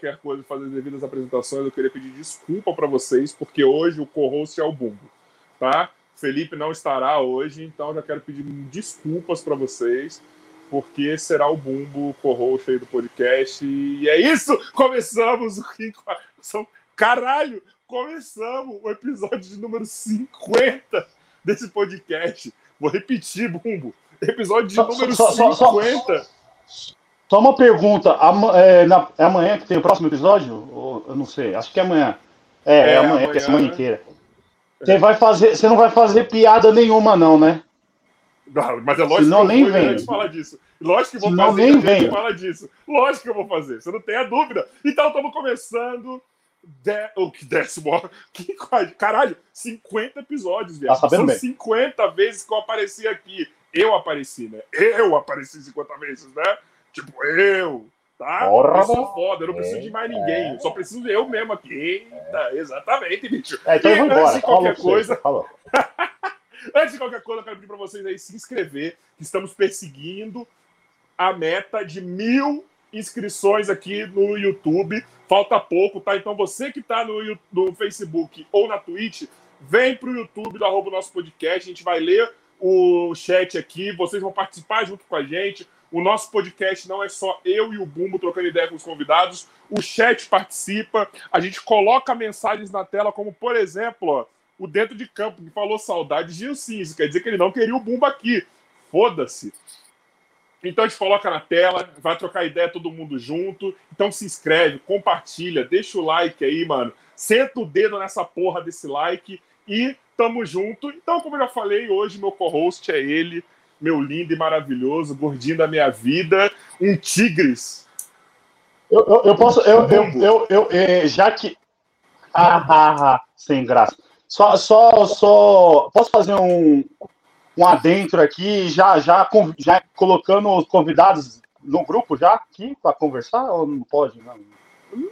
qualquer coisa fazer as devidas apresentações, eu queria pedir desculpa para vocês, porque hoje o co-host é o Bumbo, tá? Felipe não estará hoje, então já quero pedir desculpas para vocês, porque será o Bumbo co-host aí do podcast. E é isso! Começamos o São Caralho! Começamos o episódio de número 50 desse podcast. Vou repetir, Bumbo. Episódio de número só, 50. Só, uma pergunta. É, na, é amanhã que tem o próximo episódio? Ou, eu não sei. Acho que é amanhã. É, é, é amanhã, amanhã, é semana inteira. Você vai fazer. Você não vai fazer piada nenhuma, não, né? Não, mas é lógico Senão, que eu nem vem. falar disso. Lógico que eu vou Senão, fazer. Nem vem. Fala disso. Lógico que eu vou fazer. Você não tem a dúvida. Então estamos começando. De... O que décimo? Que... Caralho, 50 episódios, viado. Tá São bem. 50 vezes que eu apareci aqui. Eu apareci, né? Eu apareci 50 vezes, né? Tipo, eu, tá? Porra, eu sou foda, eu não preciso é, de mais ninguém. É. Só preciso de eu mesmo aqui. Eita, exatamente, bicho. É, então e antes de qualquer coisa. antes de qualquer coisa, eu quero pedir para vocês aí se inscrever. Estamos perseguindo a meta de mil inscrições aqui no YouTube. Falta pouco, tá? Então você que está no, no Facebook ou na Twitch, vem para o YouTube do arroba nosso podcast. A gente vai ler o chat aqui, vocês vão participar junto com a gente. O nosso podcast não é só eu e o Bumbo trocando ideia com os convidados. O chat participa. A gente coloca mensagens na tela, como por exemplo, ó, o dentro de campo que falou saudade de Gilcinho. Isso quer dizer que ele não queria o Bumbo aqui. Foda-se. Então a gente coloca na tela, vai trocar ideia todo mundo junto. Então se inscreve, compartilha, deixa o like aí, mano. Senta o dedo nessa porra desse like e tamo junto. Então, como eu já falei, hoje meu co-host é ele, meu lindo e maravilhoso, gordinho da minha vida, um tigres. Eu, eu, eu posso, eu, eu, eu, eu, é, já que. Ah, ah, ah, sem graça. Só, só, só. Posso fazer um, um adentro aqui, já, já, já colocando os convidados no grupo já aqui para conversar ou não pode? Não?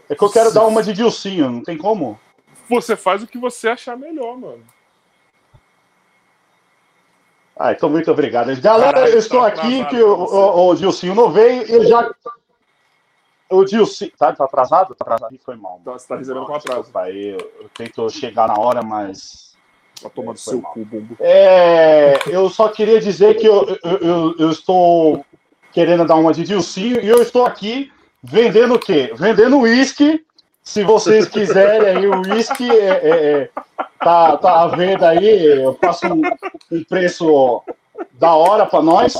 É que eu quero dar uma de Dilcinho, não tem como? Você faz o que você achar melhor, mano. Ah, então muito obrigado. Galera, Caralho, eu estou tá aqui, que o, o, o Gilcinho não veio, eu já. O Gilcinho. Tá, tá atrasado? Tá atrasado. Foi mal. Tá, você tá recebendo com atraso. Aí eu, eu tento chegar na hora, mas. Tá tomando é, seu cu, bumbo. É, eu só queria dizer que eu, eu, eu, eu estou querendo dar uma de Gilcinho e eu estou aqui vendendo o quê? Vendendo uísque. Se vocês quiserem aí, o uísque é, é, é tá, tá à venda aí, eu faço um, um preço da hora para nós.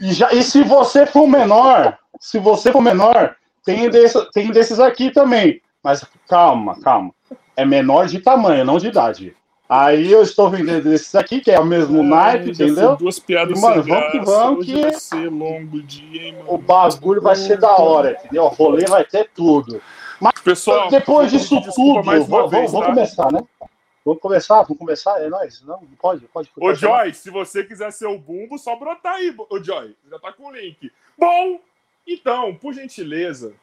E, já, e se você for menor, se você for menor, tem, desse, tem desses aqui também. Mas calma, calma. É menor de tamanho, não de idade. Aí eu estou vendendo desses aqui, que é o mesmo Ai, naipe, entendeu? Duas piadas e, mano, vamos que vamos que. Vai ser longo dia, hein, mano? O bagulho vai ser da hora, entendeu? O rolê vai ter tudo. Mas Pessoal, depois disso tudo, vamos, vamos, tá? começar, né? Vamos começar? Vamos começar? É nóis? Não, não pode, pode. Ô, Joy, se você quiser ser o bumbo, só brotar aí, ô, Joy. Já tá com o link. Bom, então, por gentileza.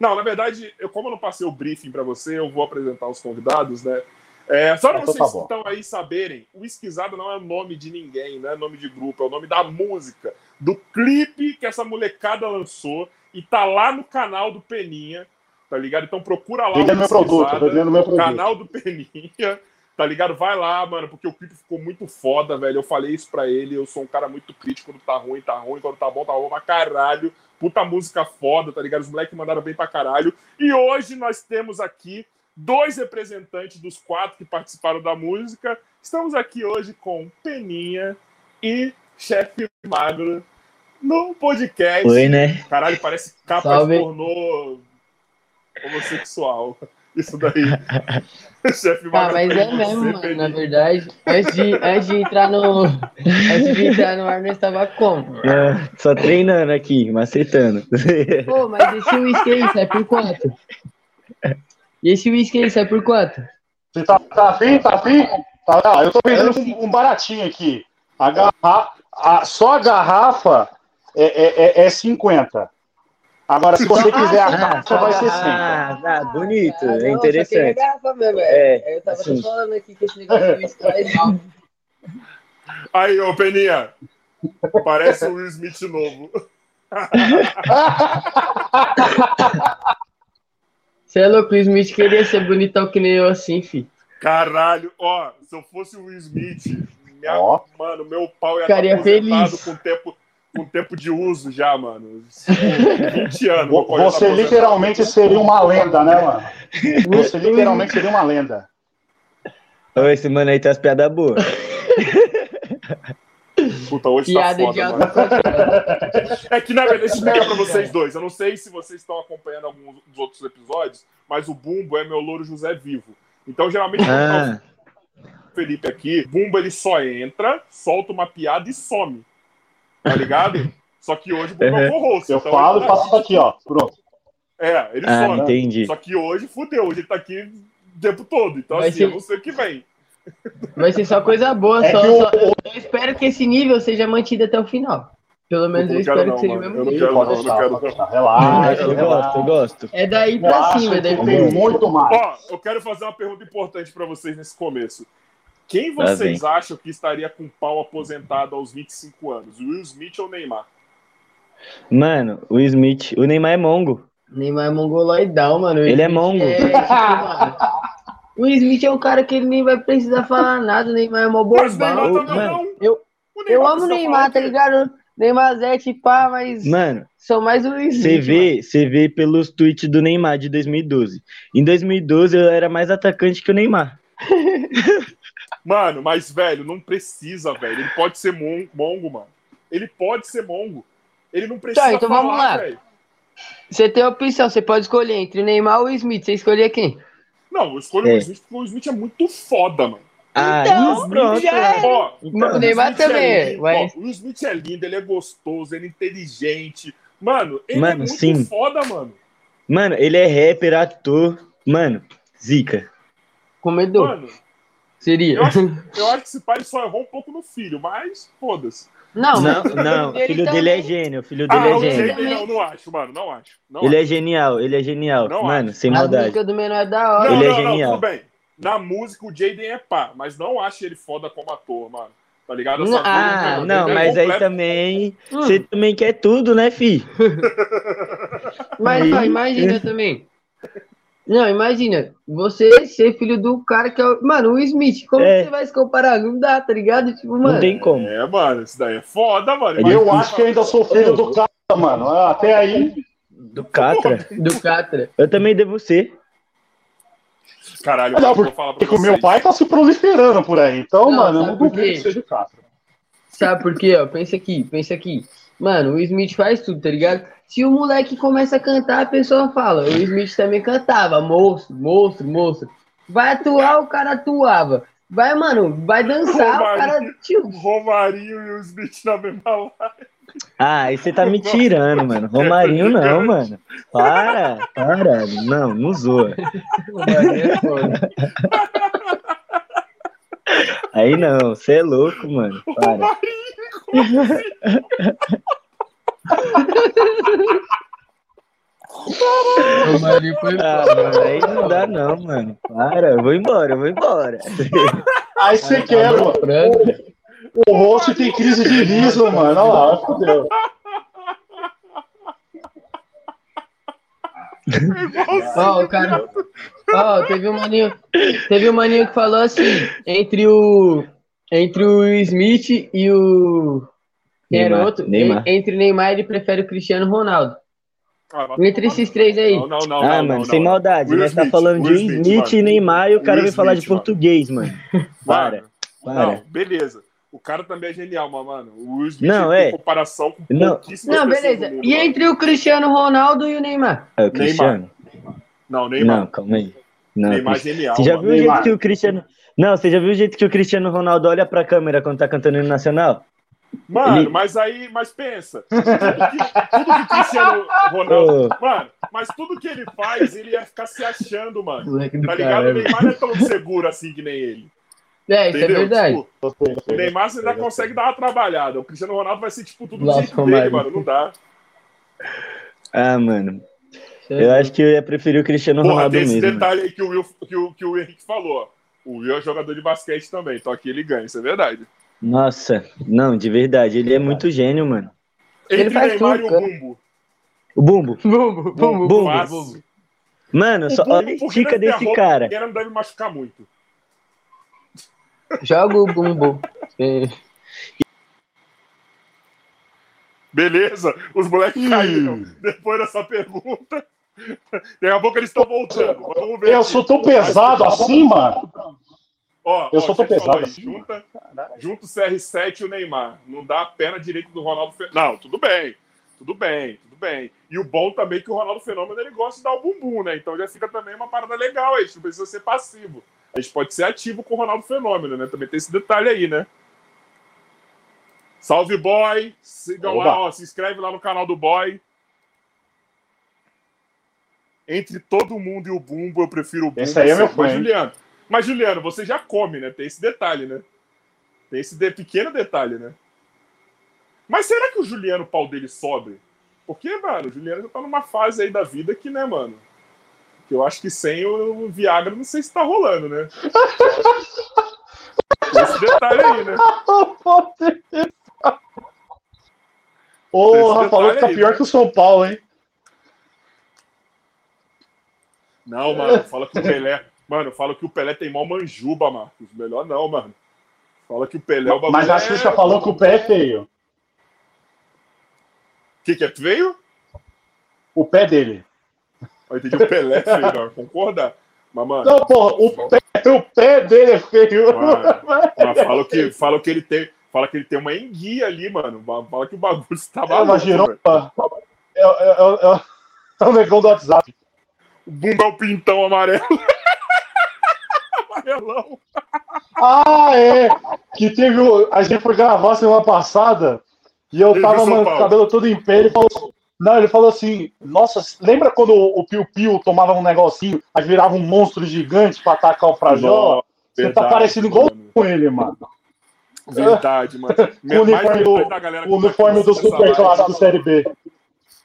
Não, na verdade, eu, como eu não passei o briefing para você, eu vou apresentar os convidados, né? É, só para então, vocês tá que estão aí saberem, o Esquisado não é o nome de ninguém, não é nome de grupo, é o nome da música, do clipe que essa molecada lançou e tá lá no canal do Peninha, tá ligado? Então procura lá o meu produto, meu produto. canal do Peninha. Tá ligado? Vai lá, mano, porque o clipe ficou muito foda, velho. Eu falei isso pra ele. Eu sou um cara muito crítico. Quando tá ruim, tá ruim. Quando tá bom, tá bom pra caralho. Puta música foda, tá ligado? Os moleques mandaram bem pra caralho. E hoje nós temos aqui dois representantes dos quatro que participaram da música. Estamos aqui hoje com Peninha e Chefe Magro no podcast. Oi, né? Caralho, parece capa Salve. de pornô homossexual. Isso daí. Chefe ah, mas é mesmo, mano, na verdade. Antes de, antes de entrar no. Antes de entrar no ar, nós estava como? É, só treinando aqui, macetando. Pô, mas esse whisky aí sai por quanto? E esse whisky aí sai por quanto? Você tá, tá afim? Tá afim? Tá, tá. Eu tô vendendo um, um baratinho aqui. A garrafa, a, só a garrafa é, é, é, é 50. Agora, se você quiser a garrafa, vai ser 100. Ah, ah, bonito, ah, é interessante. É, eu tava assim. falando aqui que esse negócio de. Aí, ô Peninha, parece o Will Smith novo. Você é louco, o Smith queria ser bonitão que nem eu assim, fi. Caralho, ó, se eu fosse o Will Smith, minha, mano, meu pau ia Ficaria estar feliz. com tempo, com tempo de uso já, mano. 20 anos. Você literalmente seria uma lenda, né, mano? Você literalmente seria uma lenda. Ô, esse mano aí tem as piadas boas. Puta, hoje Piada tá de foda, mano. alto É que, na verdade, deixa eu explicar pra vocês dois. Eu não sei se vocês estão acompanhando alguns dos outros episódios, mas o Bumbo é meu louro José Vivo. Então, geralmente, tá Ah, o Felipe aqui, Bumbo ele só entra, solta uma piada e some. Tá ligado? Só que hoje o Bumbo é o co-host. Eu então falo e faço isso aqui, ó. Pronto. É, ele ah, some. entendi. Só que hoje fudeu, hoje ele tá aqui o tempo todo. Então, Vai assim, ser- eu não sei o que vem. Vai ser só coisa boa. É só, o- só- Eu espero que esse nível seja mantido até o final. Pelo menos eu, quero espero não, que seja o mesmo Eu não nível. quero Pode não, quero não. deixar. Relaxa, eu relaxa. gosto, eu gosto. É daí Eu pra acho cima. que Daí pra cima. muito mais. Ó, eu quero fazer uma pergunta importante pra vocês nesse começo. Quem Lá vocês vem. acham que estaria com o pau aposentado aos 25 anos? Will Smith ou Neymar? Mano, o Smith, o Neymar é mongo. Neymar é mongoloidão, mano. Ele é mongo. tipo, mano, o Smith é um cara que ele nem vai precisar falar nada. O Neymar é mó Mas o Neymar bobão. também não. eu- Eu amo o Neymar, tá ligado? Neymar Zete, pá, mas Mano, sou mais o Smith. você vê, você vê pelos tweets do Neymar de 2012. Em 2012 eu era mais atacante que o Neymar. Mano, mas, velho, não precisa, velho. Ele pode ser mon- mongo, mano. Ele pode ser mongo. Ele não precisa Tá, então falar, vamos lá. velho. Você tem a opção, você pode escolher entre Neymar ou Smith. Você escolher quem? Não, eu escolho É. o Smith porque o Smith é muito foda, mano. Ah, Então, pronto. já era. Ó, O Neymar Smith também é é, lindo, mas- ó, o Smith é lindo, ele é gostoso, ele é inteligente. Mano, ele é Mano, muito sim. foda, mano. Mano, ele é rapper, ator. Mano, zica. Comedor. Mano, Seria. eu acho, eu acho que esse pai só errou um pouco no filho, mas foda-se. Não, Não, não, o filho dele é gênio, o filho dele Ah, é o gênio. Jaden, não, não acho, mano, não acho. Não Ele acho. é genial, ele é genial. Não Mano, acho. sem As maldade. músicas do menor é da hora. Não, Ele é não, não, genial. tudo bem. Na música, o Jaden é pá, mas não acho ele foda como ator, mano. Tá ligado? Não, Ah, não, é mas aí também. Hum. Você também quer tudo, né, fi? Mas ó, imagina também. Não, imagina. Você ser filho do cara que é o. Mano, o Smith. Como É. você vai se comparar? Não dá, tá ligado? Tipo, Não mano. tem como. É, mano, isso daí é foda, mano. É Imagina- Eu acho que ainda sou filho do cara, mano. Até aí, Do Catra. Do Catra. Eu também devo ser. Caralho, Não, eu porque vou falar pra o meu pai tá se proliferando por aí. Então, Não, mano, eu sabe não por duvido quê? que seja o Castro. Sabe por quê, ó? Pensa aqui, pensa aqui. Mano, o Smith faz tudo, tá ligado? Se o moleque começa a cantar, a pessoa fala. O Smith também cantava. Monstro, monstro, monstro. Vai atuar, o cara atuava. Vai, mano, vai dançar, o cara. Tio, O Romarinho e o Smith na mesma live. Ah, aí você tá me tirando, mano. Romarinho não, mano. Para, para. Não, não zoa. é. Aí não, você é louco, mano. Para. Romarinho, O Marinho foi Ah, mano, aí não dá não, mano. Para, eu vou embora, eu vou embora. Aí você quer, mano. O rosto tem crise de riso, mano. Olha lá, fodeu. Ó, o cara. Ó, teve um maninho. Teve um maninho que falou assim: entre o. Entre o Smith e o. Quem era Neymar? Neymar. Entre Neymar, ele prefere o Cristiano Ronaldo. Ah, vai Entre esses três aí. Não, não, não. Ah, não, mano, não, sem maldade. Will Nós tá falando de Will Will Smith, Smith e. Neymar e o cara Will vem falar de mano. português, mano. Para, para. Não, beleza. O cara também é genial, mas, mano. O Will Smith Não, tem é. comparação com Não. Não, beleza. do mundo, E mano. entre o Cristiano Ronaldo e o Neymar? É o Cristiano? Não, Neymar. Não, calma aí. Não, Neymar é genial. Você já mano. viu o Neymar. jeito que o Cristiano. Não, você já viu o jeito que o Cristiano Ronaldo olha pra câmera quando tá cantando no Nacional? Mano, Ele- mas aí, mas pensa. Tudo que, tudo que o Cristiano Ronaldo. Mano, mas tudo que ele faz, ele ia ficar se achando, mano. Tá ligado? O. Neymar não é tão seguro assim que nem ele. É, isso é Entendeu? verdade. Tipo, o Neymar você ainda consegue dar uma trabalhada. O Cristiano Ronaldo vai ser, tipo, tudo do Nossa, jeito dele, mano. Não dá. Ah, mano. É Eu acho que eu ia preferir o Cristiano Porra, Ronaldo tem esse mesmo. detalhe aí que o, Will, que, o, que o Henrique falou. ó. O Will é jogador de basquete também, então aqui ele ganha, isso é verdade. Nossa, não, de verdade. Ele é muito gênio, mano. Ele Entre faz Neymar tudo, e o. Bumbo. O Bumbo. Bumbo, bumbo, Bumbo. Fácil. Mano, O só Bumbo, olha a estica desse roupa cara. pequena, não deve machucar muito. Joga o bumbo. É. Beleza, os moleques caíram depois dessa pergunta. Daqui a pouco eles estão voltando. Vamos ver Eu aqui. sou tão pesado assim, mano. Ó, Eu ó, sou tão pesado aí, assim. Junta, junta o CR7 e o Neymar. Não dá a perna direita do Ronaldo Fenômeno. Não, tudo bem. Tudo bem, tudo bem. E o bom também é que o Ronaldo Fenômeno ele gosta de dar o bumbum, né? Então já fica também uma parada legal aí. A gente não precisa ser passivo. A gente pode ser ativo com o Ronaldo Fenômeno, né? Também tem esse detalhe aí, né? Salve, boy! Sigam lá, Oba. ó, se inscreve lá no canal do boy. Entre todo mundo e o Bumbo, eu prefiro o Bumbo. Esse aí é meu fã? Juliano, mas, Juliano, você já come, né? Tem esse detalhe, né? Tem esse de- pequeno detalhe, né? Mas será que o Juliano, o pau dele sobe? Porque, mano, o Juliano já tá numa fase aí da vida que, né, mano? Que eu acho que sem o Viagra, não sei se tá rolando, né? Tem esse detalhe aí, né? Falou que tá aí, pior né? que o São Paulo, hein? Não, mano, fala que o Pelé. Mano, fala que o Pelé tem mó manjuba, Marcos. Melhor não, mano. Fala que o Pelé é o bagulho. Mas a é- Xuxa falou que o pé é feio. O que, que é feio? O pé dele. Eu entendi o Pelé é feio, não. Concorda? Mas, mano, Não, porra, o pé, o pé dele é feio. Mano. mas fala que, fala que ele tem. Fala que ele tem uma enguia ali, mano. Fala que o bagulho tá É maluco, giromba. velho. É, é, é, é o negão do WhatsApp. O bumbo é o pintão amarelo. Amarelão. Ah, é! Que teve. A gente foi gravar semana passada e eu Ele tava, com o cabelo todo em pé. Ele falou. Não, ele falou assim: Nossa, lembra quando o Piu Piu tomava um negocinho, aí virava um monstro gigante pra atacar o Frajola? Você tá parecendo igual mano. com ele, mano. Verdade, mano. O uniforme do- O tá uniforme do Super Clássico Série B.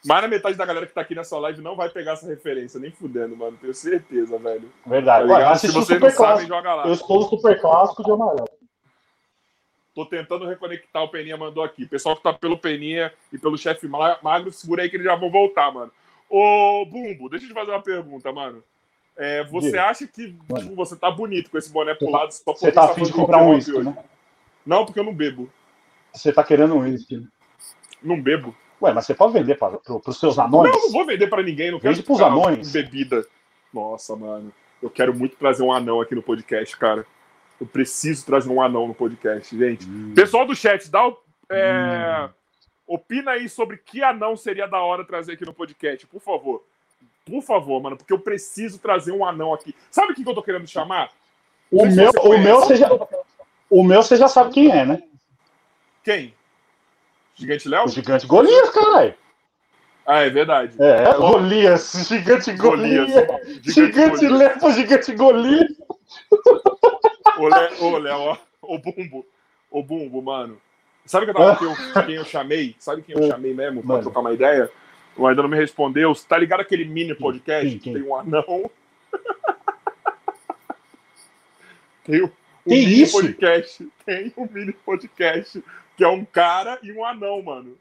Mais da metade da galera que tá aqui nessa live não vai pegar essa referência, nem fudendo, mano. Tenho certeza, velho. Tá Verdade. Ué, ligado? Se vocês não Super sabem, Clássico. joga lá. Eu estou no Super Clássico de amarelo. Tô tentando reconectar, o Peninha mandou aqui. Pessoal que tá pelo Peninha e pelo chefe Ma- magro, segura aí que eles já vão voltar, mano. Ô, Bumbo, deixa eu te fazer uma pergunta, mano. É, você Diga. acha que tipo, você tá bonito com esse boné pro Você tá- lado só Você tá você afim de comprar um uísque, hoje? né? Não, porque eu não bebo. Você tá querendo um uísque. Não bebo. Ué, mas você pode vender para pro, pros seus Não, anões? eu não vou vender pra ninguém, não quero Vende pros anões. bebida. Nossa, mano. Eu quero muito trazer um anão aqui no podcast, cara. Eu preciso trazer um anão no podcast, gente. Hum. Pessoal do chat, dá o, é, opina aí sobre que anão seria da hora trazer aqui no podcast, por favor. Por favor, mano, porque eu preciso trazer um anão aqui. Sabe quem que eu tô querendo chamar? O Não meu, você o meu você já, o meu você já sabe quem é, né? Quem? Gigante Léo? O gigante Golias, caralho. Ah, é verdade. É, Golias, gigante Golias. Gigante Golias. Lepo, gigante Golias. Ô, Lé- ô, Léo, ó. Ô, Bumbo. Ô, Bumbo, mano. Sabe que eu tava, quem, eu, quem eu chamei? Sabe quem eu chamei mesmo pra Mano. trocar uma ideia? O ainda não me respondeu. Tá ligado aquele mini podcast Quem, quem? que tem um anão? tem o Tem mini isso? podcast. Tem um mini podcast que é um cara e um anão, mano.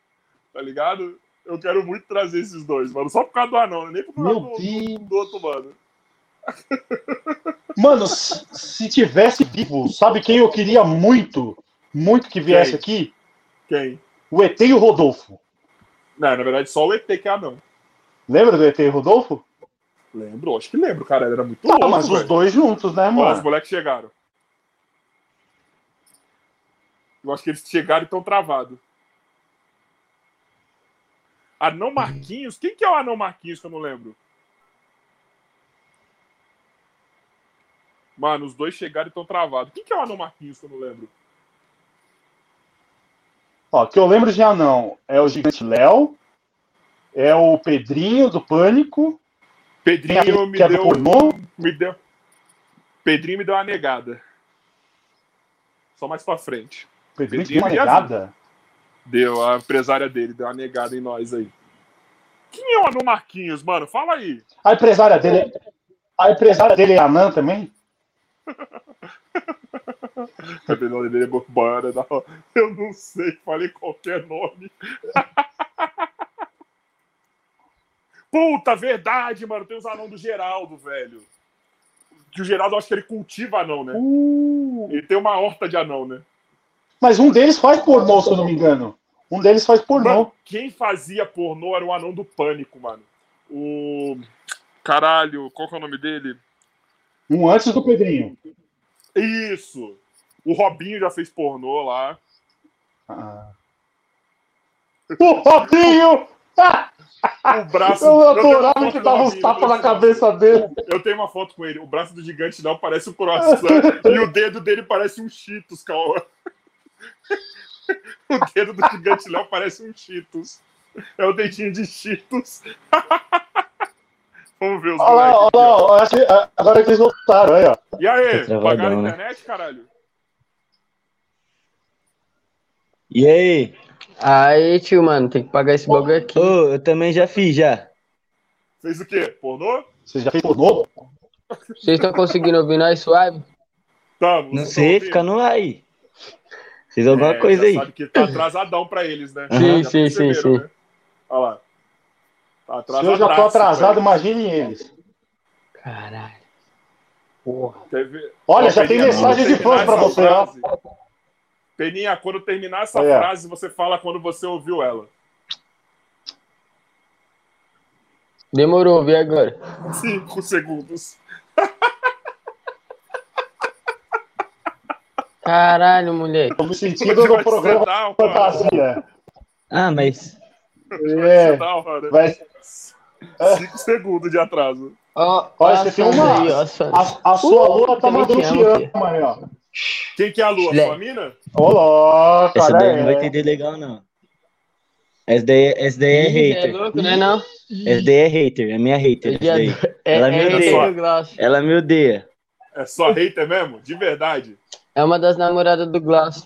Tá ligado? Eu quero muito trazer esses dois, mano. Só por causa do anão, né? nem por causa do, Deus. do outro, mano. Mano, se, se tivesse vivo, sabe quem eu queria muito, muito que viesse Quem? aqui? Quem? O ET e o Rodolfo. Não, na verdade, só o ET que é anão. Lembra do ET e o Rodolfo? Lembro, acho que lembro, cara. Ele era muito Tá, louco, mas os velho. dois juntos, né, Ó, os mano? moleques chegaram. Eu acho que eles chegaram e estão travados. Anão Marquinhos? Quem que é o Anão Marquinhos que eu não lembro? Mano, os dois chegaram e estão travados. Quem que é o Anão Marquinhos que eu não lembro? Ó, que eu lembro de anão é o gigante Léo, é o Pedrinho do Pânico, Pedrinho aquele me é deu, me deu. Pedrinho me deu uma negada. Só mais pra frente. Tem uma é negada. Deu, a empresária dele deu uma negada em nós aí. Quem é o Anão Marquinhos, mano? Fala aí. A empresária dele, a empresária dele é anã também? O nome dele é Barbara. não. Eu não sei, falei qualquer nome. Puta, verdade, mano. Tem os anão do Geraldo, velho. Que o Geraldo, eu acho que ele cultiva anão, né? Uh, Ele tem uma horta de anão, né? Mas um deles faz pornô, se eu não me engano. Um deles faz pornô. Mano, quem fazia pornô era o anão do pânico, mano. O. Caralho, qual que é o nome dele? Um antes do Pedrinho. Isso! O Robinho já fez pornô lá. Ah. O Robinho! O braço. eu adorava que dava uns tapas na cabeça dele. Eu tenho uma foto com ele. O braço do gigante não parece um croissant. e o dedo dele parece um Cheetos, Cauã. O dedo do gigante Léo parece um Cheetos. É o dedinho de Cheetos. Vamos ver os Olha lá, moleques. olha lá, olha assim, agora que eles voltaram, aí, ó. E aí, Tá pagaram a né? internet, caralho? E aí? Aí, tio, mano, tem que pagar esse bagulho aqui. Ô, eu também já fiz, já. Fez o quê? Pornô? Você já fez pornô? Vocês estão conseguindo ouvir nós suave? Tamo. Não sei, fica no ar aí. Fiz alguma É, coisa já aí. sabe que tá atrasadão pra eles, né? Sim, Já sim, sim, sim. né? Olha lá. Tá Se eu já tô atrasado, velho. imaginem eles. Caralho. Porra. Ver? Olha, Ó, já tem Peninha, mensagem quando de fãs essa você, ó. frase- Peninha, quando terminar essa Olha. frase, você fala quando você ouviu ela. Demorou, vi agora. Cinco segundos. Caralho, moleque. Tô me sentindo no programa Fantasia. Ah, mas. É, vai, Cinco segundos de atraso. Olha, você tem uma- aí, a, a sua lua tá mandando te amo, ama, aí, ó. Quem que é a lua? Lé. Sua mina? Ô, louco, Essa daí não vai entender legal, não. Essa daí, essa daí é Ih, É hater. louco, né, não? Essa daí é hater, é minha hater. Daí. É, Ela é, me é odeia. do. Ela me odeia. É só hater mesmo? De verdade? É uma das namoradas do Glaucio.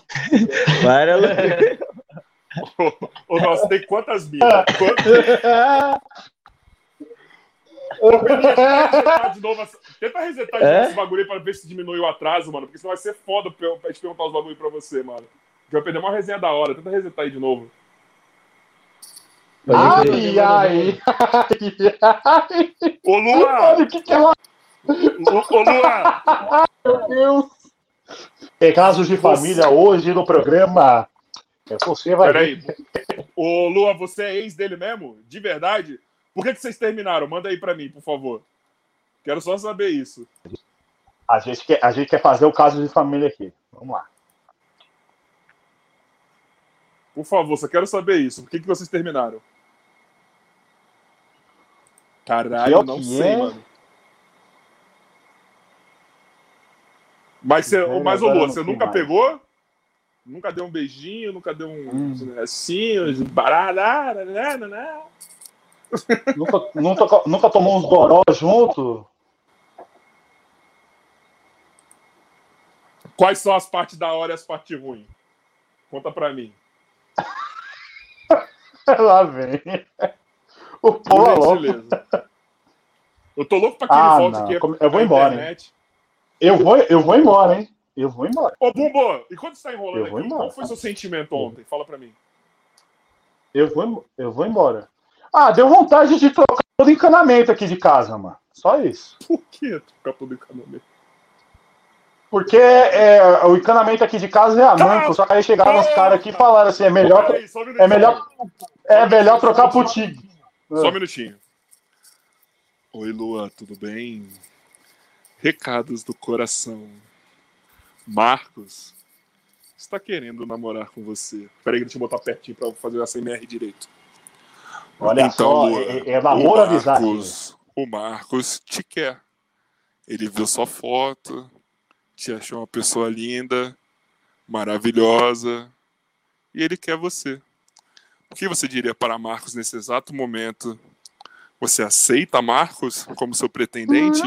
Para, Lu. Ô, nossa, tem quantas minas? Quantas... Tenta resetar de novo essa- Tenta resetar de É? esse bagulho aí pra ver se diminui o atraso, mano. Porque senão vai ser foda pra gente perguntar os bagulho pra você, mano. A gente vai perder uma resenha da hora. Tenta resetar aí de novo. Ai, ai, ai. Ô, Lua! Olha o que que ela... Ô, ô, Lua! Meu Deus. Tem casos de família hoje no programa. É, Você vai. Peraí. Ô, Lua, você é ex dele mesmo? De verdade? Por que, que vocês terminaram? Manda aí pra mim, por favor. Quero só saber isso. A gente, quer, a gente quer fazer o caso de família aqui. Vamos lá. Por favor, só quero saber isso. Por que, que vocês terminaram? Caralho, Que é não que sei, é? mano. Mas, você, É, mas ô Lua, você nunca mais. pegou? Nunca deu um beijinho, nunca deu um Hum. assim? Nunca, nunca, nunca tomou uns goró junto? Quais são as partes da hora e as partes ruins? Conta pra mim. Lá vem. O povo é. Eu tô louco pra que ele Ah, volte não. aqui. Eu vou embora, hein? Eu vou, eu vou embora, hein? Eu vou embora. Ô, Bumbo, e quando você tá enrolando Eu vou aqui, embora. qual foi seu sentimento ontem? Fala pra mim. Eu vou, eu vou embora. Ah, deu vontade de trocar todo o encanamento aqui de casa, mano. Só isso. Por que trocar todo o encanamento? Porque é, o encanamento aqui de casa é a manco, só que aí chegaram os caras aqui e falaram assim, é melhor, só um é melhor, é melhor trocar pro Tigre. Só um minutinho. Oi, Lua, tudo bem? Recados do coração. Marcos está querendo namorar com você. Peraí, deixa eu botar pertinho pra eu fazer a CMR direito. Olha só, é, é namoro o amizade. Marcos, o Marcos te quer. Ele viu sua foto, te achou uma pessoa linda, maravilhosa, e ele quer você. O que você diria para Marcos nesse exato momento? Você aceita Marcos como seu pretendente?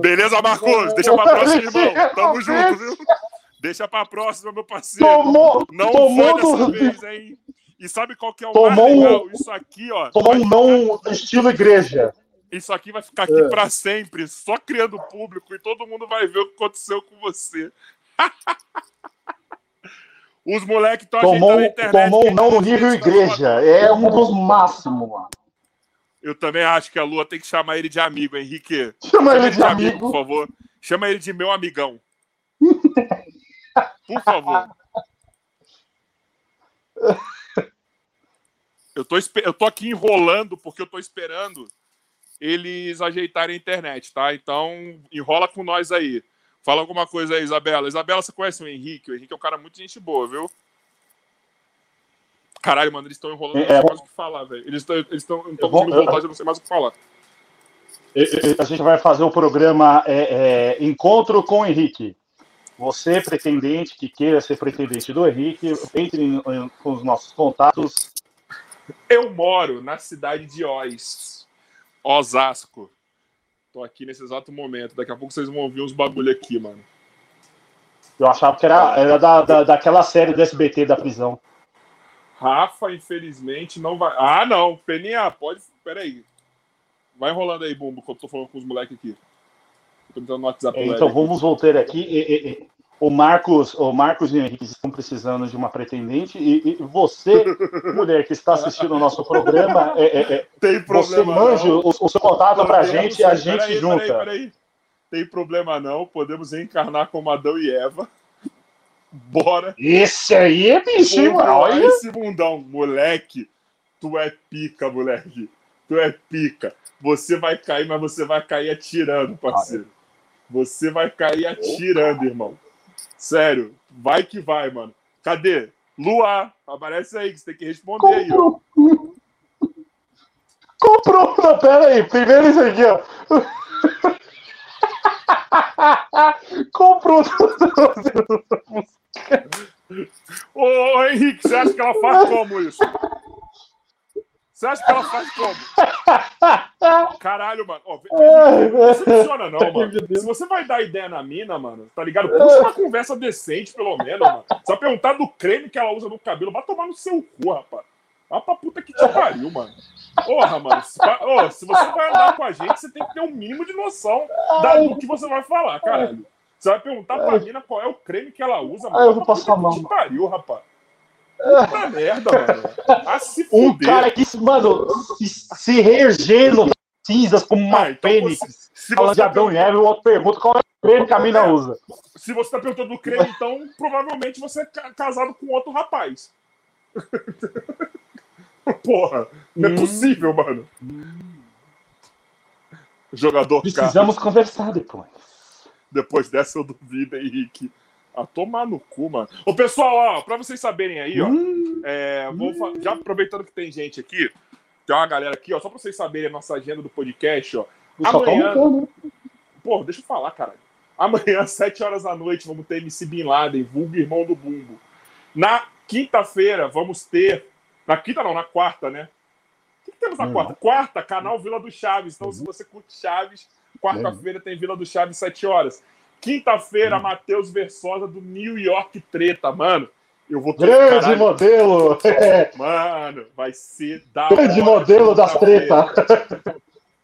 Beleza, Marcos? Deixa pra próxima, irmão. Tamo junto, viu? Deixa pra próxima, meu parceiro. Tomou, Não tomou foi dessa do- vez, hein? E sabe qual que é o Tomou mais um- legal? Isso aqui, ó. tomou um não estilo igreja. Isso aqui vai ficar aqui pra sempre, só criando público, e todo mundo vai ver o que aconteceu com você. Os moleques estão ajeitando a internet. tomou um não no nível igreja. É um dos máximos, mano. Eu também acho que a Lua tem que chamar ele de amigo, Henrique. Chama ele de por amigo. favor. Chama ele de meu amigão. Por favor. Eu tô, eu tô aqui enrolando porque eu tô esperando eles ajeitarem a internet, tá? Então, enrola com nós aí. Fala alguma coisa aí, Isabela. Isabela, você conhece o Henrique? O Henrique é um cara muito gente boa, viu? Caralho, mano, eles estão enrolando, eu não É, sei é, mais o que falar, velho. Eles estão eles estão não estão conseguindo voltar, eu não sei mais o que falar. A gente vai fazer o programa é, é, Encontro com o Henrique. Você, pretendente, que queira ser pretendente do Henrique, entre em- em- com os nossos contatos. Eu moro na cidade de Oz, Osasco. Tô aqui nesse exato momento. Daqui a pouco vocês vão ouvir uns bagulho aqui, mano. Eu achava que era, era da, da, daquela série do SBT da prisão. Rafa, infelizmente, não vai. Ah, não. Peninha, pode. Peraí. Vai enrolando aí, Bumbo, que eu tô falando com os moleques aqui. Tô entrando no WhatsApp. É. Então vamos voltar aqui. E- e- e- o Marcos, o Marcos e o Henrique estão precisando de uma pretendente e, e você, mulher que está assistindo o nosso programa, é, é, é, Tem você problema. manja não. o, o seu contato pra Podemos- gente e a gente peraí, junta. Peraí, peraí. Tem problema não. Podemos reencarnar como Adão e Eva. Bora. Esse aí é mano? olha esse mundão. Moleque, tu é pica, moleque. Tu é pica. Você vai cair, mas você vai cair atirando, parceiro. Você vai cair atirando, irmão. Sério, vai que vai, mano. Cadê? Lua, aparece aí, que você tem que responder aí. ó. Comprou. Comprou. Não, pera aí. Primeiro isso aqui, ó. Comprou. Ô, ô, Henrique, você acha que ela faz como isso? Você acha que ela faz como? Caralho, mano. Ó, não decepciona, não, mano. Se você vai dar ideia na mina, mano, tá ligado? Puxa uma conversa decente, pelo menos, mano. Vai perguntar do creme que ela usa no cabelo. Vai tomar no seu cu, rapaz. Vai pra puta que te pariu, mano. Porra, mano. Se, ô, se você vai andar com a gente, você tem que ter um mínimo de noção da- do que você vai falar, caralho. Você vai perguntar pra mina qual é o creme que ela usa, mano. Ah, eu Vai vou passar que mal. te pariu, rapaz. Puta merda, mano. Ah, se Um fuder. cara que, mano, se, se reergendo cinzas como uma Ah, então fênix. você- se Fala de Adão e Eva, o outro pergunta qual é o creme que a mina usa. Se você tá perguntando do creme, então provavelmente você é ca- casado com outro rapaz. Porra, não é Hum. possível, mano. Jogador Carlos. Precisamos conversar depois. Depois dessa eu duvido, Henrique. A tomar no cu, mano. Ô, pessoal, ó, pra vocês saberem aí, ó. Hum, é, vou fa- já aproveitando que tem gente aqui, tem uma galera aqui, ó, só pra vocês saberem a nossa agenda do podcast, ó. tá Amanhã- aumentando. Pô, deixa eu falar, caralho. Amanhã, às 7 horas da noite, vamos ter MC Bin Laden, vulgo irmão do Bumbo. Na quinta-feira, vamos ter. Na quinta, não, na quarta, né? O que, temos na Hum. quarta? Quarta, canal Vila do Chaves. Então, se você curte Chaves, quarta-feira tem Vila do Chaves, 7 horas. Quinta-feira, Hum. Matheus Versosa do New York Treta, mano. Eu vou ter. Grande caralho, modelo. Mano, vai ser da. Grande hora, modelo das tretas.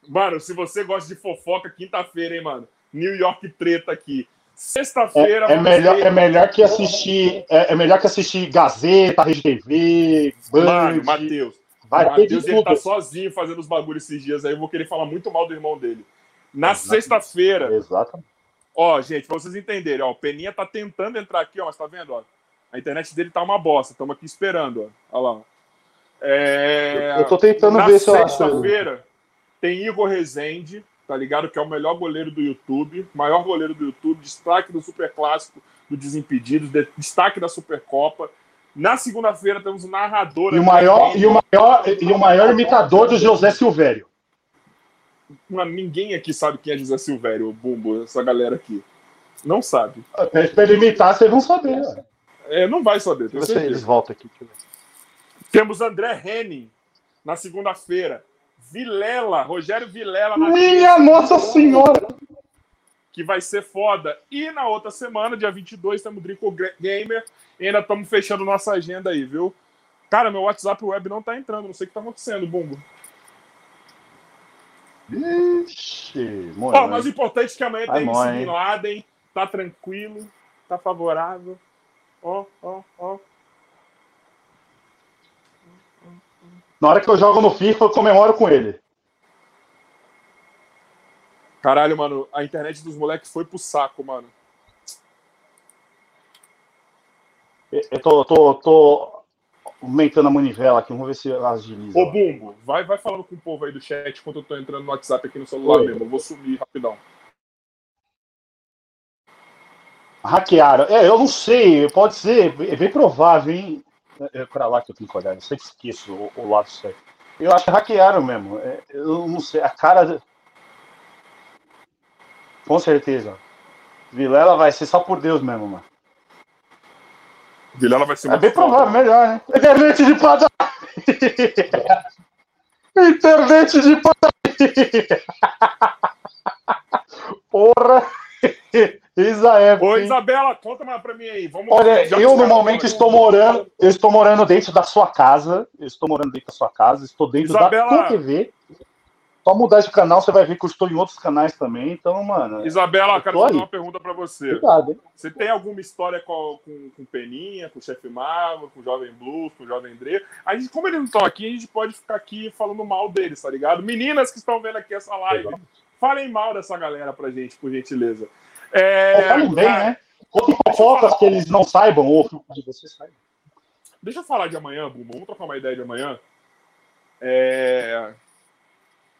Mano, se você gosta de fofoca, quinta-feira, hein, mano? New York treta aqui. Sexta-feira. É, é melhor, ter- é melhor que assistir. É, é melhor que assistir Gazeta, Rede TV, Band. Mano, Matheus. Vai Matheus, ele tá sozinho fazendo os bagulhos esses dias aí. Eu vou querer falar muito mal do irmão dele. Na sexta-feira, Exatamente. ó, gente, pra vocês entenderem, ó, o Peninha tá tentando entrar aqui, ó, mas tá vendo, ó? A internet dele tá uma bosta. Estamos aqui esperando, ó. Olha lá. É... Eu tô tentando Na ver se eu acho. sexta-feira tem Igor Rezende, tá ligado? Que é o melhor goleiro do YouTube, maior goleiro do YouTube, destaque do Super Clássico do Desimpedidos, de- destaque da Supercopa. Na segunda-feira temos o narrador. E o maior, Henrique. e o maior, e o maior imitador do José Silvério. Mano, ninguém aqui sabe quem é José Silvério, o Bumbo, essa galera aqui. Não sabe. Pede pra ele imitar, vocês vão saber. né? É, não vai saber, tenho Deixa eu ver se eles voltam aqui. Temos André Henning na segunda-feira. Vilela, Rogério Vilela na Minha Nossa Senhora! que vai ser foda. E na outra semana, dia 22, temos Drico Gamer. E ainda estamos fechando nossa agenda aí, viu? Cara, meu WhatsApp web não tá entrando. Não sei o que tá acontecendo, Bumbo. Ó, morreu. mas o importante é que amanhã tem esse? Bin Laden, tá tranquilo, tá favorável. Ó, ó, ó. Na hora que eu jogo no FIFA, eu comemoro com ele. Caralho, mano, a internet dos moleques foi pro saco, mano. Eu tô, tô, tô aumentando a manivela aqui, vamos ver se ela agiliza. Ô, Bumbo, vai, vai falando com o povo aí do chat enquanto eu tô entrando no WhatsApp aqui no celular Oi. mesmo. Eu vou sumir rapidão. Hackearam. É, eu não sei, pode ser, é bem provável, hein? É é pra lá que eu tenho que olhar, eu sempre esqueço o, o lado certo. Eu acho que hackearam mesmo. é, eu não sei, a cara. Com certeza. Vilela vai ser só por Deus mesmo, mano. Vilela vai ser É bem foda. provável, melhor, né? Internet de padaria! Internet de padaria! Porra! Isa é. Ô? Isabela, conta mais pra mim aí. Vamos, Olha, eu no momento estou morando, eu estou morando dentro da sua casa. Eu estou morando dentro da sua casa, estou dentro Isabela- da TV. Só mudar de canal, você vai ver que eu estou em outros canais também. Então, mano, Isabela, Eu quero fazer uma pergunta pra você. cuidado, hein? Você tem alguma história com, com, com Peninha, com o Chefe Marvel, com o Jovem Blues, com o Jovem Dre? A gente, como eles não estão aqui, a gente pode ficar aqui falando mal deles, tá ligado? Meninas que estão vendo aqui essa live, falem mal dessa galera pra gente, por gentileza. É, falem bem, cara, né? Conte fofocas que eles não saibam, ou que você saiba. Deixa eu falar de amanhã, Bumbo. Vamos trocar uma ideia de amanhã. É...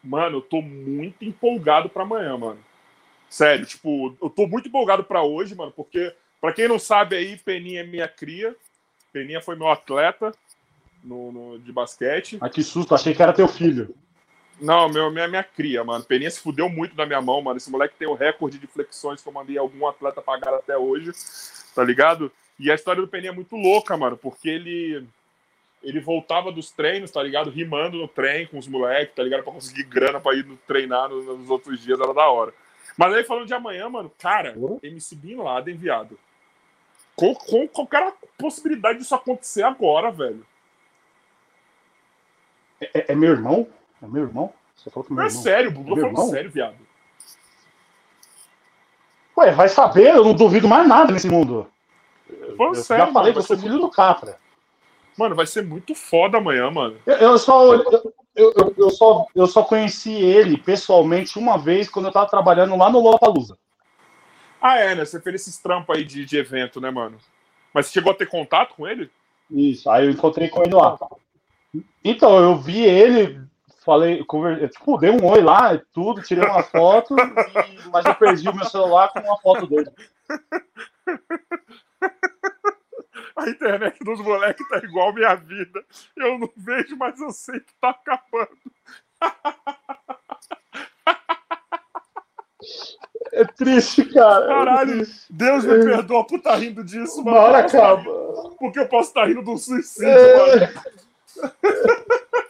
Mano, eu tô muito empolgado pra amanhã, mano. Sério, tipo, eu tô muito empolgado pra hoje, mano, porque, pra quem não sabe aí, Peninha é minha cria. Peninha foi meu atleta no, no- de basquete. Ah, que susto, achei que era teu filho. Não, meu, minha, minha cria, mano. Peninha se fudeu muito na minha mão, mano. Esse moleque tem o recorde de flexões que eu mandei algum atleta pagar até hoje, tá ligado? E a história do Peninha é muito louca, mano, porque ele ele voltava dos treinos, tá ligado? Rimando no trem com os moleques, tá ligado? Pra conseguir grana pra ir no- treinar nos, nos outros dias, era da hora. Mas aí falando de amanhã, mano, cara, Uhum. MC Bin Laden, viado. Com, com qualquer possibilidade disso acontecer agora, velho. É, é meu irmão? É meu irmão? Você falou que é meu Não é irmão. sério, Bubu, tô Meu irmão? sério, viado. Ué, vai saber, eu não duvido mais nada nesse mundo. Falando eu sério, já falei, mano, é vai ser filho do Capra. Mano, vai ser muito foda amanhã, mano. Eu, eu só, eu, eu, eu só, eu só conheci ele pessoalmente uma vez quando eu tava trabalhando lá no Lollapalooza. Ah, é, né? Você fez esses trampos aí de, de evento, né, mano? Mas você chegou a ter contato com ele? Isso, aí eu encontrei com ele lá. Então, eu vi ele, falei, conver... tipo, dei um oi lá, e tudo, tirei uma foto, e- mas eu perdi o meu celular com uma foto dele. A internet dos moleques tá igual minha vida. Eu não vejo, mas eu sei que tá acabando. É triste, cara. Caralho, Deus me perdoa por estar rindo disso, mano. Uma hora tá acaba. rindo- Porque eu posso estar rindo de um suicídio, É. mano.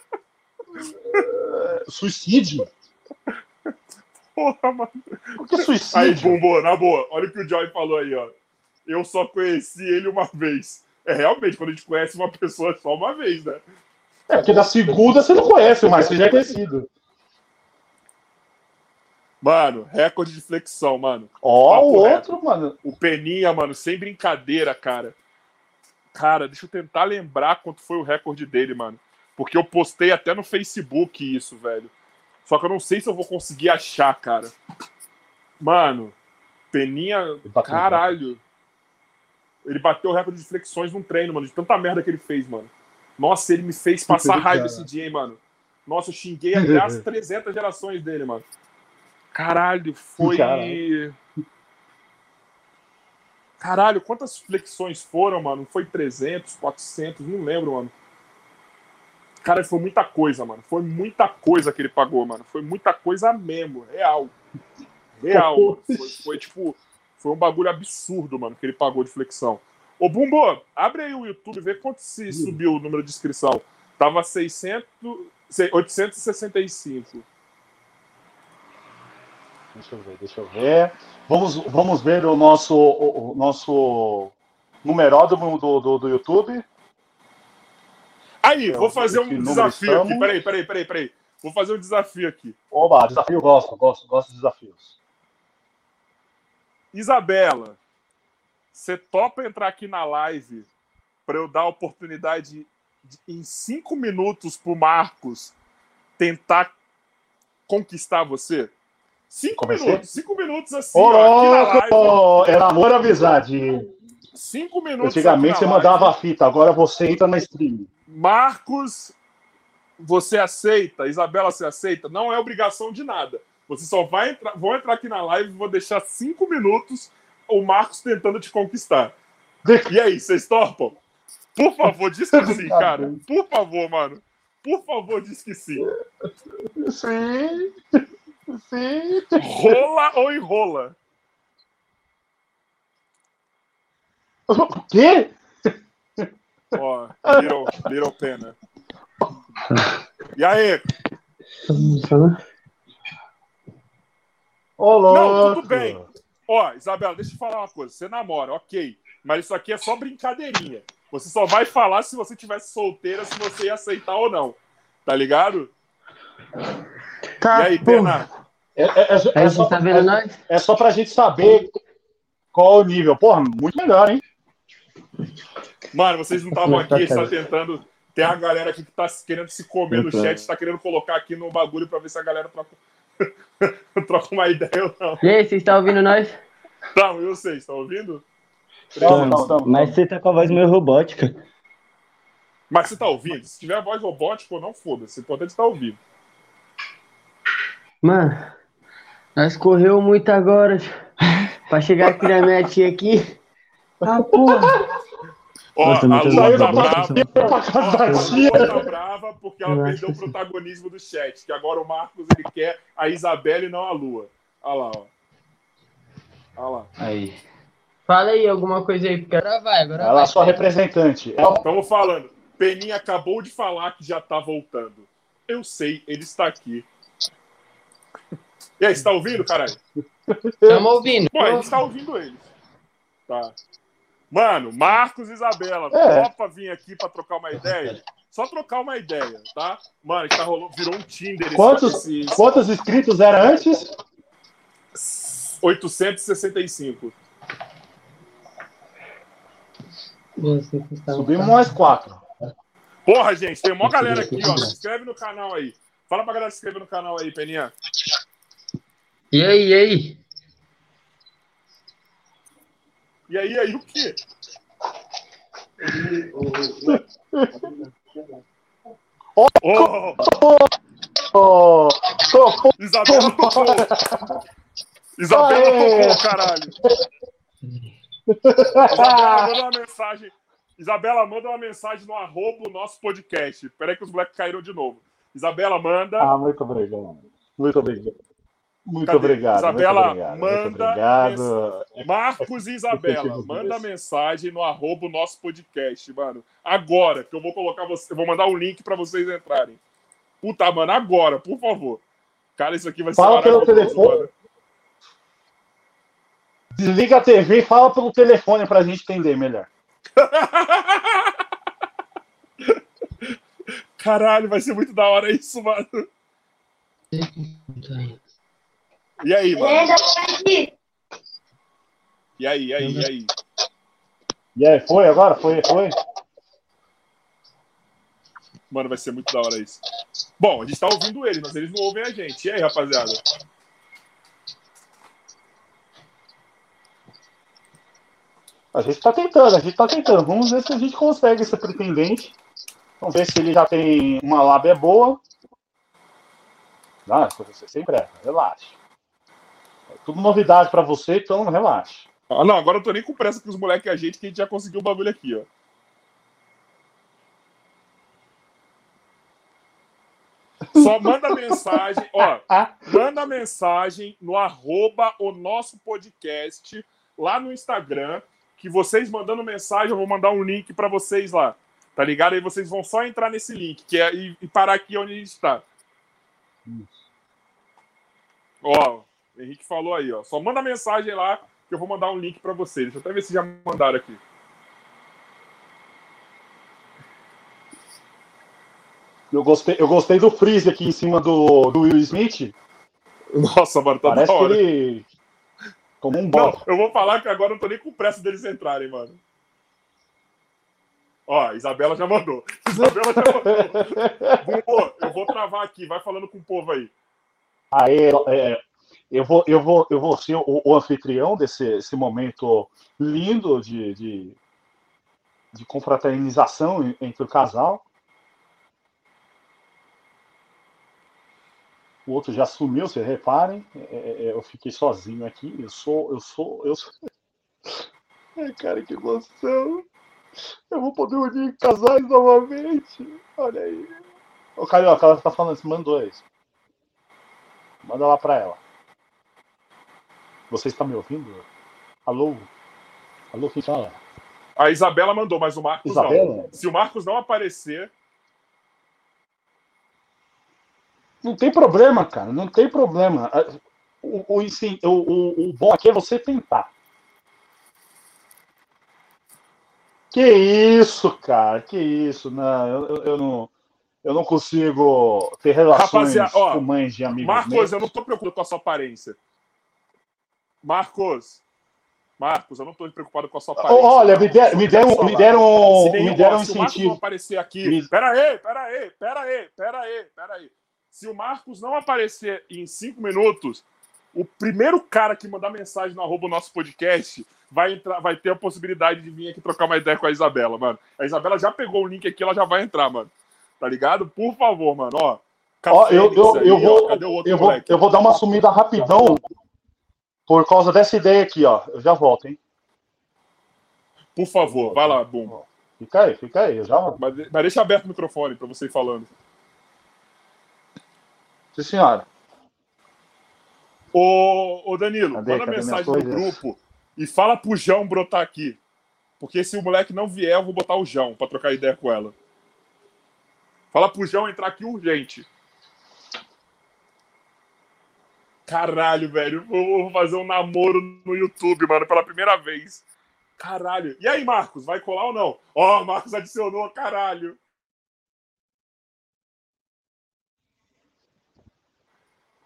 Suicídio? Porra, mano. Por que Aí, suicídio? Bumbo, na boa, olha o que o Joy falou aí, ó. Eu só conheci ele uma vez. É realmente, quando a gente conhece uma pessoa só uma vez, né? É, porque da segunda você não conhece, mas você já é conhecido. Mano, recorde de flexão, mano. Ó, Papo o reto. outro, mano. O Peninha, mano, sem brincadeira, cara. Cara, deixa eu tentar lembrar quanto foi o recorde dele, mano. Porque eu postei até no Facebook isso, velho. Só que eu não sei se eu vou conseguir achar, cara. Mano, Peninha. Caralho. Ele bateu o recorde de flexões num treino, mano. De tanta merda que ele fez, mano. Nossa, ele me fez passar Cara. raiva esse dia, hein, mano. Nossa, eu xinguei até as 300 gerações dele, mano. Caralho, foi. Caralho. Caralho, quantas flexões foram, mano? Foi 300, 400, não lembro, mano. Cara, foi muita coisa, mano. Foi muita coisa que ele pagou, mano. Foi muita coisa mesmo, real. Real. Foi, foi, tipo, foi um bagulho absurdo, mano, que ele pagou de flexão. Ô, Bumbo, abre aí o YouTube vê quanto se subiu o número de inscrição. Tava 600, 865. Deixa eu ver, deixa eu ver. Vamos, vamos ver o nosso, o, o nosso numeródromo do, do, do YouTube. Aí, Então, vou fazer um desafio aqui. estamos? Peraí, peraí, peraí, peraí. Vou fazer um desafio aqui. Oba, desafio, gosto, gosto, gosto de desafios. Isabela, você topa entrar aqui na live para eu dar a oportunidade de, em cinco minutos pro Marcos tentar conquistar você? Cinco Comecei? minutos, cinco minutos assim, Ô, ó, aqui na live. É namoro amizade. Cinco minutos. Antigamente aqui você mandava a fita, agora você entra na stream. Marcos, você aceita? Isabela, você aceita? Não é obrigação de nada. Você só vai entrar, vou entrar aqui na live e vou deixar cinco minutos o Marcos tentando te conquistar. E aí, vocês topam? Por favor, diz que sim, cara. Por favor, mano. Por favor, diz que sim. Sim. Sim. Rola ou enrola? O quê? Ó, little, little pena. E aí? Ô. Não, tudo bem. Ó, Isabela, deixa eu falar uma coisa. Você namora, ok. Mas isso aqui é só brincadeirinha. Você só vai falar se você tivesse solteira, se você ia aceitar ou não. Tá ligado? Tá, e aí. Pena? É, é, é, é só, tá vendo nós? é só pra gente saber qual o nível. Porra, muito melhor, hein? Mano, vocês não estavam aqui, a gente tá tentando. Tem a galera aqui que tá querendo se comer no chat, tá querendo colocar aqui no bagulho pra ver se a galera troca, troca uma ideia ou não. E aí, vocês estão ouvindo nós? Não, eu sei, estão ouvindo? Não, não, não. Mas você tá com a voz meio robótica. Mas você tá ouvindo? Se tiver voz robótica ou não, foda-se. O importante é estar ouvindo. Mano, nós correu muito agora pra chegar aqui na minha tia aqui. Ah, porra. Ó, Nossa, a Lua tá brava. Pra casa Ó, tá brava porque ela perdeu o protagonismo do chat. Que agora o Marcos ele quer a Isabela e não a Lua. Olha lá, ó. Olha lá. Aí. Fala aí alguma coisa aí, porque agora vai, agora Ela vai. é sua representante. Ela- Estamos falando. Peninha acabou de falar que já tá voltando. Eu sei, ele está aqui. E aí, você tá ouvindo, caralho? Tamo ouvindo. Pô, a gente tá ouvindo eles. Tá. Mano, Marcos e Isabela, É. topa vir aqui pra trocar uma ideia? Só trocar uma ideia, tá? Mano, que tá rolando, virou um Tinder Quantos, esse quantos inscritos era antes? 865. Você que está- Subimos mais quatro. Porra, gente, tem uma galera aqui, ó. Se inscreve no canal aí. Fala pra galera se inscrever no canal aí, Peninha. E aí, e aí? E aí, aí, o quê? Ó. Oh, Ô, topou. Isabela topou. Isabela topou, caralho. Isabela, manda uma mensagem. Isabela, manda uma mensagem no arroba o nosso podcast. Peraí que os moleques caíram de novo. Isabela, manda. Ah, muito obrigado. Muito obrigado. Muito Cadê? obrigado. Isabela, muito obrigado, manda obrigado. Marcos e Isabela, manda isso. mensagem no arroba o nosso podcast, mano. Agora, que eu vou colocar você. Eu vou mandar um link pra vocês entrarem. Puta, mano, agora, por favor. Cara, isso aqui vai ser Fala pelo telefone. mano. Desliga a TV e fala pelo telefone pra gente entender melhor. Caralho, vai ser muito da hora isso, mano. E aí, mano? E aí, e aí, e aí? E aí, foi agora? Foi, foi? Mano, vai ser muito da hora isso. Bom, a gente tá ouvindo eles, mas eles não ouvem a gente. E aí, rapaziada? A gente tá tentando, a gente tá tentando. Vamos ver se a gente consegue esse pretendente. Vamos ver se ele já tem uma lábia boa. Não, você sempre é, relaxa. Tudo novidade pra você, então relaxa. Ah, não, agora eu tô nem com pressa com os moleques a gente, que a gente já conseguiu o bagulho aqui, ó. Só manda mensagem, ó. Manda mensagem no arroba o nosso podcast lá no Instagram, que vocês mandando mensagem, eu vou mandar um link pra vocês lá. Tá ligado? Aí vocês vão só entrar nesse link, que é e, e parar aqui onde a gente tá. Ó, o Henrique falou aí, ó. Só manda mensagem lá que eu vou mandar um link pra vocês. Deixa eu até ver se já mandaram aqui. Eu gostei, eu gostei do freeze aqui em cima do, do Will Smith. Nossa, mano, tá Parece da que hora. ele tomou um Não, bola. eu vou falar que agora não tô nem com pressa deles entrarem, mano. Ó, Isabela já mandou. Isabela já mandou. Pô, eu vou travar aqui, vai falando com o povo aí. Aí, é, eu, vou, eu, vou, eu vou ser o, o anfitrião desse esse momento lindo de, de, de confraternização en- entre o casal. O outro já sumiu, vocês reparem. É, é, eu fiquei sozinho aqui. Eu sou, eu sou, eu sou. Ai, cara, que emoção. Eu vou poder unir casais novamente. Olha aí. Ô, Carioca, ela tá falando, você mandou isso. Manda lá pra ela. Você está me ouvindo? Alô? Alô, quem fala? A Isabela mandou, mas o Marcos não. Isabela? Se o Marcos não aparecer, Não tem problema, cara. Não tem problema. O, o, ensin- o, o, o bom aqui é você tentar. Que isso, cara? Que isso? Não, eu, eu- eu não, eu não consigo ter relações Rapaziada, ó, com mães de amigos Marcos, meus. eu não tô preocupado com a sua aparência. Marcos, Marcos, eu não tô preocupado com a sua aparência. Olha, me, der- me deram, me deram, Se nenhum- me deram um se o Marcos não aparecer aqui. Me- Pera aí, pera aí, pera aí, pera aí, pera aí. Se o Marcos não aparecer em cinco minutos, o primeiro cara que mandar mensagem no arroba nosso podcast vai, entrar, vai ter a possibilidade de vir aqui trocar uma ideia com a Isabela, mano. A Isabela já pegou o link aqui, ela já vai entrar, mano. Tá ligado? Por favor, mano, ó. Ó, eu, eu, vou, ó, eu, vou, eu vou dar uma sumida rapidão por causa dessa ideia aqui, ó. Eu já volto, hein? Por favor, vai lá, Bum. Fica aí, fica aí. Eu já volto. Mas, mas deixa aberto o microfone pra você ir falando. Sim, senhora. Ô, ô Danilo, Cadê? manda Cadê mensagem no grupo e fala pro João brotar aqui. Porque se o moleque não vier, eu vou botar o João pra trocar ideia com ela. Fala pro João entrar aqui urgente. Caralho, velho. Vou fazer um namoro no YouTube, mano, pela primeira vez. Caralho. E aí, Marcos, vai colar ou não? Ó, Marcos adicionou, caralho.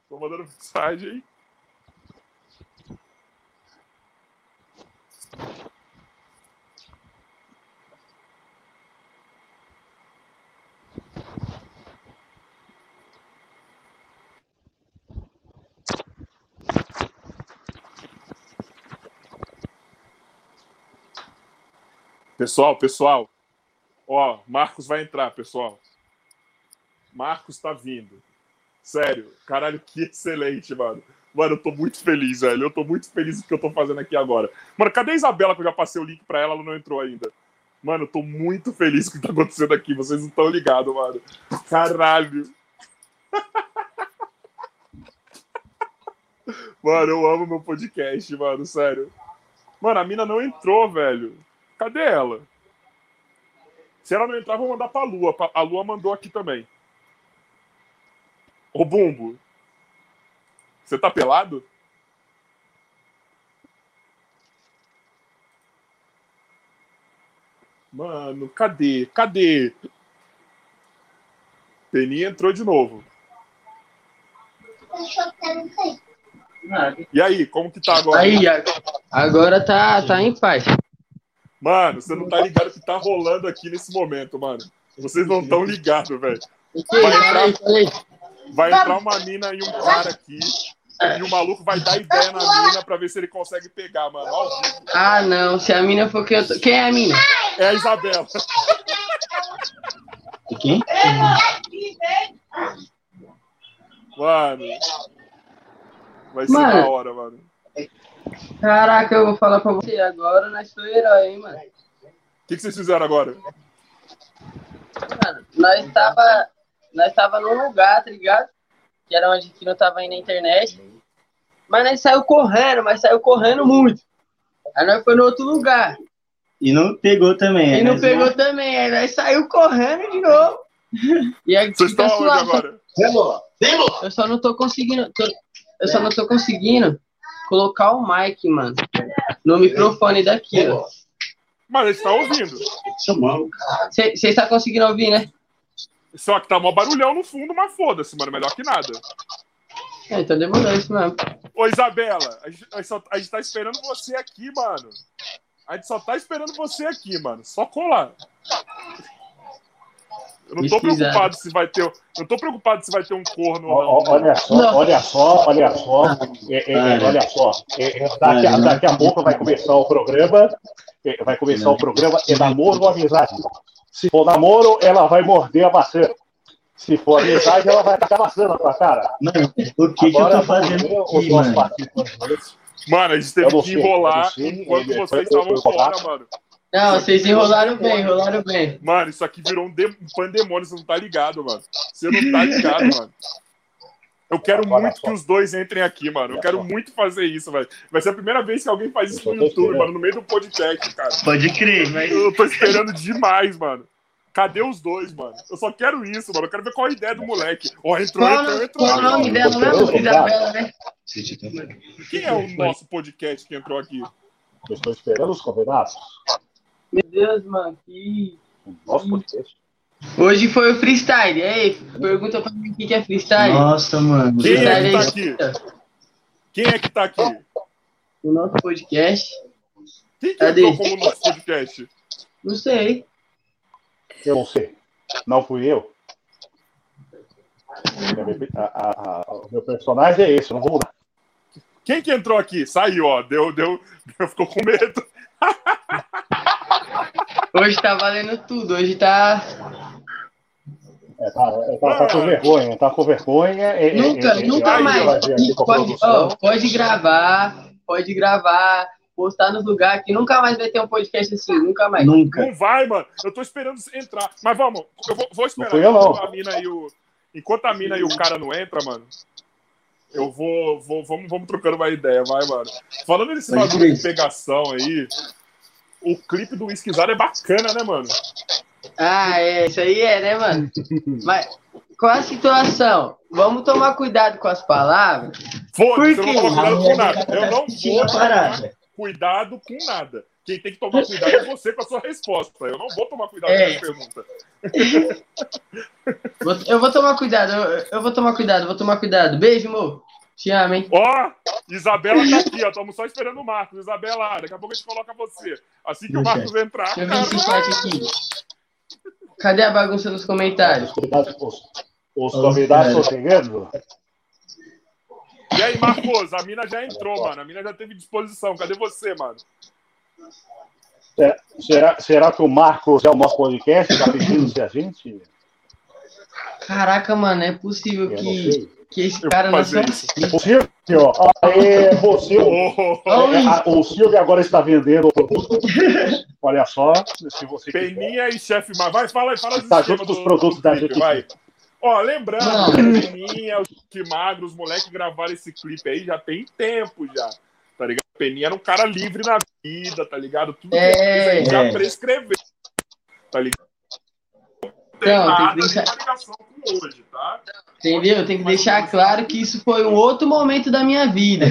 Tô mandando mensagem Pessoal, pessoal. Ó, Marcos vai entrar, pessoal. Marcos tá vindo. Sério, caralho, que excelente, mano. Mano, eu tô muito feliz, velho. Eu tô muito feliz com o que eu tô fazendo aqui agora. Mano, cadê a Isabela que eu já passei o link pra ela? Ela não entrou ainda. Mano, eu tô muito feliz com o que tá acontecendo aqui. Vocês não estão ligados, mano. Caralho. Mano, eu amo meu podcast, mano, sério. Mano, a mina não entrou, velho. Cadê ela? Se ela não entrar, vou mandar pra Lua. A Lua mandou aqui também. Ô, Bumbo. Você tá pelado? Mano, cadê? Cadê? Peninha entrou de novo. E aí, como que tá agora? Aí, agora tá, tá em paz. Mano, você não tá ligado o que tá rolando aqui nesse momento, mano. Vocês não estão ligados, velho. Falei, falei. Vai entrar uma mina e um cara aqui. E o maluco vai dar ideia na mina pra ver se ele consegue pegar, mano. Ah, não. Se a mina for que eu tô... Quem é a mina? É a Isabela. Quem? Mano. Vai ser Mano. da hora, mano. Caraca, eu vou falar pra você agora, nós sou herói, hein, mano. O que, que vocês fizeram agora? Mano, nós tava, nós tava num lugar, tá ligado? Que era onde que não tava indo na internet. Mas nós saiu correndo, mas saiu correndo muito. Aí nós foi no outro lugar. E não pegou também. E né? não pegou também. Aí nós saiu correndo de novo. E aí Vocês estão onde agora? Eu só não tô conseguindo. tô- eu só não tô conseguindo colocar o mic, mano. No microfone daqui, ó. Mas a gente tá ouvindo. Você está conseguindo ouvir, né? Só que tá mó barulhão no fundo, mas foda-se, mano. Melhor que nada. É, então demorou isso mesmo. Ô, Isabela, a gente, a gente só- a gente tá esperando você aqui, mano. A gente só tá esperando você aqui, mano. Só colar. Eu não tô Pesquisar. preocupado se vai ter. Eu não tô preocupado se vai ter um corno ou não. Olha só, olha só, olha só. É, é, é, olha só. É, é, daqui, a- daqui a pouco vai começar o programa. é, Vai começar o programa. É namoro ou amizade? Se for namoro, ela vai morder a maçã. Se for amizade, ela vai tacar maçã na tua cara. Mano, o que, que eu Agora tô fazendo aqui, mano? Mano, a gente teve não que enrolar não enquanto vocês estavam fora, mano. Não, vocês enrolaram bem, enrolaram bem. Mano, isso aqui virou um, de... um pandemônio, você não tá ligado, mano. Você não tá ligado, mano. Eu quero muito que os dois entrem aqui, mano. Eu quero muito fazer isso, velho. Vai ser a primeira vez que alguém faz isso no YouTube, mano, no meio do podcast, cara. Pode crer, mas. Eu tô esperando demais, mano. Cadê os dois, mano? Eu só quero isso, mano. Eu quero ver qual a ideia do moleque. Ó, entrou, Qual, entrou, o- entrou. qual o nome dela mesmo? Isabela, né? Quem é o nosso podcast que entrou aqui? Eu estou esperando os convidados. Meu Deus, mano, que. O nosso podcast. Hoje foi o freestyle. Ei, pergunta pra mim o que é freestyle. Nossa, mano. Quem é que tá Freestyle aqui? Quem é que tá aqui? O nosso podcast. Quem que Cadê? entrou como nosso podcast? Não sei. Eu não sei. Não fui eu. A- a- a- o meu personagem é esse, eu não vou mudar. Quem que entrou aqui? Saiu, ó. Deu, deu, deu ficou com medo. Hoje tá valendo tudo. Hoje tá. É, tá, é, tá, tá com vergonha, tá com vergonha. é, é, Nunca, é, é, nunca mais. Pode, ó, pode gravar, pode gravar, postar nos lugares que nunca mais vai ter um podcast assim, nunca mais. Nunca. Não vai, mano. Eu tô esperando entrar. Mas vamos, eu vou, vou esperar. Eu. Enquanto a mina e o, enquanto a mina e o cara não entra, mano. Eu vou, vou vamos, vamos trocando uma ideia, vai, mano. Falando nesse bagulho de pegação aí, o clipe do Esquisado é bacana, né, mano? Ah, é, isso aí é, né, mano? Mas qual a situação? Vamos tomar cuidado com as palavras. Foda-se, eu não vou tomar cuidado com nada. Eu não vou a tomar cuidado com nada. Quem tem que tomar cuidado é você com a sua resposta. Eu não vou tomar cuidado É. com a pergunta. Vou- Eu vou tomar cuidado, eu, eu vou tomar cuidado, vou tomar cuidado. Beijo, amor. Te amo, hein? Ó, Isabela tá aqui, ó. Estamos só esperando o Marcos. Isabela, daqui a pouco a gente coloca você. Assim que o Marcos entrar. Deixa eu ver esse chat aqui. Cadê a bagunça nos comentários? Os convidados, estão chegando. E aí, Marcos, a mina já entrou, mano. A mina já teve disposição. Cadê você, mano? É, Será, será que o Marcos é o nosso podcast? Está pedindo-se a gente? Caraca, mano, é possível Eu não que, sei. Que esse cara não assim. O Silvio, ó. Aê, É, a- o Silvio agora está vendendo o produto. Olha só, se você quiser. Peninha e chefe Mar. Vai, fala aí, fala os Tá esquemas junto dos do- produtos do da gente. vai. Ó, lembrando, Não. que Peninha, o que Magro, os moleques gravaram esse clipe aí já tem tempo já. Tá ligado? Peninha era um cara livre na vida, tá ligado? Tudo que É. ele fez aí já É. prescreveu. Tá ligado? Tem Não, tem que nada deixar- de ligação com hoje, tá? Entendeu? Tem que deixar claro que isso foi um outro momento da minha vida.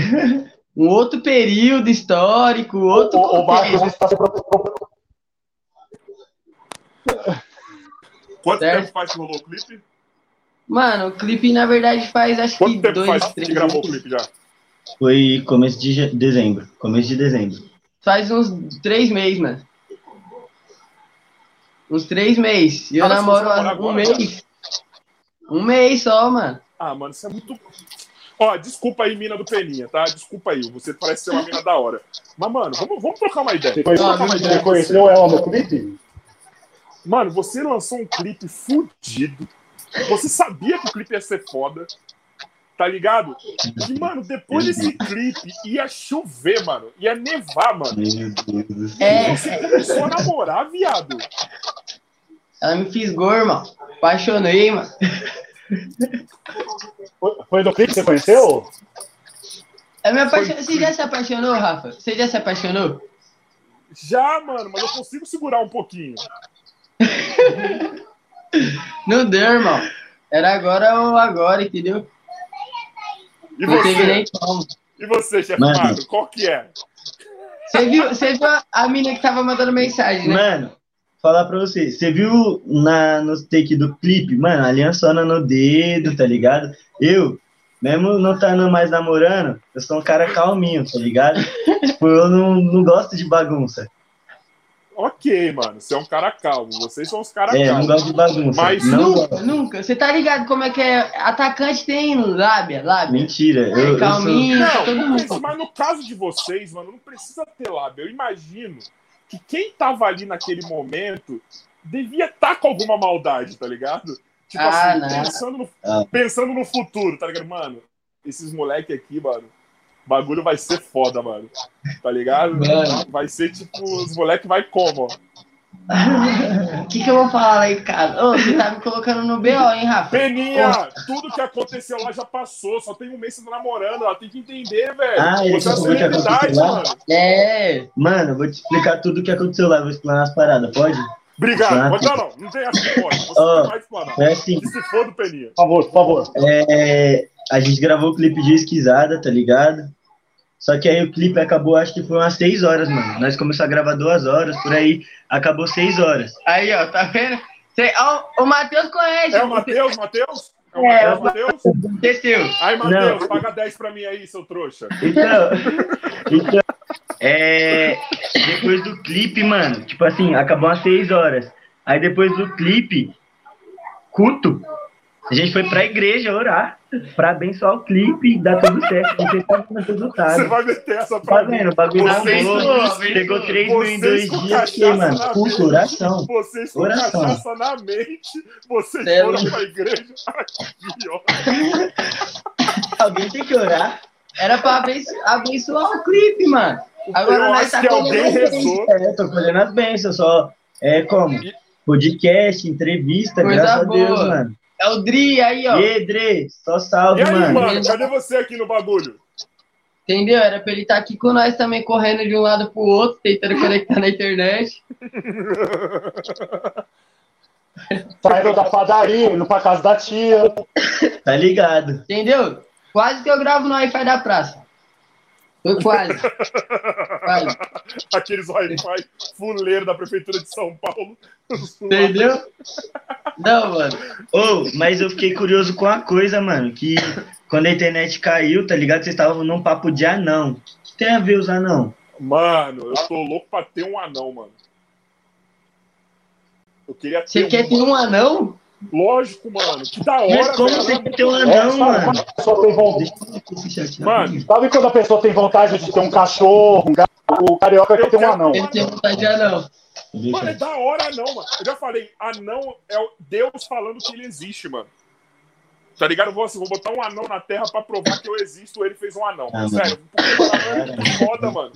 Um outro período histórico, outro O, o Marcos contexto. está se. Quanto Certo. tempo faz que rolou o clipe? Mano, o clipe, na verdade, faz acho que Quanto tempo dois, faz que três gravou o meses. clipe já? Foi começo de dezembro. Começo de dezembro. Faz uns três meses, mano. Uns três meses. E eu se namoro há um agora, mês. Um mês só, mano. Ah, mano, isso é muito. Ó, desculpa aí, mina do Peninha, tá? Desculpa aí, você parece ser uma mina da hora. Mas, mano, vamos, vamos trocar uma ideia. Você conheceu, Ah, você Deus. conheceu ela no clipe? Mano, você lançou um clipe fudido. Você sabia que o clipe ia ser foda. Tá ligado? E, mano, depois desse clipe ia chover, mano. Ia nevar, mano. Meu Deus do céu. É, Você começou a namorar, viado. Ela me fisgou, irmão. Apaixonei, mano. Foi, no clipe que você conheceu? Eu me apaixon... Você já se apaixonou, Rafa? Você já se apaixonou? Já, mano, mas eu consigo segurar um pouquinho. Não deu, irmão. Era agora ou agora, entendeu? E Não você? nem como. E você, chefe Mano. Qual que é? Você viu, você viu a, a mina que tava mandando mensagem, né? Mano, falar pra você, você viu na, no take do clipe, mano, aliançona no dedo, tá ligado? Eu, mesmo não estando mais namorando, eu sou um cara calminho, tá ligado? tipo, eu não, não gosto de bagunça. Ok, mano, você é um cara calmo. Vocês são os caras É, eu não calmos. gosto de bagunça. Mas não nunca, nunca. Você tá ligado como é que é? Atacante tem lábia, lábia. Mentira. Eu, eu sou... Calminho, Não, todo não mundo. precisa- mas no caso de vocês, mano, não precisa ter lábio. Eu imagino que quem tava ali naquele momento devia estar com alguma maldade, tá ligado? Tipo Ah, assim, não. pensando no, Ah. pensando no futuro, tá ligado? Mano, esses moleque aqui, mano, o bagulho vai ser foda, mano. Tá ligado? Mano. Vai ser tipo, os moleque vai como, ó. O que, que eu vou falar lá em casa? Ô, você tá me colocando no BO, hein, Rafa? Peninha, tudo que aconteceu lá já passou. Só tem um mês tá namorando. Ela tem que entender, velho. Ah, ele Você é a que celebridade, aconteceu lá? mano. É. Mano, eu vou te explicar tudo o que aconteceu lá. Vou explanar as paradas, pode? Obrigado. Ah, Mas não, não, não tem essa que pode. Você não vai explanar. Foi assim. Que se for do Peninha. Por favor, por favor. É, a gente gravou o clipe de esquisada, tá ligado? Só que aí o clipe acabou, acho que foi umas 6 horas, mano. Nós começamos a gravar duas horas, por aí acabou 6 horas. Aí, ó, tá vendo? Cê, ó, o Matheus conhece. É o Matheus, Matheus? É o É, Matheus, Matheus? Desceu. Aí, Matheus, paga 10 pra mim aí, seu trouxa. Então, então é, depois do clipe, mano, tipo assim, acabou às 6 horas. Aí depois do clipe, culto, a gente foi pra igreja orar, pra abençoar o clipe e dar tudo certo. Não sei como tá Você resultado. vai meter essa Tá pra mim. vendo? O bagulho Vocês acabou, dois, pegou vocês 3 mil em dois dias, que, cachaça mano, na mente. oração. Vocês com Oração. cachaça na mente, vocês Cê é foram pra igreja. Aqui, ó. Alguém tem que orar. Era pra abenço- abençoar o clipe, mano. Agora Eu nós acho tá que colhendo rezou. É, tô colhendo as bênçãos, só. É como? Podcast, entrevista, Coisa graças a Deus, boa. mano. É o Dri aí, ó. E aí, Dre, só salve, E aí, mano. mano, cadê você aqui no bagulho? Entendeu? Era pra ele estar aqui com nós também, correndo de um lado pro outro, tentando conectar na internet. Saindo da padaria, indo pra casa da tia. Tá ligado? Entendeu? Quase que eu gravo no Wi-Fi da praça. Foi quase. quase. Aqueles Wi-Fi fuleiro da Prefeitura de São Paulo. Entendeu? Não, mano. Ô, mas eu fiquei curioso com uma coisa, mano, que quando a internet caiu, tá ligado? Vocês estavam num papo de anão. O que tem a ver os anão? Mano, eu tô louco pra ter um anão, mano. Eu queria ter Você quer ter um anão? Lógico, mano. Que da hora, Mas como você quer ter um É, anão, sabe mano? quando a pessoa tem vontade, Mano, sabe quando a pessoa tem vontade de ter um cachorro, um gato? O carioca quer ter um anão. Ele tem vontade de anão. mano, é da hora anão, mano. Eu já falei, anão é o Deus falando que ele existe, mano. Tá ligado? Eu vou, assim, vou botar um anão na terra pra provar que eu existo. Ele fez um anão. Ah, Sério, porque o anão é muito foda, mano.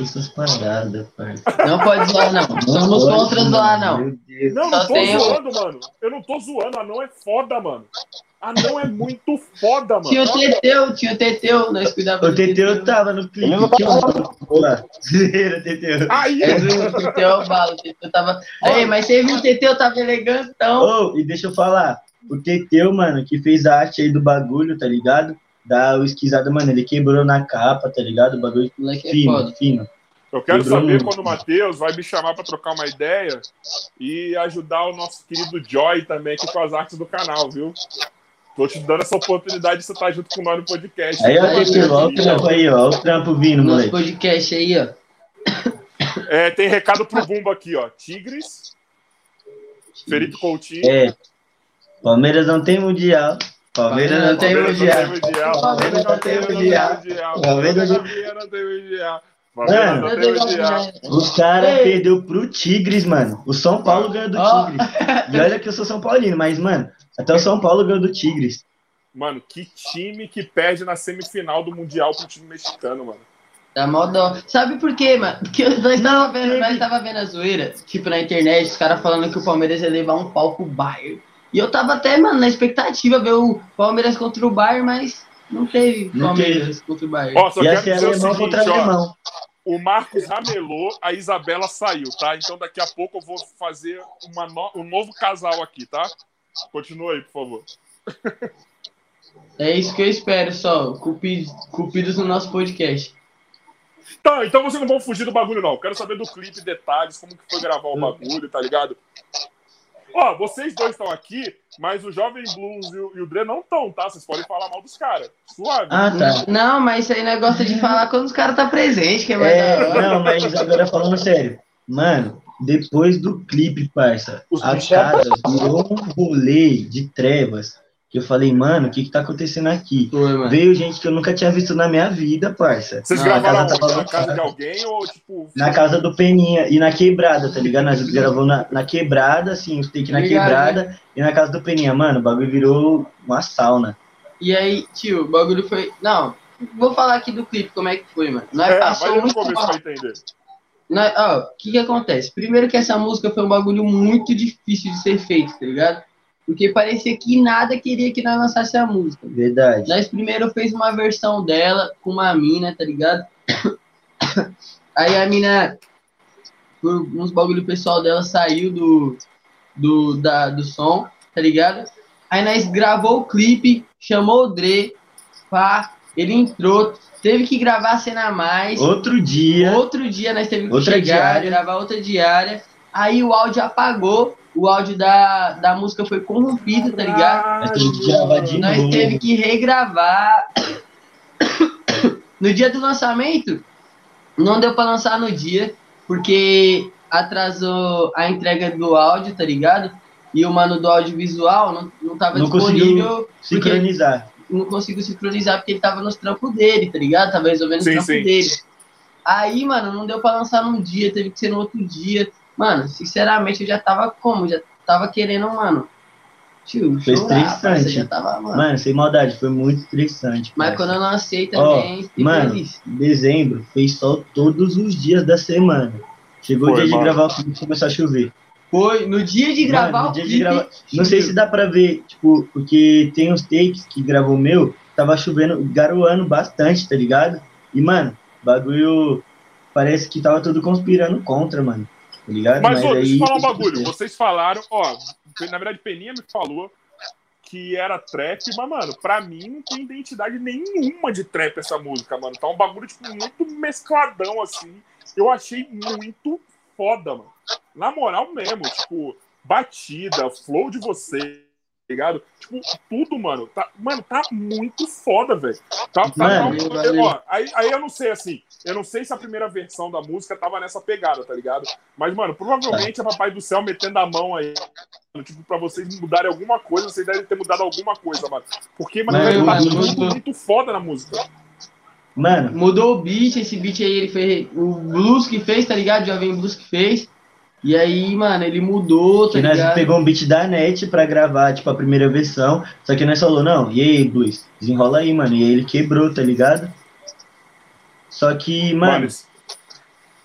Essas paradas, parça. Não pode zoar, não. Somos pode, contra zoar, não. Não, não tô zoando, mano. Eu não tô zoando. Anão é foda, mano. Anão é muito foda, mano. Tinha o Teteu, tinha o Teteu, nós cuidávamos O Teteu tava no clipe. Não. Olá. Zoeira, Teteu. Aí, É, o Teteu é o balo, o Teteu tava. Aí, mas você viu o Teteu tava elegantão. Ô, e deixa eu falar. O Teteu, mano, que fez a arte aí do bagulho, tá ligado? Da o esquisado, mano, ele quebrou na capa, tá ligado? O bagulho O moleque é fino, foda. fino. eu quero Quebrou saber muito. quando o Matheus vai me chamar pra trocar uma ideia e ajudar o nosso querido Joy também aqui com as artes do canal, viu? Tô te dando essa oportunidade de você estar junto com nós no podcast. Aí, ó, ó o trampo aí, ó. Ó o trampo vindo, Nosso moleque. podcast aí, ó. É, tem recado pro Bumba aqui, ó. Tigres, Felipe Coutinho. É. Palmeiras não tem mundial. Palmeiras não tem Palmeiras mundial. não tem mundial. Palmeiras não tem mundial. Palmeiras não tem mundial. Palmeiras não tem mundial. Os caras perdeu pro Tigres, mano. O São Paulo ganhou do. Tigres. E olha que eu sou São Paulino, mas, mano, até o São Paulo ganhou do Tigres. Mano, que time que perde na semifinal do Mundial pro time mexicano, mano. Dá mó dó. Sabe por quê, mano? Porque nós tava vendo, nós tava vendo a zoeira, tipo, na internet, os caras falando que o Palmeiras ia levar um pau pro Bayern. E eu tava até, mano, na expectativa ver o Palmeiras contra o Bayern, mas não teve Não Palmeiras contra o Bayern. Ó, só Ia quero dizer o alemão contra seguinte, ó. alemão. O Marcos ramelou, a Isabela saiu, tá? Então daqui a pouco eu vou fazer uma no- um novo casal aqui, tá? Continua aí, por favor. É isso que eu espero só, cupidos, cupidos no nosso podcast. Tá, então vocês não vão fugir do bagulho, não. Quero saber do clipe, detalhes, como que foi gravar o bagulho, tá ligado? Ó, vocês dois estão aqui, mas o Jovem Blues e o, e o Dre não estão, tá? Vocês podem falar mal dos caras. Suave. Ah, tá. Não, mas isso aí não gosta de falar quando os caras tá presente, que é mais É, da hora. não, mas agora falando sério. Mano, depois do clipe, parça, Os a é casa virou um rolê de trevas. Que eu falei, mano, o que que tá acontecendo aqui? Foi. Veio gente que eu nunca tinha visto na minha vida, parça. Vocês Não, a gravaram casa onde? Na casa de alguém ou, tipo... Na casa do Peninha e na quebrada, tá ligado? Nós gravamos na, na quebrada, assim, os take na quebrada e na casa do Peninha. Mano, o bagulho virou uma sauna. E aí, tio, o bagulho foi. Não, vou falar aqui do clipe, como é que foi, mano. Nós É, vai passou muito começo pra entender. Nós- ó, o que que acontece? Primeiro que essa música foi um bagulho muito difícil de ser feito, tá ligado? Porque parecia que nada queria que nós lançasse a música. Verdade. Nós primeiro fez uma versão dela com uma mina, tá ligado? Aí a mina, por uns bagulho pessoal dela, saiu do, do, da, do som, tá ligado? Aí nós gravou o clipe, chamou o Dre, pá, ele entrou, teve que gravar a cena a mais. Outro dia, Outro dia nós teve que Outra chegar, diária. gravar outra diária. Aí o áudio apagou, o áudio da, da música foi corrompido, tá ligado? de Nós novo. teve que regravar. No dia do lançamento, não deu pra lançar no dia, porque atrasou a entrega do áudio, tá ligado? E o mano do audiovisual não, não tava Não disponível, Sincronizar. não conseguiu sincronizar porque ele tava nos trampos dele, tá ligado? Tava resolvendo os Sim, trampos sim. dele. Aí, mano, não deu pra lançar num dia, teve que ser no outro dia. Mano, sinceramente, eu já tava como? Já tava querendo, mano. Tio, Foi chorar, estressante. já tava, mano. Mano, sem maldade, foi muito estressante. Mas quando eu lancei Ó, também, fiquei mano, feliz. dezembro fez sol todos os dias da semana. Chegou Foi, o dia de mano. gravar o clipe e começou a chover. Foi no dia de gravar Mano, no o dia de clipe. gravar- Não sei se dá pra ver, tipo, porque tem uns takes que gravou o meu, tava chovendo, garoando bastante, tá ligado? E, mano, bagulho parece que tava tudo conspirando contra, mano. Tá ligado? Mas, ô, deixa eu falar um bagulho. Vocês falaram, ó, na verdade, Peninha me falou que era trap, mas, mano, pra mim não tem identidade nenhuma de trap essa música, mano. Tá um bagulho, tipo, muito mescladão, assim. Eu achei muito foda, mano. Na moral mesmo, tipo, batida, flow de você, tá ligado? Tipo, tudo, mano. Tá, mano, tá muito foda, velho. Tá, tá, Mano, tá- ó, aí, aí eu não sei, assim, eu não sei se a primeira versão da música tava nessa pegada, tá ligado? Mas, mano, provavelmente é Papai do Céu metendo a mão aí. mano, Tipo, pra vocês mudarem alguma coisa, vocês devem ter mudado alguma coisa, mano. Porque, mano, Mano, tá mano, mudou. muito foda na música. Mano, Mudou o beat, esse beat aí ele fez. O Blues que fez, tá ligado? Jovem Blues que fez. E aí, mano, ele mudou, tá nós ligado? pegou um beat da net pra gravar, tipo, a primeira versão. Só que nós falou, não, e aí, Blues, desenrola aí, mano. E aí ele quebrou, tá ligado? Só que, mano, Mano,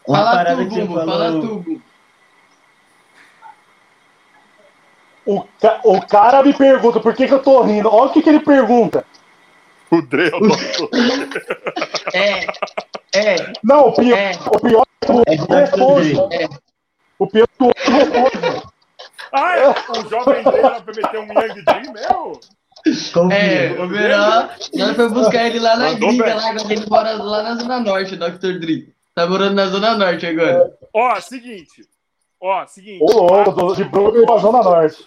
uma Fala parada tu, que você Bumbo, fala falou. tu. O, ca- o cara me pergunta por que, que eu tô rindo. Olha o que, que ele pergunta. o Dre, eu tô- É, é, Não, o pior, é. o pior é que o É responde. É. O pior é que o outro responde. Ah, é? O jovem era pra meter um Young Dream, meu? Confia. É, o melhor, nós foi buscar ele lá na Mandou gringa, bem. lá, ele mora lá na Zona Norte, Dr. Dre. Tá morando na Zona Norte agora. Ó, seguinte. Ó, seguinte. Ô, louco, tô de Brooklyn pra Zona Norte.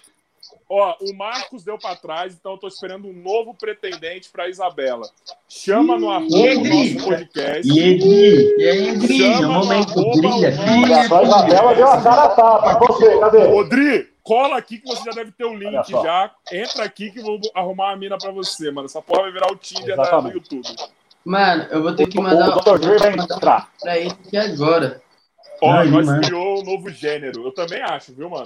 Ó, o Marcos deu pra trás, então eu tô esperando um novo pretendente pra Isabela. Chama no arroba do Edri. nosso podcast. E Edi, E? Chama é o momento, no arroba brilha, o A Isabela deu a cara a tapa. Você, cadê? Ô, Dri, cola aqui que você já deve ter o link só. já. Entra aqui que eu vou arrumar uma mina pra você, mano. Essa porra vai virar o Tinder da- do. YouTube. Mano, eu vou ter que O mandar, Dr. Dre vai entrar. pra ele aqui agora. Ó, nós mano. criou um novo gênero. Eu também acho, viu, mano?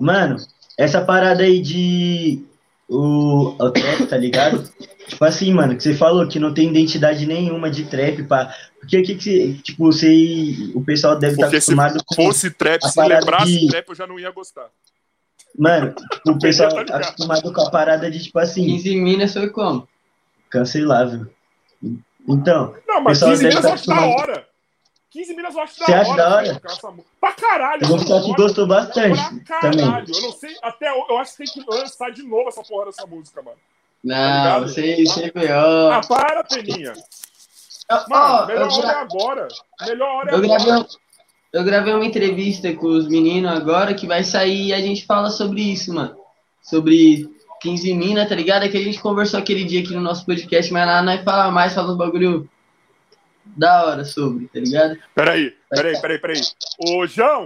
Mano, essa parada aí de. O, o trap, tá ligado? tipo assim, mano, que você falou que não tem identidade nenhuma de trap, pá. Porque que que você. Tipo, você. O pessoal deve estar Porque se acostumado com. fosse trap, se parada lembrasse de- trap, eu já não ia gostar. Mano, o pessoal tá ligado. acostumado com a parada de, tipo assim, 15 minas foi como? cancelável. Então, Não, mas Pessoal 15 deve minas tá acho da hora. 15 minas eu acho da Você hora. acha da hora? velho, essa mu- Pra caralho. eu falar que gostou bastante Pra também. caralho. Eu não sei. Até eu, eu acho que tem que lançar de novo essa porra dessa música, mano. Não, ligado? você, você foi, ó. Ah, para, Peninha. Mano, Ó, melhor eu, hora é gra- agora. Melhor hora é eu agora. gravei, eu gravei uma entrevista com os meninos agora que vai sair e a gente fala sobre isso, mano. Sobre 15 mina, tá ligado? É que a gente conversou aquele dia aqui no nosso podcast, mas lá nós fala mais, fala bagulho da hora sobre, tá ligado? Peraí, peraí, peraí, peraí. Ô, João!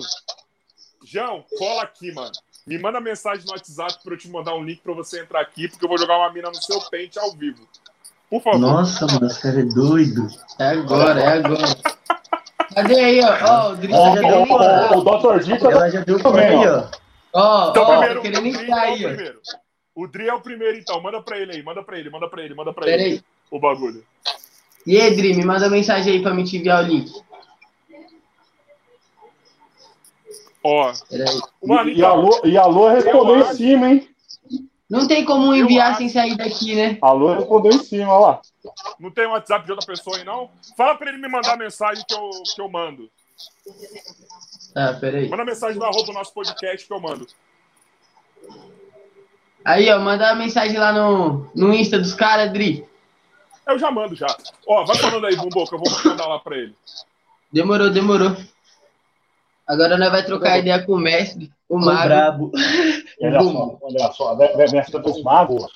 João, cola aqui, mano. Me manda mensagem no WhatsApp pra eu te mandar um link pra você entrar aqui, porque eu vou jogar uma mina no seu pente ao vivo. Por favor. Nossa, mano, esse cara é doido. É agora, é agora. Cadê aí, ó? Ó, o Dri Ó, tá querendo ó, entrar. ó, o Dr. Dica Ela já deu também, ó. ó. Ó, Então, ó, primeiro, tá o querendo entrar é o aí, ó. primeiro. O Dri é o primeiro, então. Manda pra ele aí, manda pra ele, manda pra ele, manda pra Pera ele. aí. O bagulho. E aí, Dri, me manda mensagem aí pra me te enviar o link. Ó, Pera aí. mano, E a Lu, e a Lu respondeu em cima, hein? Não tem como enviar acho- sem sair daqui, né? A Lu respondeu em cima, olha lá. não tem WhatsApp de outra pessoa aí, não? Fala pra ele me mandar mensagem que eu, que eu mando. Tá, pera aí. Manda mensagem no arroba do nosso podcast que eu mando. Aí, ó, manda uma mensagem lá no, no Insta dos caras, Dri. Eu já mando já. Ó, vai falando aí, Bumbo, que eu vou mandar lá pra ele. Demorou, demorou. Agora nós vai trocar ideia com o mestre, o mago. brabo. Olha só, olha só, mestre dos magos.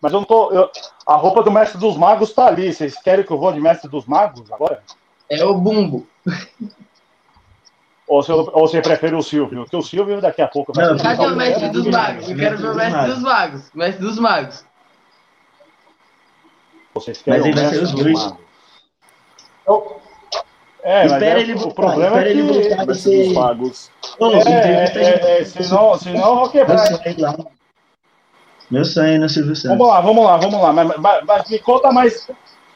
Mas eu não tô. eu- a roupa do mestre dos magos tá ali. Vocês querem que eu vou de mestre dos magos agora? É o Bumbo. Ou você, ou você prefere o Silvio? Porque o Silvio daqui a pouco vai Não, ser- Cadê o mestre dos magos? Eu quero ver o mestre dos magos. Mestre dos magos. Vocês querem Mas o vai os dois. Eu- É, mas Espera é- ele o problema espera é ele que. voltar. Vai ser dos magos. Ô, É, é, é, é, senão, senão eu vou quebrar. Meu sonho lá. Meu sonho é no Silvio Santos. Vamos lá, vamos lá, vamos lá. Mas, mas- mas me conta mais.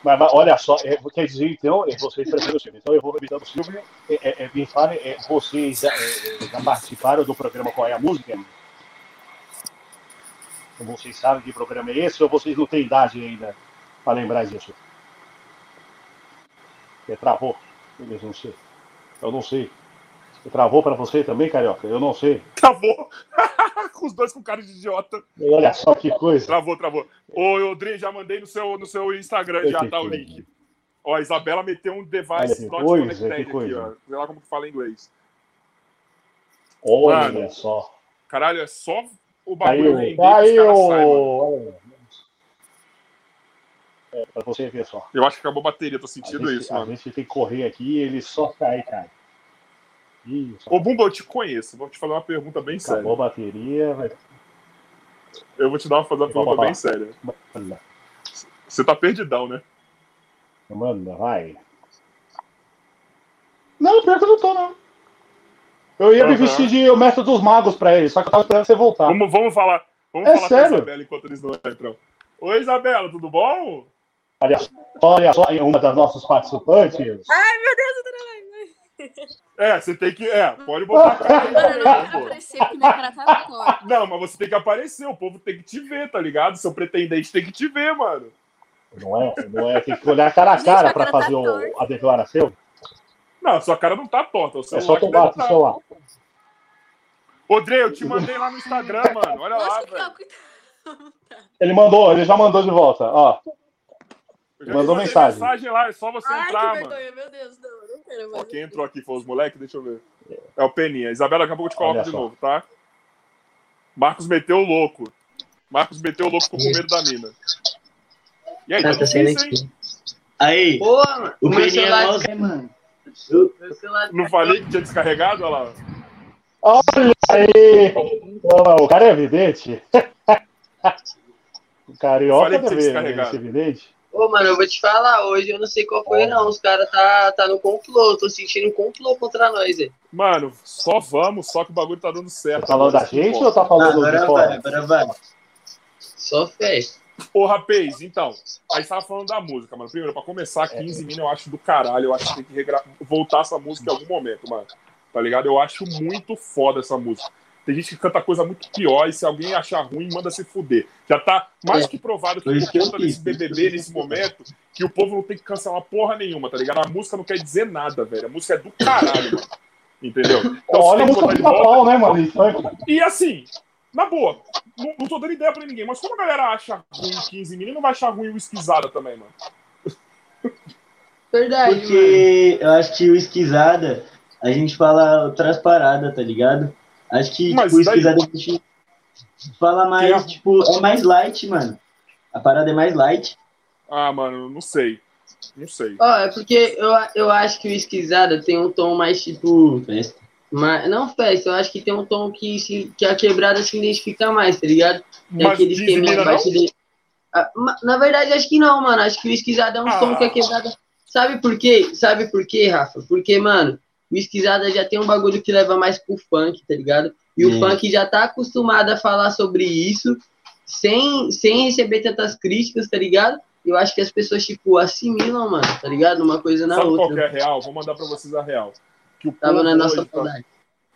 Mas, mas olha só, é, quer dizer, então, é, vocês preferem o Silvio. Então eu vou revisando o Silvio. É, é, é, me fale, é, vocês já, é, já participaram do programa Qual é a Música? Vocês sabem que programa é esse ou vocês não têm idade ainda para lembrar disso? Você travou? Beleza, não sei. Eu não sei. Travou para você também, Carioca? Eu não sei. Travou. Os dois com cara de idiota. Olha só que coisa. Travou, travou. Ô, Odrin, já mandei no seu, no seu Instagram, já tá o link. Ó, a Isabela meteu um Olha device que not coisa, connected que aqui, coisa. ó. Sei lá como que fala em inglês. Olha Mano, só. Caralho, é só o bagulho Caiu, render que os caras saem, mano. caiu. É, pra você ver só. Eu acho que acabou a bateria, tô A sentindo gente, isso, a mano. gente tem que correr aqui e ele só cai, cai. Isso. Ô, Bumba, eu te conheço. Vou te fazer uma pergunta bem séria. Acabou a bateria. Vai... Eu vou te dar uma, fazer uma pergunta bem séria. Manda, Você tá perdidão, né? manda, vai. Não, pior que eu não tô, não. Eu ia me Aham. vestir de o mestre dos magos pra ele, só que eu tava esperando você voltar. Vamos, vamos falar. Vamos É falar com sério? a Isabela enquanto eles não entram. Oi, Isabela, tudo bom? Olha só, olha só, uma das nossas participantes. Ai, meu Deus, eu tô na live. É, você tem que. É, pode botar a cara aí Mano, eu não aparecer cara tá. Não, mas você tem que aparecer, o povo tem que te ver, tá ligado? Seu pretendente tem que te ver, mano. Não é? Não é? Tem que olhar cara a cara a pra cara tá fazer o- a declaração. Não, sua cara não tá torta, o É só que tomar tá. celular. Ô, Dre, eu te mandei lá no Instagram, mano. Olha lá, Nossa, que velho. Ele mandou, ele já mandou de volta. Ó, Mandou mensagem. mensagem lá, é só você Ai, entrar, que mano. vergonha, meu Deus, não, eu não quero Ó, mais. quem entrou aqui foi os moleques, deixa eu ver. É o Peninha. Isabela, daqui a pouco eu te coloco de novo, tá? Marcos meteu o louco. Marcos meteu o louco, com medo da mina. E aí, tá tá saindo difícil. Aí, Pô, mano, o meu Peninha é celular, mal, né, mano? meu celular Não falei que tinha descarregado? Olha lá. olha aí! Ó, o cara é evidente. O carioca Falei que tinha Ô, mano, eu vou te falar, hoje eu não sei qual foi, não. Os caras tá, tá no complô, tô sentindo um complô contra nós, velho. Mano, só vamos, só que o bagulho tá dando certo. Tá falando da gente ou tá falando de Agora vai, fora? agora vai. Só fé. Ô, rapaz, então, aí você tava falando da música, mano. Primeiro, pra começar, 15 mil eu acho do caralho. Eu acho que tem que regra... voltar essa música em algum momento, mano. Tá ligado? Eu acho muito foda essa música. Tem gente que canta coisa muito pior e se alguém achar ruim, manda se fuder. Já tá mais É. que provado que por conta desse BBB nesse momento, que o povo não tem que cancelar porra nenhuma, tá ligado? A música não quer dizer nada, velho. A música é do caralho, mano. Entendeu? Então, Olha a música do pau, né, mano? funk. e assim, na boa, não, não tô dando ideia pra ninguém, mas como a galera acha ruim 15 mil, não vai achar ruim o esquisada também, mano. Verdade, mano. Porque eu acho que o esquisada, a gente fala outras paradas, tá ligado? Acho que Mas tipo, o daí- esquisada a gente fala mais, a- tipo, é mais light, mano. A parada é mais light. Ah, mano, não sei. Não sei. Ó, é porque eu, eu acho que o Esquisada tem um tom mais tipo. Festa. mais- não festa, eu acho que tem um tom que, se, que a quebrada se identifica mais, tá ligado? Tem Mas aquele Dizzy esqueminha abaixo dele. Ah, Na verdade, acho que não, mano. Acho que o Esquisada é um Ah. tom que a quebrada. Sabe por quê? Sabe por quê, Rafa? Porque, mano, o Esquisada já tem um bagulho que leva mais pro funk, tá ligado? E o funk já tá acostumado a falar sobre isso sem, sem receber tantas críticas, tá ligado? Eu acho que as pessoas, tipo, assimilam, mano, tá ligado? Uma coisa na Sabe qual outra. que é a real? Vou mandar pra vocês a real. Que o Tava povo na nossa hoje tá- saudade.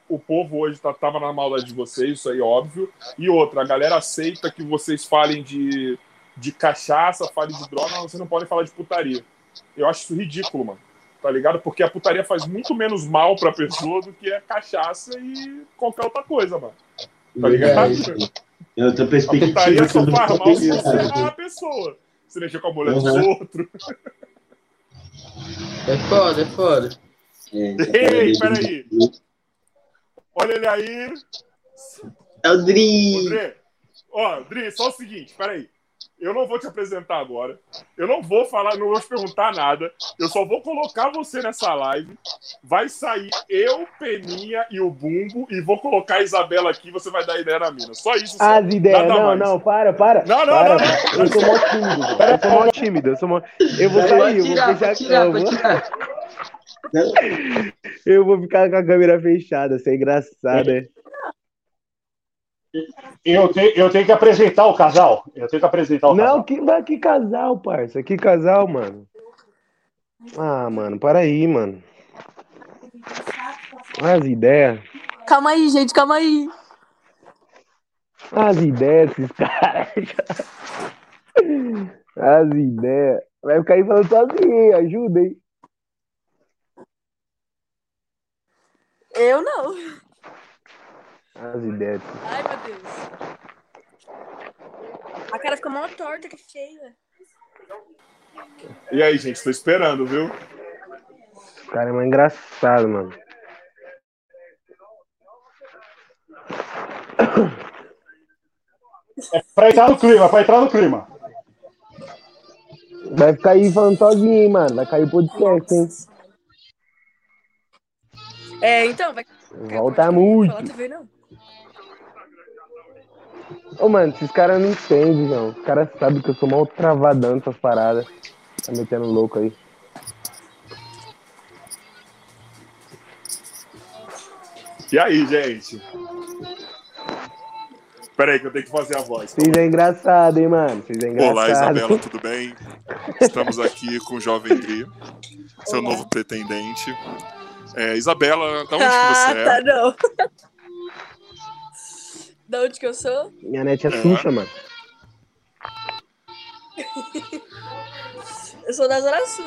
o povo hoje tá, tava na maldade de vocês, isso aí é óbvio. E outra, a galera aceita que vocês falem de, de cachaça, falem de droga, mas vocês não podem falar de putaria. Eu acho isso ridículo, mano. Tá ligado? Porque a putaria faz muito menos mal pra pessoa do que a cachaça e qualquer outra coisa, mano. Tá ligado? É outra A perspectiva. putaria só faz mal se você errar a pessoa. Se mexer com a mulher dos Uhum. outros. É foda, é foda. É, Ei, parada peraí. Olha ele aí. É o Dri. André, ó, Dri, só o seguinte, peraí. Eu não vou te apresentar agora. Eu não vou falar, não vou te perguntar nada. Eu só vou colocar você nessa live. Vai sair eu, Peninha e o Bumbo. E vou colocar a Isabela aqui. Você vai dar ideia na mina. Só isso. Só. As ideias, Nada não, mais. não, para, para. Não, não, para, não, não. Eu sou mó tímido, eu sou mó tímido, eu sou mó... Eu vou sair, eu vou fechar eu vou- tirar. Eu vou ficar com a câmera fechada, isso é engraçado, é. Eu, te- eu tenho que apresentar o casal. Eu tenho que apresentar o Não, casal. que, mas que casal, parça, que casal, mano. Ah, mano, para aí, mano. As ideias, Calma aí, gente, calma aí. as ideias, esses caras. As ideias. Vai ficar aí falando sozinho, hein? ajuda, hein? Eu não. As ideias. Ai, meu Deus. A cara fica mó torta, que feia. E aí, gente, tô esperando, viu? O cara é mais engraçado, mano. Pra entrar no clima, pra entrar no clima. Vai ficar aí falando sozinho, hein, mano. Vai cair o podcast, hein? É, então, vai. Volta muito. Fala TV, não. Ô, mano, esses caras não entendem, não. Os caras sabem que eu sou mal travadão nessas paradas. Tá metendo louco aí. E aí, gente? Peraí, que eu tenho que fazer a voz. Vocês é engraçado, hein, mano? Vocês é engraçado. Olá, Isabela, tudo bem? Estamos aqui com o Jovem Dri, seu novo pretendente. É, Isabela, da onde que ah, você é? tá, não. Da onde que eu sou? Minha net é suja, mano. Eu sou da Zona Sul.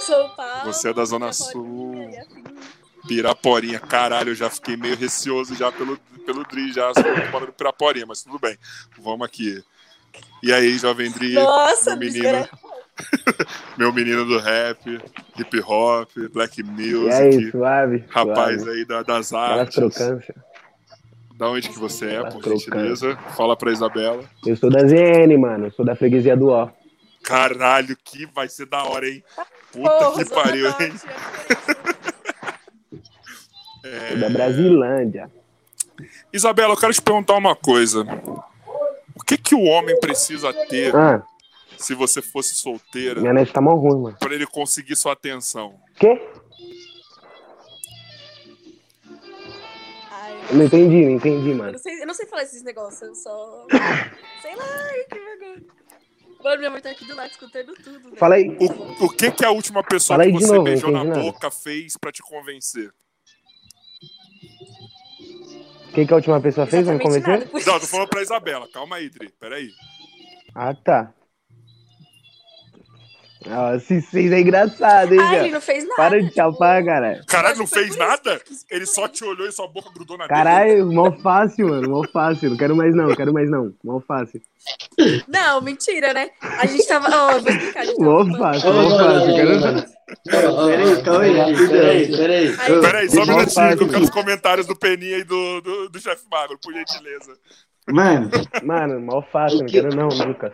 Sou pau. Você é da Zona Sul. Piraporinha, caralho, eu já fiquei meio receoso já pelo, pelo Dri, já no Piraporinha, mas tudo bem. Vamos aqui. E aí, Jovem Dri, Nossa, meu menino, meu menino do rap, hip hop, black E music, aí, suave? rapaz suave. aí da- das artes. crocâncias. Da onde que você é, por gentileza? Fala pra Isabela. Eu sou da ZN, mano. Eu sou da freguesia do Ó. Caralho, que vai ser da hora, hein? Puta Porra, que pariu, Norte, hein? Eu sou da Brasilândia. Isabela, eu quero te perguntar uma coisa. O que que o homem precisa ter Ah, se você fosse solteira minha net tá mó ruim, mano. pra ele conseguir sua atenção? Quê? Não entendi, não entendi, eu mano. não sei, eu não sei falar esses negócios, eu só. sei lá, que vergonha. Mano, minha mãe tá aqui do lado escutando tudo. velho. Fala aí. O, o que que a última pessoa Fala que você novo, beijou na nada. boca fez pra te convencer? O que, que a última pessoa fez? Vamos Exatamente convencer? nada, Não, eu tô falando pra Isabela. Calma aí, Dri. Peraí. Ah, tá. Se vocês é engraçado, hein, Ah, ele não fez nada. Para de chapar, cara. Caralho, não fez nada? eu Ele só te olhou e sua boca grudou na dele. Caralho, mó fácil, mano. Mó fácil. Não quero mais não, quero mais não. Mó fácil. Não, mentira, né? A gente tava. Ó, eu vou explicar. A gente tava Mó fácil, mó fácil. Quero... Peraí, calma aí, peraí, peraí. Aí- Peraí, só um Mó minutinho, que eu quero os comentários do Peninha e do, do, do chefe magro, por gentileza. Mano, Mano, mó fácil. Não quero não, nunca.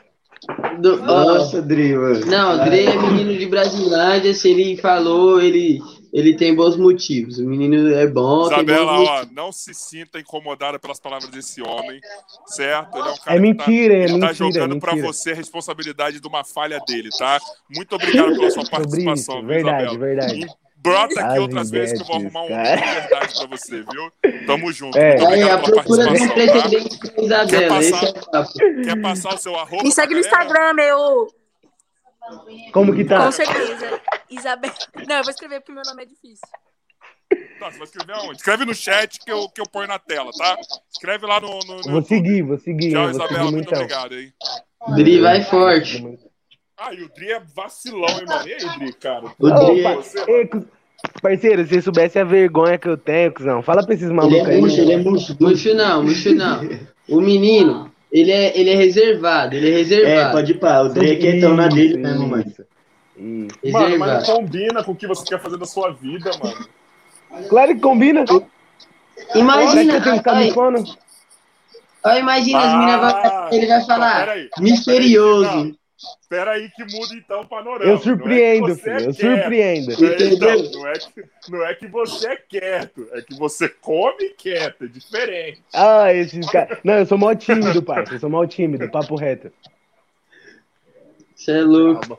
Do- ó, nossa, Dri, mano. Não, o Dre é menino de Brasilândia, se ele falou, ele, ele tem bons motivos. O menino é bom, tem Isabela, bons ó, não se sinta incomodada pelas palavras desse homem, certo? Ele é um cara É que mentira, tá, é ele tá mentira, jogando é pra mentira. você a responsabilidade de uma falha dele, tá? Muito obrigado pela sua participação, viu, verdade, Isabela? verdade. E brota aqui As outras vezes que eu vou arrumar um cara. de verdade pra você, viu? Tamo junto. É. Muito a obrigado pela procura de um participação, tá? pretendente Isabela, esse é. Quer passar o seu arroba? Me segue no? Instagram, meu. Como que tá? Com certeza. Isabel. Não, eu vou escrever porque meu nome é difícil. Tá, você vai escrever aonde? Escreve no chat que eu, que eu ponho na tela, tá? Escreve lá no. no, no Vou seguir, vou seguir. Tchau, Vou Isabela. seguir Muito então. obrigado, hein? Dri vai forte. Ah, e o Dri é vacilão, hein, mano? E aí, Dri, cara? O Dri é- ei, Parceiro, se você soubesse a vergonha que eu tenho, cuzão. Fala pra esses Ele malucos é aí. murcho, ele é murcho. Murcho não, murcho não. O menino, ele é, ele é reservado, ele é É, reservado. pode ir pá. O Dri é quietão na dele mesmo, mano. Mano, mas não combina com o que você quer fazer da sua vida, mano. Claro que combina. Será que Imagina, eu tenho ai, ai, imagina, as meninas Ah, vão, ele vai Não, falar, peraí. misterioso. Espera aí que muda então o panorama. Eu surpreendo, não é que você filho. é Eu quieto. surpreendo. É, então, não, é que, não é que você é quieto, é que você come quieto, é diferente. Ah, esses caras. Não, eu sou mal tímido, pai. Eu sou mal tímido, papo reto. Você é louco.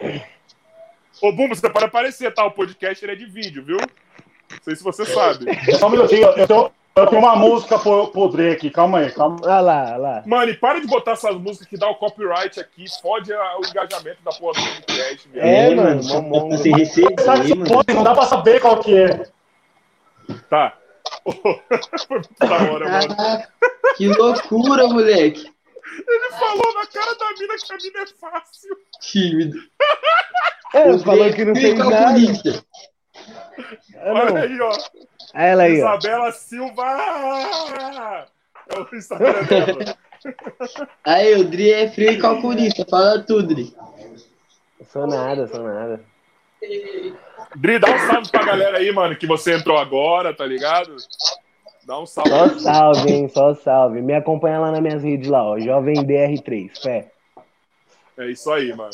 Ô, Bumbo, você pode aparecer, tá? O podcast ele é de vídeo, viu? Não sei se você sabe. Só um minutinho, eu tenho, eu tenho uma música pro, pro Dre aqui, calma aí, calma. Olha lá, olha lá. Mano, e para de botar essas músicas que dá o copyright aqui, fode o engajamento da porra do podcast, viu? É, É, mano, receita Sabe mano. pode, não dá pra saber qual que é. Tá. Foi muito da hora, mano. Caraca, que loucura, moleque. Ele falou na cara da mina que a mina é fácil. Tímido. É, falou que não Fica nada. Ah, Olha aí, ó. Ela aí, ó. Isabela Silva! É o Instagram dela. Aí, o Dri é frio e calculista, fala tudo, Dri. Sou nada, sou nada. Dri, dá um salve pra galera aí, mano, que você entrou agora, tá ligado? Dá um salve. Só salve, hein? Só salve. Me acompanha lá nas minhas redes lá, ó. Jovem DR3. Fé. É isso aí, mano.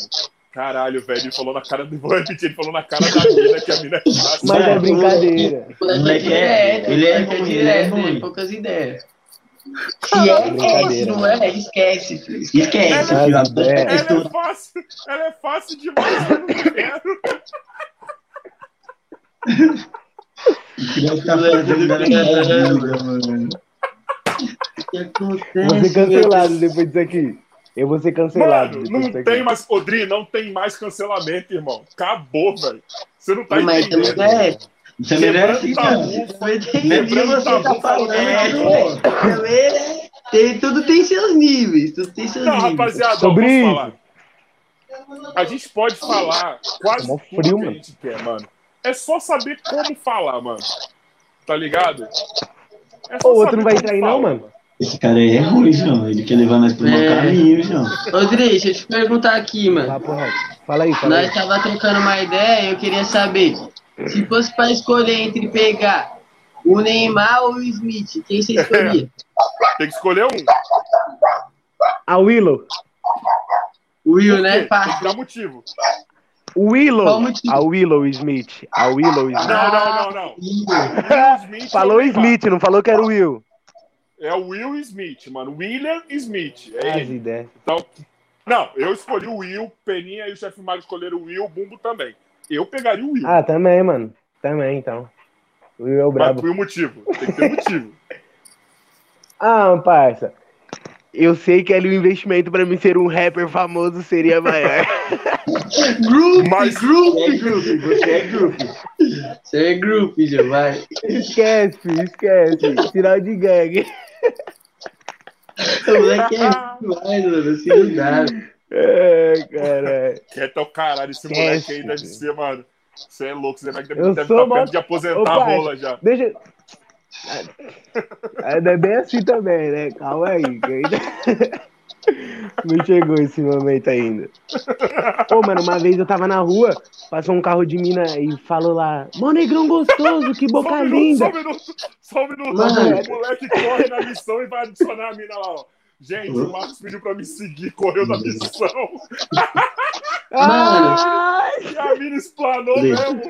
Caralho, velho, ele falou na cara do. Vou repetir, ele falou na cara da mina que a mina é fácil. Mas é brincadeira. Moleque é- direto, ele é moleque ruim, direto, ele é ruim. tem poucas ideias. Se é, é, se Brincadeira, não é, esquece, filho. Esquece, Mas, filho. A é. Ela é fácil, ela é fácil demais, eu não quero. Deve tá fazendo da minha vida, mano. O que acontece, Vou ser cancelado depois disso aqui. Eu vou ser cancelado Mano, não disso aqui. tem mais. Odri, não tem mais cancelamento, irmão. Acabou, velho. Você não tá Mas entendendo. não é. Também não é assim, Quebrando não. tabu. Tem Lembrando tá você tá bom, falando, é, é. Tem, tudo tem seus níveis, tudo tem seus Não, níveis. rapaziada, Sobre. A gente pode falar quase tudo frio, que a gente quer, mano. É só saber como falar, mano. Tá ligado? É O outro não vai entrar aí, não, mano? Esse cara aí é ruim, João. Ele quer levar nós pro mau É. caminho, João. Ô, Dri, deixa eu te perguntar aqui, mano. Papo reto. Fala aí, fala aí. Nós tava trocando uma ideia e eu queria saber, se fosse pra escolher entre pegar o Neymar ou o Smith, quem você escolhia? Tem que escolher um. Tem A Willow. O Will, né? Fácil. dar motivo. O Willow. Qual o motivo? A Willow Smith. A Willow Smith. Não, não, não, não. Will Smith Falou é Neymar. Smith, não falou que era o Will. É o Will Smith, mano. William Smith. É ele. ideias. Então, não, eu escolhi o Will, Peninha e o chefe Mago escolheram o Will, o Bumbo também. Eu pegaria o Will. Ah, também, mano. Também, então. O Will é o mas brabo. foi o motivo. Tem que ter motivo. Ah, parça. Eu sei que ali o investimento pra mim ser um rapper famoso seria maior. Group, Mas- group. É grupo, você é grupo. Você é group, já vai. esquece, esquece. Sinal de gangue. O moleque é demais, mano. Assim não dá. É, caralho. Quieto é o caralho, esse Esquece, moleque aí deve velho. ser, mano. Você é louco, moleque deve, deve sou estar mó- perto de aposentar Ô, a pai, rola já. Deixa. Ah, Não é bem assim também, né? Calma aí, que ainda. Não chegou esse momento ainda. Pô, mano, uma vez eu tava na rua, passou um carro de mina e falou lá: Mó negrão gostoso, que boca Só um minuto, linda. Só um minuto, só um minuto. Mano. O moleque corre na missão e vai adicionar a mina lá, ó. Gente, o Marcos pediu pra me seguir, correu na missão. Ai, E a mina explanou mesmo.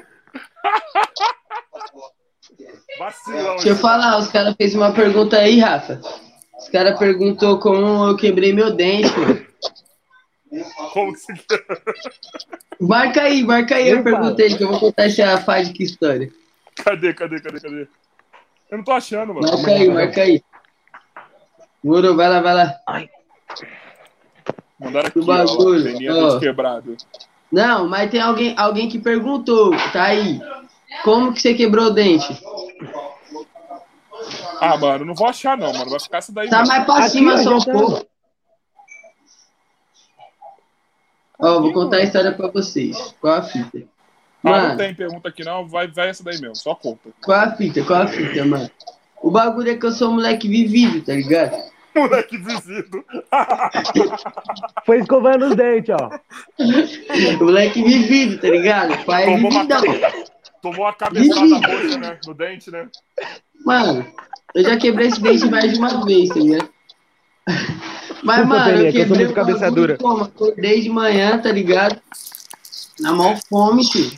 Vacilão. Deixa eu falar, os caras fez uma pergunta aí, Rafa. Os caras perguntou como eu quebrei meu dente, mano. Como que você? Marca aí, marca aí a Eu falo. aí, que eu vou contar essa fádica história. Cadê, cadê, cadê, cadê? Eu não tô achando, mano. Marca aí, marca aí. Moro, vai lá, vai lá. Mandaram aqui, O ó. bagulho, ó. dente quebrado. Não, mas tem alguém, alguém que perguntou, tá aí. Como que você quebrou o dente? Ah, mano, não vou achar não, mano. Vai ficar essa daí Tá mesmo. mais pra Aqui, cima só um já tá. pouco. Ó, vou contar a história pra vocês. Qual a fita? Ah, não Mano, tem pergunta aqui não. Vai, vai essa daí mesmo. Só conta. qual a fita? Qual a fita, mano? O bagulho é que eu sou um moleque vivido, tá ligado? Moleque vivido. foi escovando os dentes, ó. Moleque vivido, tá ligado? Pai é Tomou uma, tomou uma cabeçada roxa, né? No dente, né? Mano, eu já quebrei esse dente mais de uma vez, tá ligado? Mas, Desculpa, mano, eu que eu sou quebrei muito o bagulho cabeça dura. como? Acordei de manhã, tá ligado? Na maior fome, tio.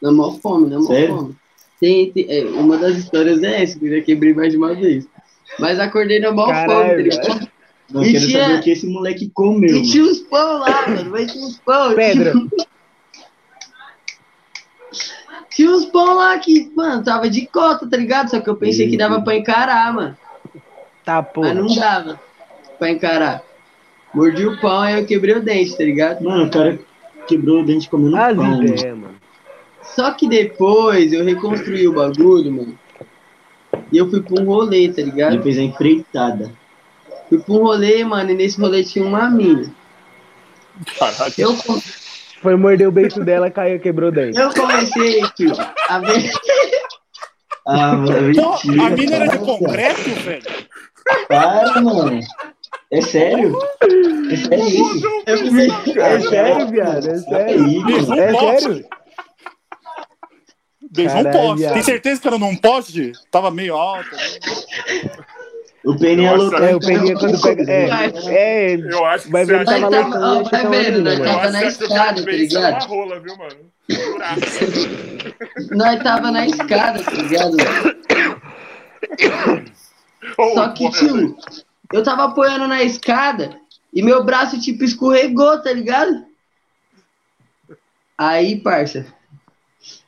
Na maior fome, na maior Sério? fome. Tem, tem- é, uma das histórias é essa, que eu já quebrei mais de uma vez. Mas acordei na maior fome, tá Caralho, ligado? Não E quero tinha- saber o que esse moleque comeu. E tinha uns pão lá, mano. Mas tinha uns pão. Pedra. Tinha, tinha uns pão lá que, mano, tava de cota, tá ligado? Só que eu pensei que dava pra encarar, mano. Tá, pô. Mas não dava pra encarar. Mordi o pão e eu quebrei o dente, tá ligado? Mano, o cara quebrou o dente comendo As pão. mano. ideias, mano. Só que depois eu reconstruí o bagulho, mano. E eu fui pra um rolê, tá Ele ligado? fez a empreitada. Fui pra um rolê, mano, e nesse rolê tinha uma mina. Caralho. Eu, com- Foi morder o beijo dela, caiu, quebrou o dente. eu comecei, tio, a ver. Ah, mano, Pô, mentira. a mina era de concreto, velho? Para, mano. É sério? É sério isso? Fui- É sério, viado? É sério? É Poste. sério? Beijou um poste. Tem certeza que era num poste? Tava meio alto. né? O Peninha é louco. É, o Peninha quando pega. É, é ele. Eu acho que Vai você ver, Nós louco. tava, ó, acho que vai mano. Eu tava na escada, tá fez uma ligado? rola, viu, mano? Nós tava na escada, tá ligado? Só que, tio, eu tava apoiando na escada e meu braço, tipo, escorregou, tá ligado? Aí, parça,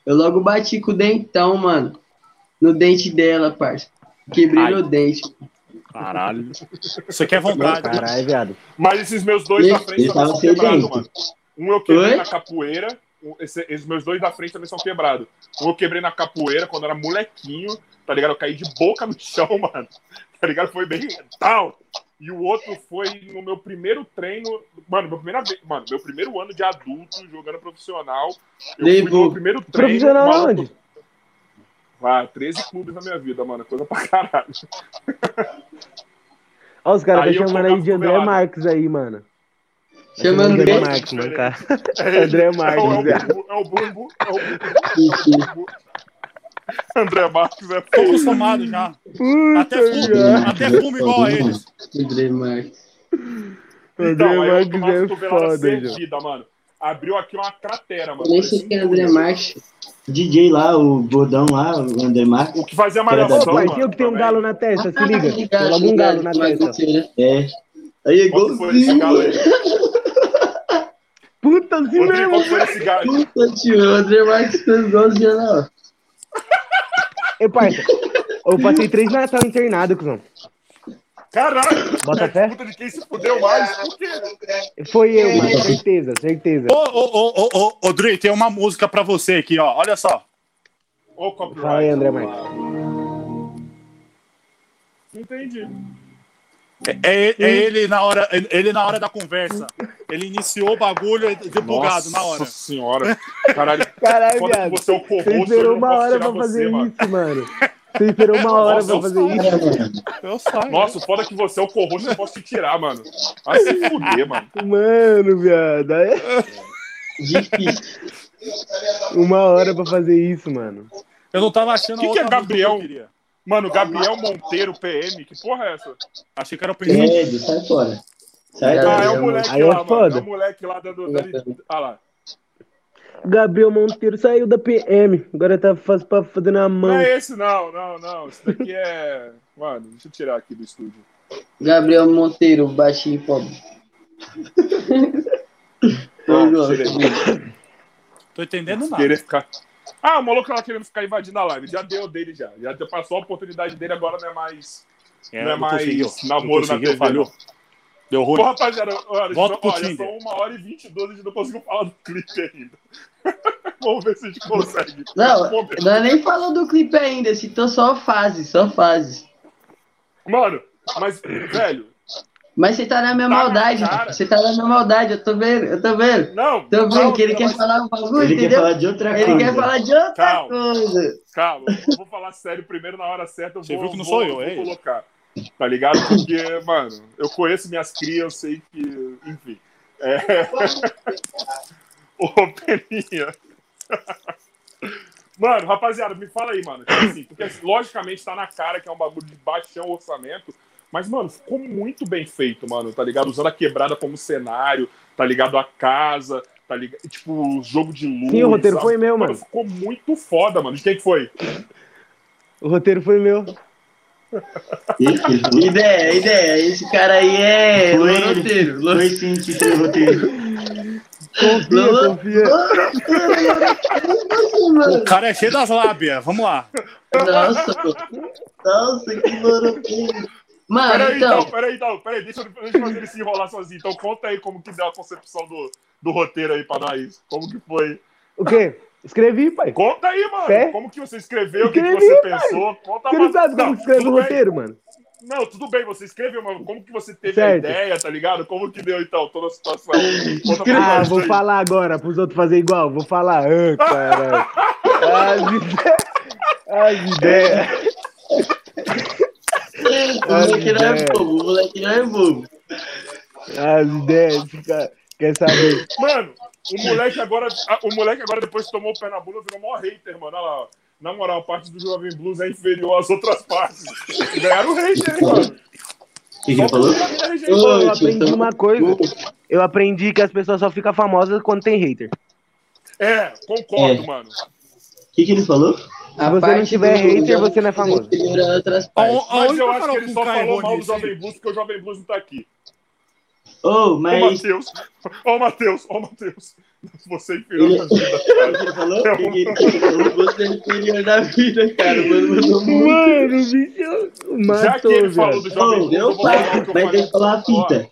eu logo bati com o dentão, mano, no dente dela, parça. Quebrei Ai. meu dente. Caralho. Você quer vontade. né? Caralho, viado. Mas esses meus dois da frente também são quebrados, mano. Um eu quebrei Oi? na capoeira. esse- esses meus dois da frente também são quebrados. Um eu quebrei na capoeira quando era molequinho, tá ligado? Eu caí de boca no chão, mano. Tá ligado? Foi bem tal. E o outro foi no meu primeiro treino. Mano, meu primeira vez. Mano, meu primeiro ano de adulto jogando profissional. Eu fui no primeiro treino. Profissional maluco- onde? Ah, 13 clubes na minha vida, mano. Coisa pra caralho. Ó, os caras estão eu chamando aí de André. Marques aí, mano. Tá Chamando André? Marques, mano, cara. É André É Marques, é o é o Bumbu, é o Bumbu. André Marques é Tô acostumado já. Puta, Até fumo, até fumo igual a eles. Quebrei, Marcos. André Então, aí Marques é foda, servida, mano. Abriu aqui uma cratera, mano. Eu nem sei quem é André Marques. DJ lá, o gordão lá, o André Marques. O que fazia malhação, mano. tem o que tem um galo na testa, se liga. Tem logo um galo na testa. É. Aí, galo aí? Puta, assim Rodrigo, mesmo. Puta, tio, o André Marques fez igual o Geral. Ei, parça, eu passei três Natal internado, cuzão. Caralho! Bota é fé? Puta de quem se fudeu mais? Por quê? Foi eu, mano, certeza, certeza. Ô, ô, ô, ô, ô, ô, Dri, tem uma música pra você aqui, ó. Olha só. Ô, copyright. Fala aí, André Marques. Entendi. É, é ele, na hora, ele na hora da conversa. Ele iniciou o bagulho de bugado na hora. Nossa senhora. Caralho, Caralho, foda viado. você é o Você co-host, eu esperou uma hora pra fazer você, mano. isso, mano. Você esperou uma hora Nossa, pra eu fazer isso. Eu saio. Nossa, o foda é que você é o co-host, eu não posso te tirar, mano. Vai se fuder, mano. Mano, viado. Difícil. Uma hora pra fazer isso, mano. Eu não tava achando Que a que é Gabriel? que. Mano, Gabriel Monteiro, PM, que porra é essa? Achei que era o. Ed, sai fora. Sai Ah, fora. é o moleque Aí é lá, mano. foda. É o moleque lá dando... Ah lá. Gabriel Monteiro saiu da PM. Agora tá faz, fazendo a Não mão. é esse, não, não, não. Esse daqui é. Mano, deixa eu tirar aqui do estúdio. Gabriel Monteiro, baixinho e pobre. Não, tirei. Tô entendendo nada. Querer ficar. Ah, o maluco lá querendo ficar invadindo a live. Já deu dele já. Já passou a oportunidade dele, agora não é mais. É, não é não mais namoro Não na TV. falhou. Deu ruim. Pô, rapaziada, olha, Volta só, pro olha, uma hora e vinte e dois, a gente não conseguiu falar do clipe ainda. Vamos ver se a gente consegue. Não, não é nem falou do clipe ainda, citou só fase, só fase. Mano, mas, velho, Mas você tá na minha Tá maldade, cara. você tá na minha maldade, eu tô vendo, eu tô vendo. não. Tô vendo calma, que ele quer mas- falar um bagulho, Ele quer entendeu? falar de outra Ele coisa. quer falar de outra Calma. coisa. Calma, eu vou falar sério primeiro na hora certa. Eu Você vou, viu que não vou- sou eu, vou é colocar. Tá ligado? Porque, mano, eu conheço minhas crias, eu sei que. Enfim. É... Ô, Peninha. Mano, rapaziada, me fala aí, mano. Tipo assim, porque assim, logicamente tá na cara que é um bagulho de baixão orçamento. Mas, mano, ficou muito bem feito, mano, tá ligado? Usando a quebrada como cenário, tá ligado? A casa, tá ligado? Tipo, o jogo de luz. Sim, o roteiro a- foi meu, mano. Ficou muito foda, mano. De quem que foi? O roteiro foi meu. Ideia, ideia, esse cara aí é Foi roteiro. Foi sim que roteiro. Confia, confia. O cara é cheio das lábias. Vamos lá. Nossa, nossa, que loroteiro. Mano, Peraí, então, então, peraí, então, peraí, deixa eu, deixa eu fazer ele se enrolar sozinho. Então conta aí como que deu a concepção do, do roteiro aí pra nós. Como que foi? O quê? Escrevi, pai. Conta aí, mano. É? Como que você escreveu, o que, que você pai. pensou. Conta Você não sabe como que escreve o roteiro, mano. Não, tudo bem, você escreveu, mas como que você teve Certo. a ideia, tá ligado? Como que deu, então, toda a situação? Conta Ah, vou aí. falar agora, pros outros fazer igual. Vou falar. Ah, caralho. As ideias. As ideias. o moleque não é bobo, o moleque não é bobo. As ideias. Fica... Quer saber? Mano, o moleque agora, o moleque agora depois que tomou o pé na bunda, virou mó hater, mano. Olha lá, ó. Na moral, a parte do Jovem Blues é inferior às outras partes. Ganharam o hater, hein, mano. O que, que ele falou? Ô, eu aprendi uma coisa. Eu aprendi que as pessoas só ficam famosas quando tem hater. É, concordo, É. mano. O que, que ele falou? A Se você não tiver hater, você não é famoso. Mas eu acho que ele só falou mal do. Jovem Blues porque o Jovem Blues não tá aqui. Ô, Ô, mas. Matheus. Ô, Matheus. Ô, Matheus. Você inferior Ele- na vida, O que cara. ele falou? O que, que ele falou? É inferior da vida, cara. Mano, mandou muito. Mano, o bicho matou, Já que ele falou do Jovem Blues, eu vou falar o que eu falei. falar a fita.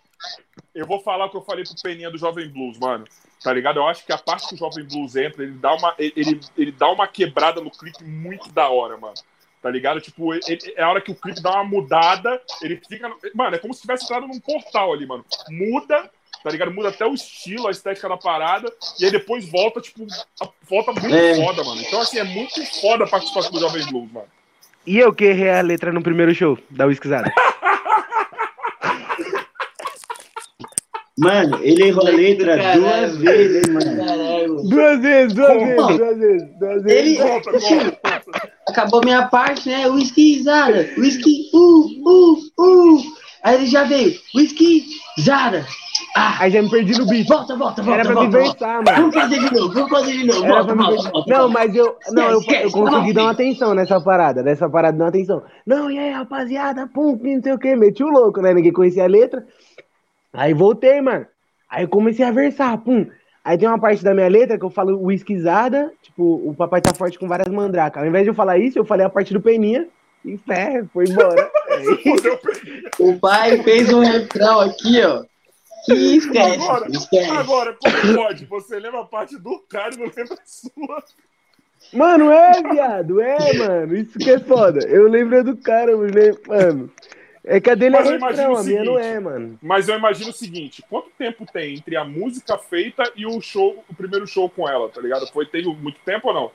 Eu vou falar o que eu falei pro Peninha do Jovem Blues, mano. Tá ligado? Eu acho que a parte que o Jovem Blues entra, ele dá uma, ele, ele, ele dá uma quebrada no clipe muito da hora, mano. Tá ligado? Tipo, ele- ele- é a hora que o clipe dá uma mudada, ele fica. Mano, é como se tivesse entrado num portal ali, mano. Muda, tá ligado? Muda até o estilo, a estética da parada, e aí depois volta, tipo, a- volta muito É. foda, mano. Então, assim, é muito foda a participação do Jovem Blues, mano. E eu que errei a letra no primeiro show da Whiskyzada. Mano, ele errou a letra Caralho. duas vezes, hein, mano. Caralho. Duas vezes, duas Como? vezes, duas vezes, duas vezes. Ele. Conta, conta, conta. Acabou minha parte, né? Whisky Zara. Whisky, uh, uh, uh. Aí ele já veio. Whisky Zara. Ah, Aí já me perdi no beat. volta, volta, volta. Era pra me volta, volta. versar, mano. Vamos fazer de novo, vamos fazer de novo. Era Volta, me volta, volta. Não, volta. mas eu, não, eu, eu consegui não, dar uma atenção nessa parada, nessa parada, dar uma atenção. Não, e aí, rapaziada, pum, não sei o que, meti o louco, né? Ninguém conhecia a letra. Aí voltei, mano. Aí eu comecei a versar, pum. Aí tem uma parte da minha letra que eu falo whiskyzada, tipo, o papai tá forte com várias mandracas. Ao invés de eu falar isso, eu falei a parte do Peninha e fé, foi embora. O pai fez um refrão aqui, ó. Que esquece, Agora, esquece. Agora, como pode? Você lembra a parte do cara e não lembra a sua. Mano, é, viado, é, mano. Isso que é foda. Eu lembro do cara, mas lem- mano. É que a dele Mas eu é imagino refrão, o a minha não seguinte. é, mano. Mas eu imagino o seguinte: quanto tempo tem entre a música feita e o show, o primeiro show com ela, tá ligado? Foi teve muito tempo ou não?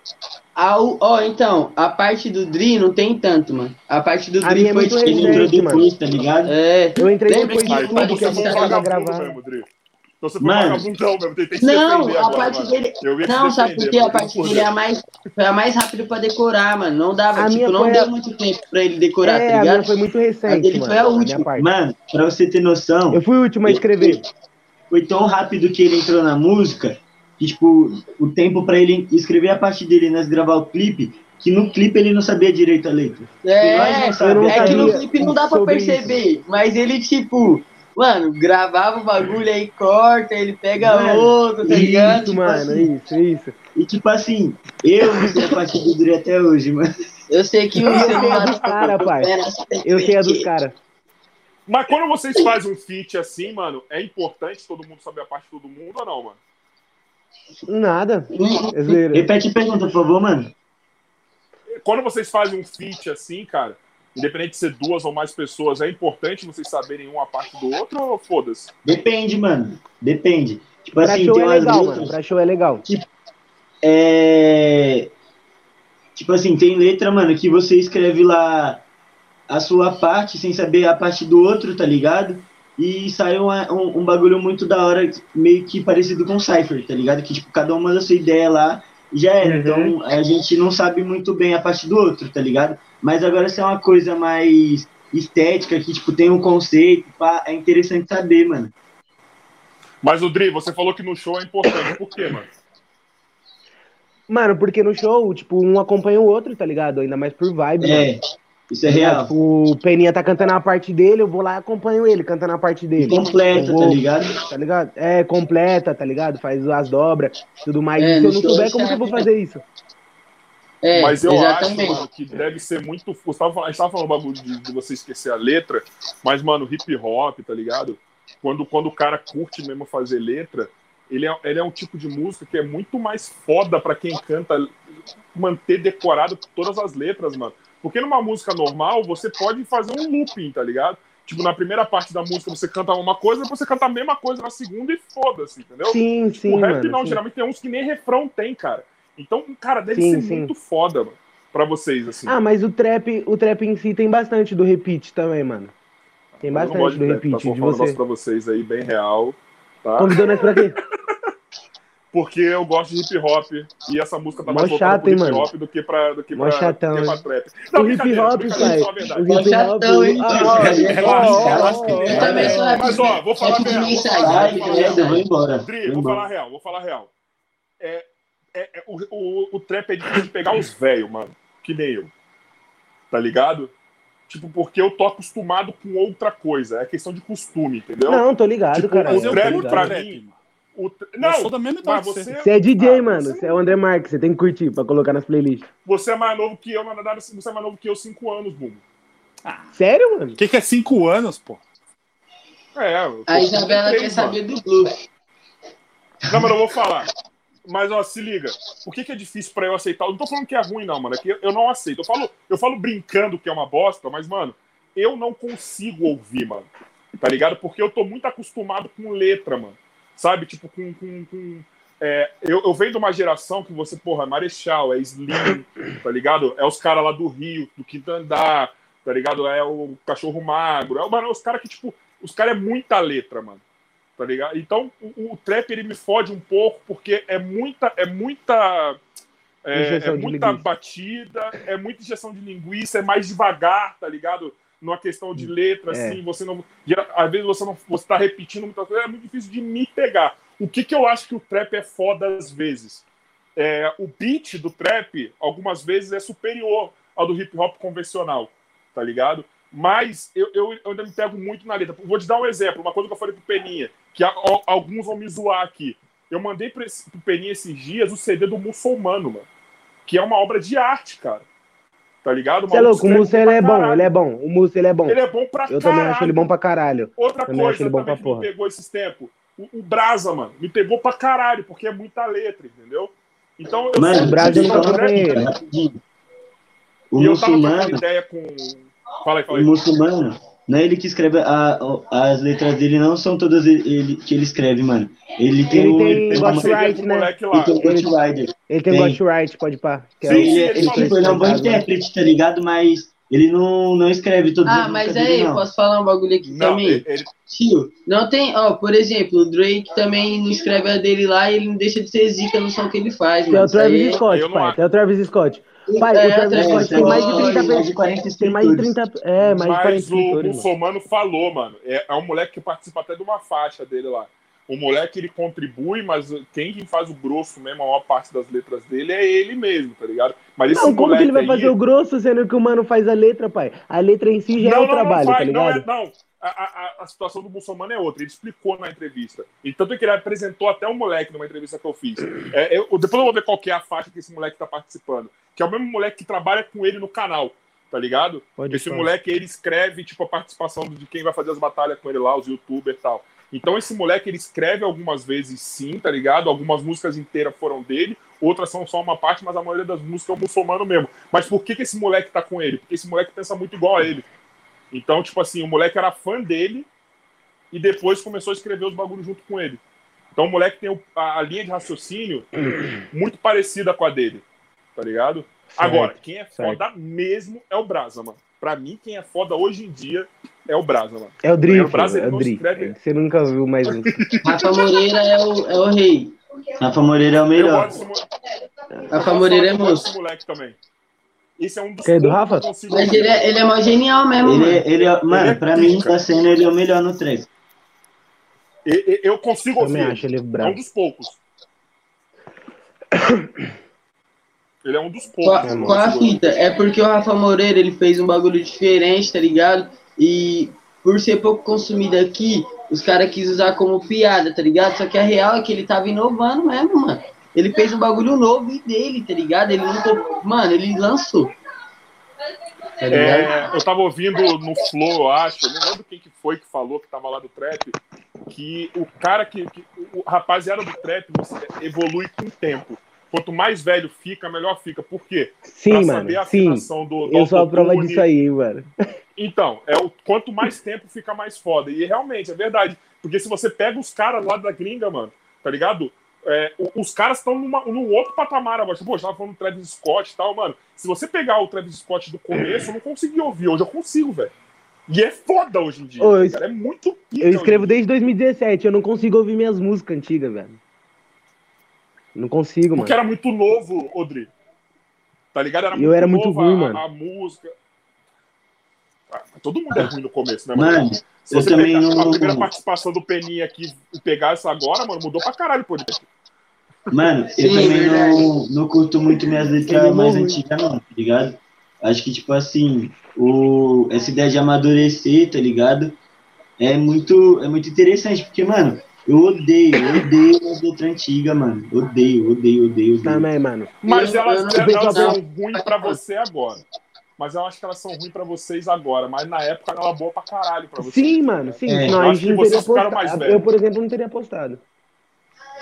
Ah, Ó, então, a parte do Dri não tem tanto, mano. A parte do Dri é foi tipo. Ele entrou depois, tá ligado? É. Eu entrei Lembra depois que de tudo que a gente tava gravando. mesmo, Dri. Então você foi Mano. vagabundão mesmo. Tentei te Não, defender a agora, parte mano. dele. Eu ia te Não, sabe por quê? A parte por dele é mais, foi a mais rápido pra decorar, mano. Não dava, A tipo, não foi deu a- muito tempo pra ele decorar, É, tá a minha ligado? foi muito A recente, dele mano. foi a última. Mano, pra você ter noção, Eu fui o último a escrever. foi tão rápido que ele entrou na música que, tipo, o tempo pra ele escrever a parte dele, nós gravar o clipe, que no clipe ele não sabia direito a letra. É, é que no clipe não dá pra perceber, mas ele, tipo, mano, gravava o bagulho aí, corta, ele pega Mano, outro, tá ligado? Isso, tipo mano, assim. isso, isso. E tipo assim, eu não sei a parte do Dre até hoje, mano. Eu sei que o Eu sei a dos cara, pai. Eu sei a dos caras. Mas quando vocês fazem um feat assim, mano, é importante todo mundo saber a parte de todo mundo ou não, mano? Nada. É. Repete a pergunta, por favor, mano. Quando vocês fazem um feat assim, cara, independente de ser duas ou mais pessoas, é importante vocês saberem uma parte do outro ou foda-se? Depende, mano. Depende. Tipo Pra assim, show tem é umas legal, letras. mano. Pra show é legal. É. Tipo assim, tem letra, mano, que você escreve lá a sua parte sem saber a parte do outro, tá ligado? E sai uma- um, um bagulho muito da hora, meio que parecido com Cypher, tá ligado? Que tipo, cada uma da sua ideia lá e já era. Uhum. Então a gente não sabe muito bem a parte do outro, tá ligado? Mas agora se é uma coisa mais estética, que tipo, tem um conceito, pá, é interessante saber, mano. Mas o Dri, você falou que no show é importante. Por quê, mano? Mano, porque no show, tipo, um acompanha o outro, tá ligado? Ainda mais por vibe, mano. É, isso é Tá real. Tipo, o Peninha tá cantando a parte dele, eu vou lá e acompanho ele cantando a parte dele. Completa, vou- tá ligado? Tá ligado? É, completa, tá ligado? Faz as dobras, tudo mais. É, se eu não souber, como que eu vou fazer isso? É, Mas eu acho, exatamente. mano, que deve ser muito. Tava, a gente tava falando o bagulho de, de você esquecer a letra, mas, mano, hip hop, tá ligado? Quando, quando o cara curte mesmo fazer letra, ele é, ele é um tipo de música que é muito mais foda pra quem canta manter decorado todas as letras, mano. Porque numa música normal, você pode fazer um looping, tá ligado? Tipo, na primeira parte da música você canta uma coisa, depois você canta a mesma coisa na segunda e foda-se, entendeu? Sim, sim, o rap mano. não, sim. geralmente tem uns que nem refrão tem, cara. Então, cara, deve Sim, ser sim. muito foda, mano, pra vocês, assim. Ah, mas o trap, o trap em si tem bastante do repeat também, mano. Tem não bastante do de rap, tá? repeat Só de um você. negócio pra vocês aí, bem real, tá? Convidou nós pra quê? Porque eu gosto de hip hop e essa música tá Mó mais voltada pro hip mano? hop do que pra, do que pra, chatão, do que pra trap. O hip hop, pai. O hip hop. Ah, Mas, ó, vou falar real, vou falar real, vou. Dri, falar real, vou falar real. É, é- é- o, o, o trap é difícil de pegar os velhos, mano. Que nem eu. Tá ligado? Tipo, porque eu tô acostumado com outra coisa. É questão de costume, entendeu? Não, tô ligado, Tipo, cara. O trap pra mim- mano. O tr- Eu Não, sou da mesma idade você, Você é DJ, Ah, mano. você- Você é o André Marques. Você tem que curtir pra colocar nas playlists. você é mais novo que eu, na verdade, você é mais novo que eu, cinco anos, Bumbo. Sério, mano? O que, que é cinco anos, pô? É, eu tô A Isabela quer saber do blues. Não, mas eu vou falar. Mas, ó, se liga. Por que, que é difícil pra eu aceitar? Eu não tô falando que é ruim, não, mano. É que eu não aceito. Eu falo, eu falo brincando que é uma bosta, mas, mano, eu não consigo ouvir, mano. Tá ligado? Porque eu tô muito acostumado com letra, mano. Sabe? Tipo, com. com, com- é, eu, eu venho de uma geração que você, porra, é Marechal, é Slim, tá ligado? É os caras lá do Rio, do Quinto Andar, tá ligado? É o Cachorro Magro. É, mano, é os caras que, tipo, os caras é muita letra, mano tá ligado? Então o, o trap ele me fode um pouco porque é muita é muita é, é muita linguiça. batida, é muita injeção de linguiça, é mais devagar, tá ligado? Numa questão de letra, É. assim, você não. gera- Às vezes você não você tá repetindo muita coisa, é muito difícil de me pegar. O que, que eu acho que o trap é foda às vezes? É, o beat do trap, algumas vezes, é superior ao do hip hop convencional, tá ligado? Mas eu, eu, eu ainda me pego muito na letra. Vou te dar um exemplo, uma coisa que eu falei pro Peninha, que a- a- alguns vão me zoar aqui. Eu mandei pro, esse- pro Peninha esses dias o CD do Muçulmano, mano. Que é uma obra de arte, cara. Tá ligado? Você é louco, o Musso ele é bom, ele é bom. O Musso ele é bom. Ele é bom pra Eu caralho. também acho ele bom pra caralho. Outra Também acho coisa ele bom também pra que me porra. pegou esses tempos. O, o Brasa, mano, me pegou pra caralho, porque é muita letra, entendeu? Então eu Mano, o Brasa acompanhei trap, ele. O E eu tava muçulmano, ideia com. Fala aí, fala o aí. muçulmano, Não é ele que escreve, a, a- as letras dele não são todas ele, que ele escreve, mano. Ele tem Ele um. tem ele tem né? ele tem um ghostwriter. Ele tem Tem. ghostwrite, pode pá. é Sim, o- Ele, sim, ele, ele tipo, ele é um bom intérprete, tá ligado? Mas ele não, não escreve todas Ah, as mas aí, dele, posso falar um bagulho aqui Não, também? ele, ele- Tio, não tem, ó, por exemplo, o Drake também não escreve a dele lá e ele não deixa de ser zica no som que ele faz, Tem mano. o Isso aí Travis é- Scott, pai. Tem o Travis Scott. Pai, É, o Scott tem mais de Scott, 30 mais de 40 pessoas. Tem mais de 30. É, mais de 40 mas o muçulmano falou, mano. É, é um moleque que participa até de uma faixa dele lá. O moleque ele contribui, mas quem faz o grosso mesmo, a maior parte das letras dele é ele mesmo, tá ligado? Mas esse Não, como que ele vai moleque fazer aí- o grosso sendo que o mano faz a letra, pai? A letra em si já é não, o não, trabalho, não tá faz, não, é, ligado? não. A, a, a situação do muçulmano é outra. Ele explicou na entrevista. E tanto é que ele apresentou até um moleque numa entrevista que eu fiz. É, eu- depois eu vou ver qual que é a faixa que esse moleque tá participando. Que é o mesmo moleque que trabalha com ele no canal, tá ligado? Pode Esse falar. moleque, ele escreve, tipo, a participação de quem vai fazer as batalhas com ele lá, os youtubers e tal. Então esse moleque, ele escreve algumas vezes sim, tá ligado? Algumas músicas inteiras foram dele, outras são só uma parte, mas a maioria das músicas é o muçulmano mesmo. Mas por que, que esse moleque tá com ele? Porque esse moleque pensa muito igual a ele. Então, tipo assim, o moleque era fã dele e depois começou a escrever os bagulhos junto com ele. Então o moleque tem a, linha de raciocínio muito parecida com a dele, tá ligado? Agora, quem é foda mesmo é o Brasa, mano. Pra mim, quem é foda hoje em dia é o Brasa, mano. É o Dri, O Brasa, é ele o Dri. escreve- É Você nunca viu mais um. Rafa Moreira é o, é o rei. Rafa Moreira é o Eu melhor. Rafa Moreira é eu moço. moleque também. Esse é um dos Quem, do Rafa? eu Mas ele é, ele é mó genial mesmo, Ele, mano. é- ele é, mano, é pra mim, tá sendo ele é o melhor no trap. E- e- Eu consigo Também ouvir. acho ele É um bravo. dos poucos. Ele é um dos poucos. Qual, qual a fita? É porque o Rafa Moreira ele fez um bagulho diferente, tá ligado? E por ser pouco consumido aqui, os caras quis usar como piada, tá ligado? Só que a real é que ele tava inovando mesmo, mano. Ele fez um bagulho novo e dele, tá ligado? Ele não. co- Mano, ele lançou. Tá? É, eu tava ouvindo no Flow, eu acho, eu não lembro quem que foi que falou que tava lá do trap, que o cara que, que o rapaziada do trap evolui com o tempo. Quanto mais velho fica, melhor fica. Por quê? pra Sim, saber mano. a Sim. do, do Eu sou a prova disso aí, mano. Então, é o quanto mais tempo fica mais foda. E realmente, é verdade. Porque se você pega os caras lá da gringa, mano, tá ligado? É, os caras estão num outro patamar agora. Tipo, Pô, eu tava falando do Travis Scott e tal, mano. Se você pegar o Travis Scott do começo, eu não consegui ouvir. Hoje eu consigo, velho. E é foda hoje em dia. Ô, cara. É muito pica Eu escrevo desde 2017, eu não consigo ouvir minhas músicas antigas, velho. Não consigo, mano. Porque era muito novo, Odri. Tá ligado? Era E eu era muito novo ruim, a, mano. a música. Ah, todo mundo é ruim no começo, né, mano? Mano, Se eu você também pegar não. a primeira participação do Peninha aqui e pegar essa agora, mano, mudou pra caralho o podcast. Mano, eu Sim, também verdade. não, não curto muito minhas letras é mais antigas, não, tá ligado? Acho que, tipo assim, o, essa ideia de amadurecer, tá ligado? É muito, é muito interessante, porque, mano, eu odeio, eu odeio as letras antigas, mano. Odeio, odeio, odeio, odeio. Também, mano. Mas Eu- elas, eu não elas são ruins pra você agora. Mas eu acho que elas são ruins pra vocês agora. Mas na época ela boa pra caralho pra vocês. Sim, mano, sim. É, Senão eu a acho não que vocês ficaram mais velhos. Eu, por exemplo, não teria postado.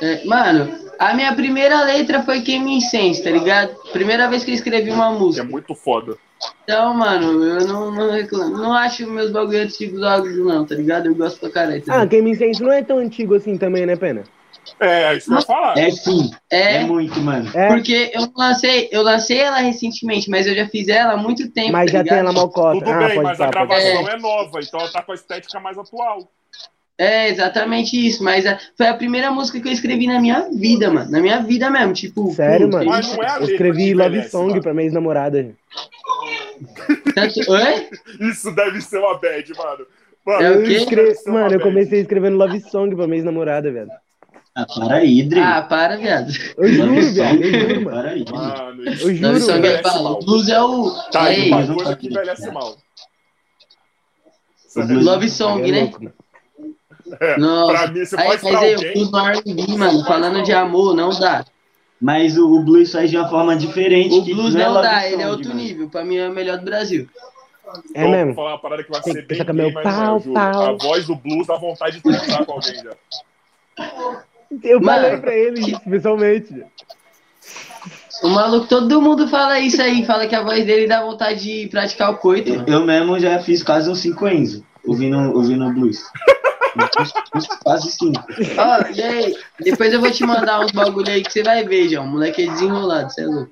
É, mano, a minha primeira letra foi Quem Me Incense, tá ligado? Primeira vez que eu escrevi uma Que é música. muito foda. Então, mano, eu não, não reclamo. Não acho meus bagulho antigos áudios, não, tá ligado? Eu gosto pra caralho. tá Ah, me incense não é tão antigo assim também, né, Pena? É, isso que eu ia falar. É sim, é, É, muito, mano. É, porque eu lancei, eu lancei ela recentemente, mas eu já fiz ela há muito tempo, mas tá já tem ligado? ela mocota. Tudo Ah, bem, pode mas a falar, pode gravação falar. é nova, então ela tá com a estética mais atual. É, exatamente isso, mas a- foi a primeira música que eu escrevi na minha vida, mano. Na minha vida mesmo, tipo. Sério, mano? Mas não é a Eu escrevi Love Song mano. pra minha ex-namorada. tanto- Oi? Isso deve ser uma bad, mano. Mano, É o Eu quê? isso escre... deve ser uma Mano, eu comecei escrevendo Love Song pra minha ex-namorada, velho. Ah, para aí, Dri. Ah, para, viado. Eu juro, Love viado, eu Song, juro, mano. Para aí. Mano, Eu juro, Love Song é mal. O blues é o. Tá uma não coisa que envelhece mal. O Love Song, é né? É, Nossa. pra mim, você Aí, faz mas pra aí, o no R&B, mano, falando de amor, não dá. Mas o, o blues faz de uma forma diferente. O blues não é não dá, ele é outro mano. nível. Pra mim é o melhor do Brasil. É Então, mesmo? Vou falar uma parada que vai Tem ser que bem é, pau, pau. A voz do blues dá vontade de transar com alguém já. Eu Mano. falei pra ele isso, pessoalmente. O maluco, todo mundo fala isso aí, fala que a voz dele dá vontade de praticar o coito. Eu mesmo já fiz quase uns 5 Enzo. ouvindo, ouvindo blues. Uns- uns Quase cinco. Ó, e aí, depois eu vou te mandar uns bagulho aí que você vai ver, João. O moleque é desenrolado, você é louco.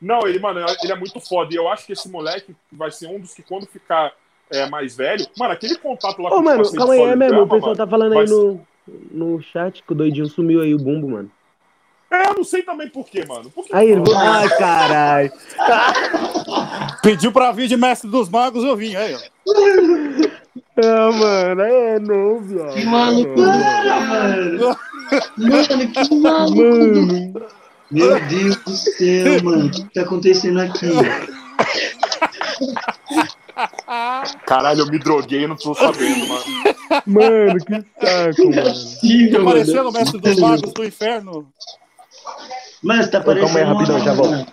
Não, ele, mano, ele é muito foda. E eu acho que esse moleque vai ser um dos que, quando ficar é, mais velho. Mano, aquele contato lá Ô, o mano, parceiro calma aí, de é mesmo. O pessoal mano, tá falando aí no, no chat que o doidinho sumiu aí, o bumbo, mano. É, eu não sei também por quê, mano. Por que Aí, ele... ai, caralho. Pediu pra vir de mestre dos magos, eu vim. Aí, ó. Ah, mano, é não, viado. Que maluco, Mano, Mano, que maluco. Mano, meu Deus do céu, mano. O que tá acontecendo aqui? Caralho, eu me droguei e não tô sabendo, mano. mano, que saco, mano. Tô mano. parecendo o mestre dos magos do inferno. Mano, você tá Calma aí, parecendo. rapidão, já volto.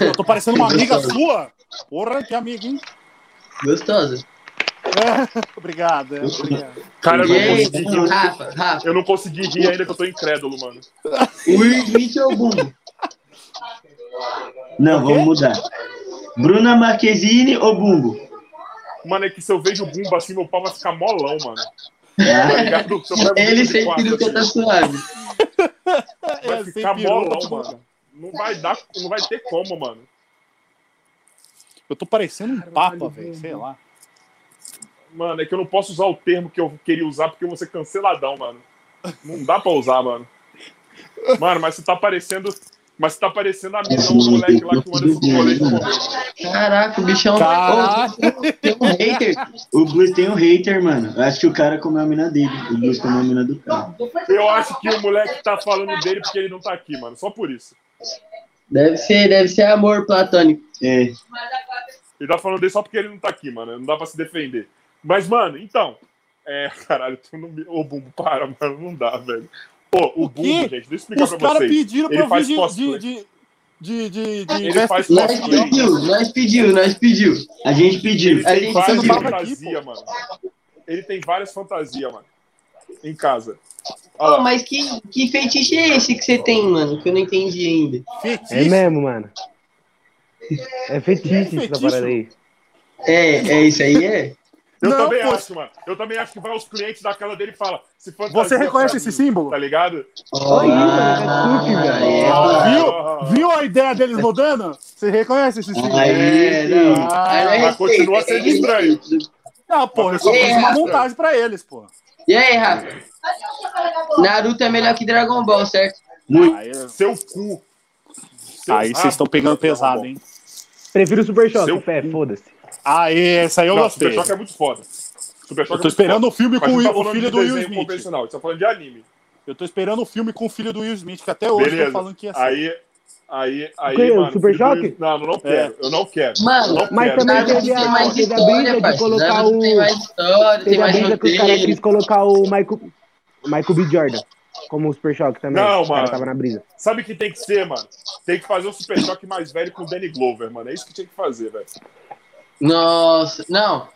Eu tô parecendo uma amiga sua. Porra, que amiga, hein? Gostosa. É, obrigado. é, obrigado. Cara, eu não consegui rir. Rafa, Rafa, Eu não consegui rir ainda que eu tô incrédulo, mano. o Will Smith é o bumbo. Não, vamos mudar. Bruna Marquezine ou Bumbo? Mano, é que se eu vejo o bumbo assim, meu pau vai ficar molão, mano. Tá pego o Ele sempre quatro, nunca tá assim, suave. Vai É, ficar molão, tô- mano. Não vai dar, não vai ter como, mano. Eu tô parecendo um papa, velho. Sei lá. Mano, é que eu não posso usar o termo que eu queria usar porque eu vou ser canceladão, mano. Não dá pra usar, mano. Mano, mas você tá parecendo. Mas você tá parecendo a mina, o moleque lá que manda esse. Caraca, o bichão. Ô, tem um hater. O Blues tem um hater, mano. Eu acho que o cara comeu a mina dele. O Blues comeu a mina do cara. Eu acho que o moleque tá falando dele porque ele não tá aqui, mano. Só por isso. Deve ser, deve ser amor platônico. É. Ele tá falando dele só porque ele não tá aqui, mano. Não dá pra se defender. Mas, mano, então. É, caralho, tu não me. Ô, Bumbo, para, mano. Não dá, velho. Pô, o, O Bumbo, quê? gente, deixa eu explicar Os pra caras vocês. pediram pra Ele eu vir faz de, de, de, de, de, de Ele faz Nós pediu, nós pediu, nós pediu. A gente pediu. Ele A tem gente várias fantasias, mano. Ele tem várias fantasias, mano. Em casa. Pô, lá. mas que, que feitiço é esse que você tem, mano? Que eu não entendi ainda. Fetiche. É mesmo, mano. É fetiche essa Fetiche. parada aí. É, é isso aí, é? Eu Não, também pô. acho, mano. Eu também acho que vai os clientes da casa dele e fala. Se Você reconhece esse símbolo? Tá ligado? Olha aí, mano, é velho. Ah, Viu? Viu a ideia deles mudando? Você reconhece esse símbolo? Aí, não. Ah, mas continua sendo estranho. não, pô, eu só É, fiz uma montagem pra eles, pô. E aí, Rafa? Naruto é melhor que Dragon Ball, certo? Aí, Seu cu. Seu aí vocês estão pegando pesado, hein? Prefiro o Super Choque, Seu pé, foda-se. Aí, essa aí eu Não, gostei. Super Choque é muito foda. Super Choque Eu é tô muito esperando foda. o filme com tá o filho de do Will Smith. convencional, gente tá falando de anime. Eu tô esperando o filme com o filho do Will Smith, que até hoje Beleza. tô falando que ia ser. Aí, aí, aí, O quê? O mano. Super Choque? Will- Não, eu não quero. Eu não quero. Mano, não mas quero. também teve a- mais teve a de colocar o- tem mais história, tem Teve a brisa que os caras quis colocar o Michael, Michael B. Jordan como o Super Choque também. Não, mano. tava na brisa. Sabe o que tem que ser, mano? Tem que fazer o Super Choque mais velho com o Danny Glover, mano. É isso que tinha que fazer, velho. Nossa, não.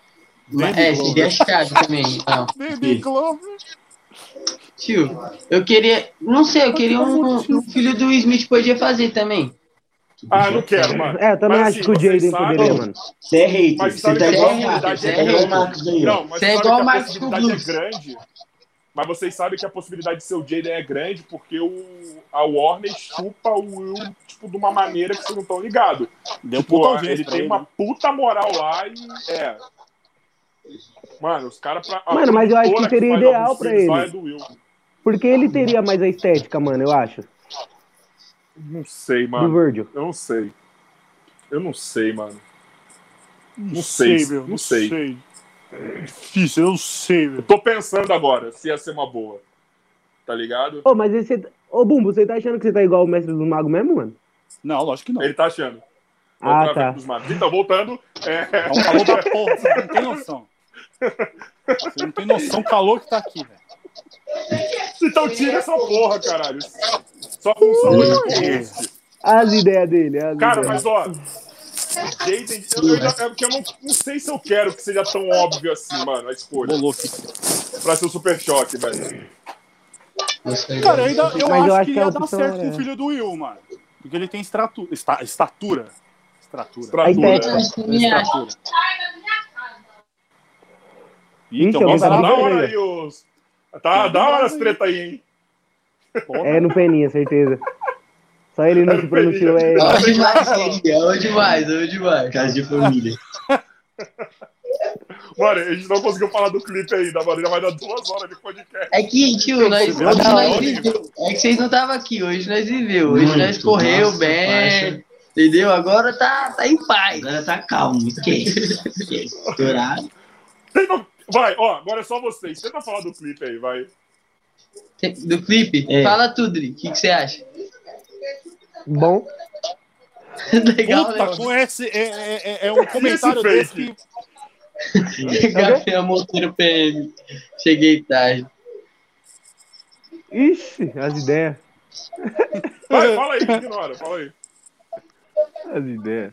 Baby é, Glover. seria chato também. Não. Baby Glover. Tio, eu queria. Não sei, eu queria um, um filho do Smith podia fazer também. Ah, não quero, mano. É, eu também Mas, acho assim, que o Jaden poderia, mano. Você é hater. Você tá igual o Marcos. é É igual o. Marcos aí, Você é igual o Marcos possibilidade Blues. é grande. Mas vocês sabem que a possibilidade de ser o Jaden é grande porque o, a Warner chupa o Will, tipo, de uma maneira que vocês não estão ligados. Deu Tipo, puta ele tem ele. uma puta moral lá e é. Mano, os caras Mano, mas eu acho que seria faz ideal pra ele. é do Will. Porque ele teria mais a estética, mano, eu acho. Não sei, Do mano. Virgil. Eu não sei. Eu não sei, mano. Não sei, sei, meu. não Não sei. sei. É difícil, eu não sei, meu. Tô pensando agora se ia ser uma boa. Tá ligado? Ô, mas esse. Ô, Bumbo, você tá achando que você tá igual o mestre do mago mesmo, mano? Não, lógico que não. Ele tá achando. Ah, tá. Então, voltando. É... É um calor da porra, você não tem noção. Você não tem noção do calor que tá aqui, velho. Então tira essa porra, caralho. Só funciona hoje. As ideias dele, as Cara, ideias. mas ó. Jaden, eu, eu, é porque eu não, não sei se eu quero que seja tão óbvio assim, mano, a escolha. Pra ser o super choque, velho. Cara, eu, ainda, eu, Mas acho, eu acho que que a ia dar certo era com o essa. filho do Will, mano. Porque ele tem estratu, esta, estatura. Estratura. Né? Estratura. Alguém tá Nossa, na da hora aí os. Tá, da hora as treta aí, hein? É no Peninha, certeza. Só ele não se pronunciou, é demais, hoje demais, hoje demais. Casa de família. Mano, a gente não conseguiu falar do clipe ainda, mano. Já vai dar duas horas de podcast. É que, tio, nós, hoje viu? nós viveu. É que vocês não estavam aqui, hoje nós viveu. Hoje Muito. nós correu Nossa, bem. Entendeu? Agora tá, tá em paz. Agora tá calmo, esquece. Esquece. Estourado. Vai, ó, agora é só vocês. Tenta falar do clipe aí, vai. Do clipe? É. Fala tudo, Dri. O que, que você acha? Bom, Legal, Puta, né? com esse. É, é- é- é um comentário desse que. Gabriel Monteiro PM. Cheguei tarde. ixi, as ideias. Vai, fala aí, ignora, fala aí. As ideias.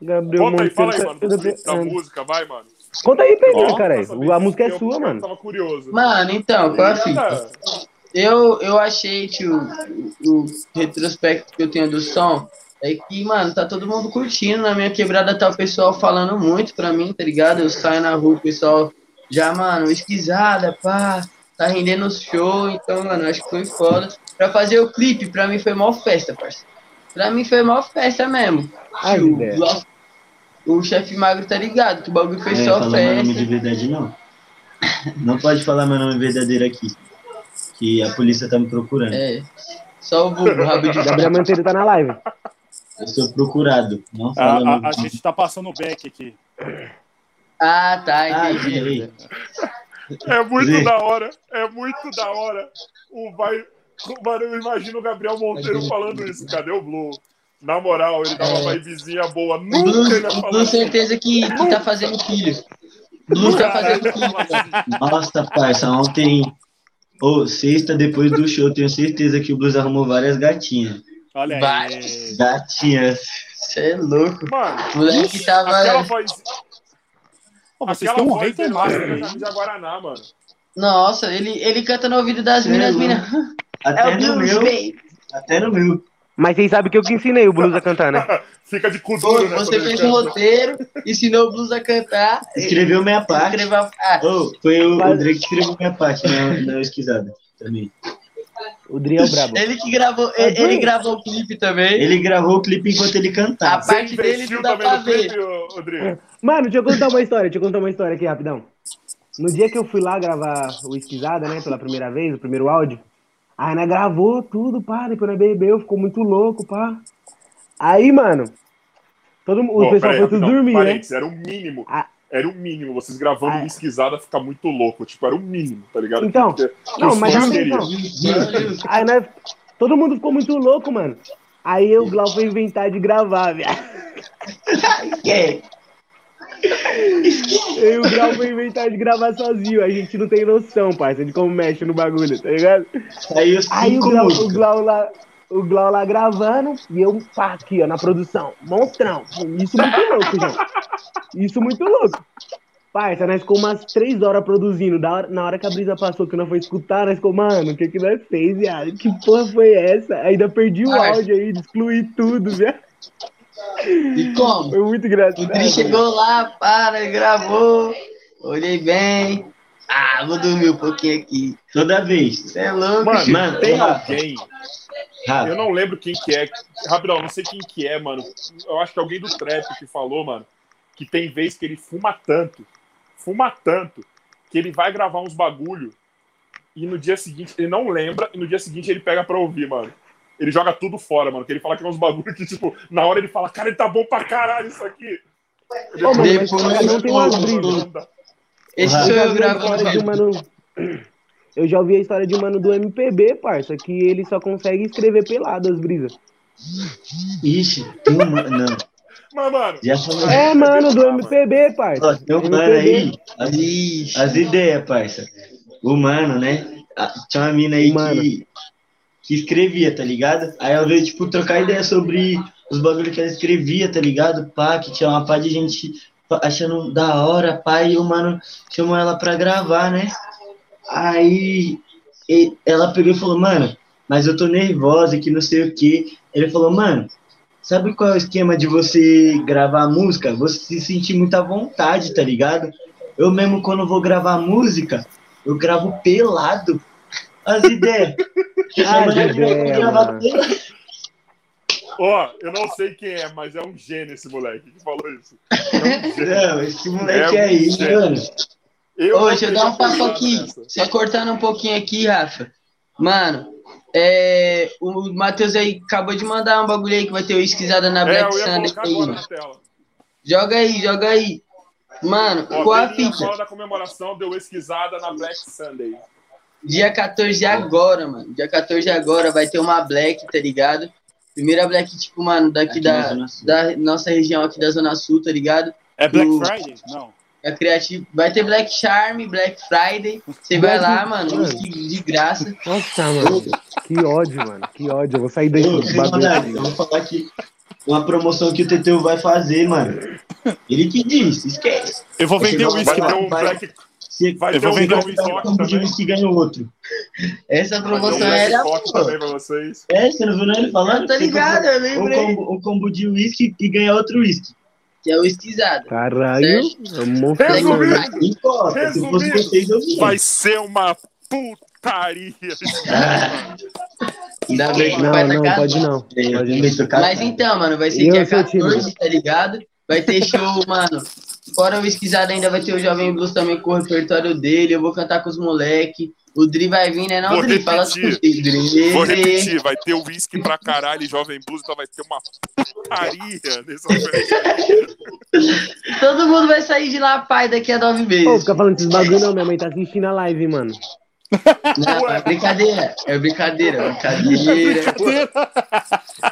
Gabriel Conta aí, fala aí, Monteiro mano, do clipe, tá- da música, vai, mano. Conta aí, Ó, cara. A música é eu- sua, eu mano. tava curioso. Mano, então, qual a fita? Eu, eu achei, tio, o, o retrospecto que eu tenho do som é que, mano, tá todo mundo curtindo. Na minha quebrada tá o pessoal falando muito pra mim, tá ligado? Eu saio na rua, o pessoal já, mano, esquisada, pá, tá rendendo os shows. Então, mano, acho que foi foda. Pra fazer o clipe, pra mim foi mó festa, parceiro. Pra mim foi mó festa mesmo. Ai, Tio, o, o chefe magro tá ligado, que o bagulho foi É, só falar meu nome de festa. verdade, não. Não pode falar meu nome verdadeiro aqui. Que a polícia tá me procurando. É, só o rabo de Gabriel Monteiro tá na live. Eu sou procurado. Não A, fala a- meu a gente tá passando o back aqui. Ah, tá, Ah, entendi. peraí. É muito da hora, é muito da hora. O vai. Mano, eu imagino o Gabriel Monteiro falando isso. Cadê o Blue? Na moral, ele dá uma É. vibezinha boa. Nunca Blue, ele ia Blue certeza que, que tá fazendo filho. Blue tá fazendo filho. Nossa, parça, ontem. Ô, sexta, depois do show, tenho certeza que o Blues arrumou várias gatinhas. Olha aí. Gatinhas. Você é louco. Mano, O moleque tava. aquela voz. Pô, vocês aquela um voz master na aí. camisa Guaraná, mano. Nossa, ele, ele canta no ouvido das minas, é as minas. É Até o no Blues, meu. baby. Até no meu. Mas vocês sabem que eu que ensinei o Blues a cantar, né? Fica de cu duro, né? você fez um canta. roteiro, ensinou o Blues a cantar. Escreveu minha parte. Escreveu a- Ah, Ô, foi o, o Mas- Drake que escreveu minha parte na, na esquisada também. O Dri é o brabo. ele que gravou, ele, ele gravou o clipe também. Ele gravou o clipe enquanto ele A cantava. Você parte dele não dá também pra ver. clipe, Rodrigo? Mano, deixa eu contar uma história, deixa eu contar uma história aqui rapidão. No dia que eu fui lá gravar o Esquisada, né, pela primeira vez, o primeiro áudio, a Ana gravou tudo, pá, depois nós bebeu, ficou muito louco, pá. Aí, mano, todo mundo, o pessoal peraí, foi tudo dormir, né? parênteses, Era o mínimo. Ah. Era o mínimo. Vocês gravando Ah. esquisada fica muito louco. Tipo, era o mínimo, tá ligado? Então, não, mas queriam. então, Aí nós, todo mundo ficou muito louco, mano. Aí o Glau foi inventar de gravar, viado. É. E o Grau foi inventar de gravar sozinho. A gente não tem noção, parça, de como mexe no bagulho, tá ligado? Saiu Aí o cinco Glau, o. Glau lá, o Glau lá gravando e eu pá, aqui, ó, na produção. Monstrão. Isso muito louco, João. Isso muito louco. Parça, nós ficou umas três horas produzindo. Da hora- na hora que a brisa passou, que nós foi escutar, nós ficou, mano, o que que nós fez, viado? Que porra foi essa? Ainda perdi o Parça. áudio aí, excluí tudo, viado. E como? Foi muito engraçado. Dri chegou lá, para, gravou. Olhei bem. Ah, vou dormir um pouquinho aqui. Toda vez. Você é louco, Mano. Mano, tem alguém. Rafa, Eu não lembro quem que é. Rapidão, não sei quem que é, mano. Eu acho que alguém do trap que falou, mano, que tem vez que ele fuma tanto, fuma tanto, que ele vai gravar uns bagulho e no dia seguinte ele não lembra e no dia seguinte ele pega pra ouvir, mano. Ele joga tudo fora, mano. Que ele fala que é uns bagulho que, tipo, na hora ele fala, cara, ele tá bom pra caralho isso aqui. Ô, mano, mas Depois- um tem brisas. Esse sou Eu eu gravando. mano. Eu já ouvi a história de um mano do MPB, parça, que ele só consegue escrever pelado as brisas. ixi, tem um mano. Não, Mas, mano, já falou. É, mano, do MPB, parça. Ó, tem um mano aí. As, Ixi. as ideias, parça. O mano, né? Ah, Tinha uma mina aí Mano. que, que escrevia, tá ligado? Aí ela veio, tipo, trocar ideia sobre os bagulhos que ela escrevia, tá ligado? Pá, que tinha uma pá de gente achando da hora, pá, e o mano chamou ela pra gravar, né? Aí ela pegou e falou, mano, mas eu tô nervosa, que não sei o que. Ele falou, mano, sabe qual é o esquema de você gravar música? Você se sentir muito à vontade, tá ligado? eu mesmo quando vou gravar música, eu gravo pelado. As ideias. As vou ideias, Ó, eu não sei quem é, mas é um gênio esse moleque que falou isso. É um. Não, esse moleque É um aí, gênio. mano. Eu Ô, deixa eu dar um papo pesado aqui. nessa. Só cortando um pouquinho aqui, Rafa. Mano, é, o Matheus aí acabou de mandar um bagulho aí que vai ter o esquisada na É, Black ia Sunday aí. Joga aí, joga aí. Mano, Ó, qual a fita? da comemoração deu esquisada na Black Sunday. Dia 14 agora, mano. Dia 14 agora vai ter uma Black, tá ligado? Primeira Black, tipo, mano, daqui da, da nossa região aqui da Zona Sul, tá ligado? É Black Do- Friday? Não. É criativo. Vai ter Black Charm, Black Friday. Você vai lá, mano, Mano. de, de graça. Nossa, mano. Que ódio, mano. Que ódio. Eu vou sair Ô, bagulho. Monark, eu vou falar aqui uma promoção que o Teteu vai fazer, mano. Ele que disse, esquece. Eu vou vender o uísque. ter um. Black. Você Vai Eu ter vou um um combo de também. uísque ganha o outro. Essa um promoção era. Também pra vocês. É, você não viu não ele falando? Tô ligado, eu Um lembrei. combo, um combo de uísque e ganha outro uísque. Que é o esquisado. Caralho. É um monstro. Resumindo, Resumindo, vocês, eu vinha. Vai ser uma putaria. Ainda bem que Não, vai não, tacar. pode não. Eu Pode não. Mas então, mano, vai ser Eu dia sou o time. 14, tá ligado? Vai ter show, mano. Fora o esquisado, ainda vai ter o Jovem Blues também com o repertório dele. Eu vou cantar com os moleque. O Dri vai vir, né? Não, Vou Dri, fala com repetir. o Dri. Vou repetir, vai ter uísque pra caralho Jovem Blues, então vai ter uma putaria nessa. Todo mundo vai sair de lá, pai, daqui a nove meses. fica falando desses bagulho não, minha mãe tá assistindo a live, mano. Não, é brincadeira. É brincadeira, brincadeira.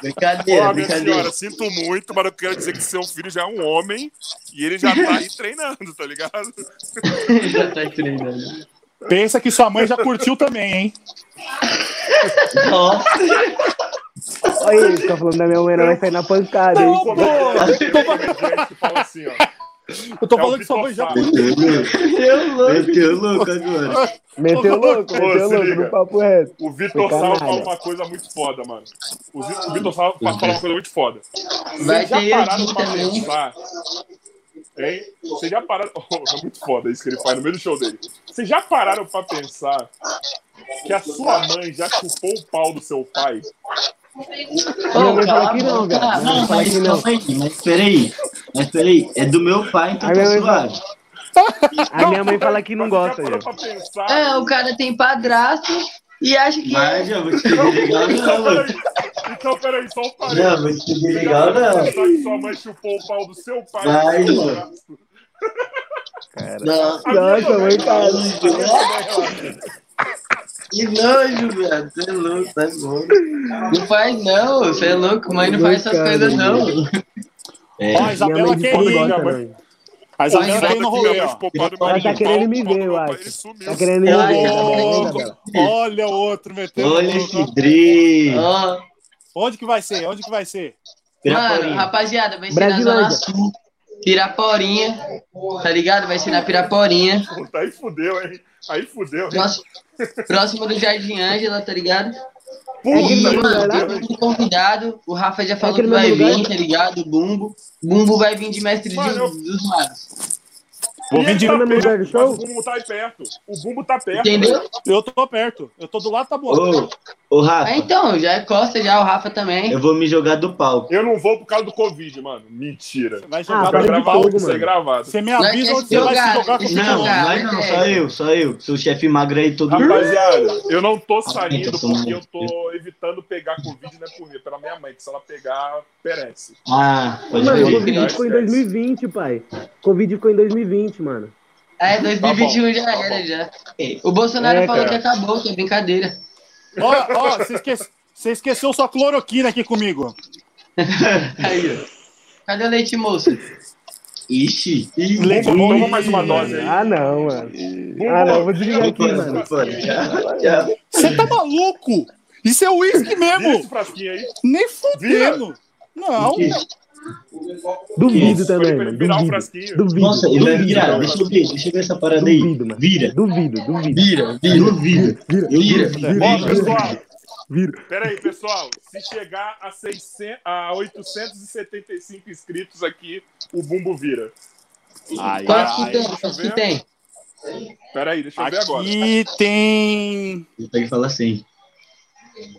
Brincadeira, Ó, minha brincadeira. senhora, sinto muito, mas eu quero dizer que seu filho já é um homem e ele já tá aí treinando, tá ligado? Já tá treinando. Pensa que sua mãe já curtiu também, hein? Nossa, Olha aí, fica falando da minha mãe, não vai sair na pancada, hein? Não, pô! Gente que fala assim, ó. Eu tô É falando que sua mãe já Vitor curtiu. meteu louco agora. Meteu louco, meteu louco, no papo reto. O Vitor Foi Sal canalha. fala uma coisa muito foda, mano. O Vi- o Vitor Sal fala uma coisa muito foda. Vocês já pararam pra pensar? Hein? Vocês já pararam. Oh, é muito foda isso que ele faz no meio do show dele. Vocês já pararam pra pensar que a sua mãe já chupou o pau do seu pai? Minha mãe fala que não, mãe Não, fala mas não. mas peraí. Mas peraí, é do meu pai, então tá minha mãe suave. A minha mãe fala que não gosta? É, o cara tem padrasto e acha que Mas já vou te desligar, não, Então, mano. peraí. Então, peraí, só um parênteses. Não, vou te desligar, não. que sua mãe chupou o pau do seu pai? Vai, do seu mano. braço? Não, A minha Nossa, também, mãe, cara. a minha também relaxa. Que nojo, velho. Você é louco, tá bom. Não faz, não. Você é louco. Mãe não faz essas coisas, não. É, Ó, a Isabela quer mãe. não. A Isabela ir no rolê, ó. Ela tá querendo me ver, eu acho. Tá querendo me ver, tá? Olha o outro metendo Olha esse Dri. Ó, Onde que vai ser? Onde que vai ser? mano, rapaziada, vai ser na Zona. Sul. Piraporinha. Tá ligado? Vai ser na Piraporinha. Puta, aí fudeu, hein? Aí fudeu. Próximo, próximo do Jardim Ângela, tá ligado? É E, mesmo mano, tem muito convidado. O Rafa já falou que aquele vai vir, tá ligado? O Bumbo. Bumbo vai vir de mestre de- Mano, eu- dos magos. Vou vir de... tá lugar do show? O Bumbo tá aí perto. O Bumbo tá perto. Entendeu? Eu tô perto. Eu tô do lado da boa. Ô, ô, Rafa, Ah, então, já é Costa, já o Rafa também. eu vou me jogar do palco. Eu não vou por causa do Covid, mano. Mentira. Vai Ah, jogar no de gravar fogo, mano. gravado. Você me avisa onde você vai se jogar, com o jogar. Não, mas não, só eu, só eu. Sou o chefe magro aí todo Rapaziada, eu não tô Ah, saindo sou porque eu tô evitando pegar Covid, né, por mim, pela minha mãe, que se ela pegar, perece. Ah, pode Mano, o. Covid ficou em 2020, pai. Covid ficou em 2020, mano. É, 2021 já Tá bom. era, já. O Bolsonaro É, falou cara. que acabou, que é brincadeira. Ó, ó, você, esque... você esqueceu sua cloroquina aqui comigo. Aí, ó. Cadê o leite moço? Ixi. Leite Toma mais uma dose aí. Ah, não, mano. Ah, não, eu vou desligar aqui, mano. Você tá maluco? Isso é uísque mesmo. Nem fudendo. Não. Duvido também, mano. Duvido. frasquinho. Duvido. Nossa, ele vai duvido, virar. Deixa eu ver, deixa eu ver essa parada aí. Duvido, mano. Vira. Duvido, duvido. Vira, Duvido. Vira, Eu Vira. duvido. Ó, pessoal, vira. peraí, pessoal. Se chegar a, 600, a 875 inscritos aqui, o Bumbo vira. Ai, Quantos que tem? Quantos que tem? Peraí, deixa eu ver agora. Aqui tem. Ele pega e fala assim.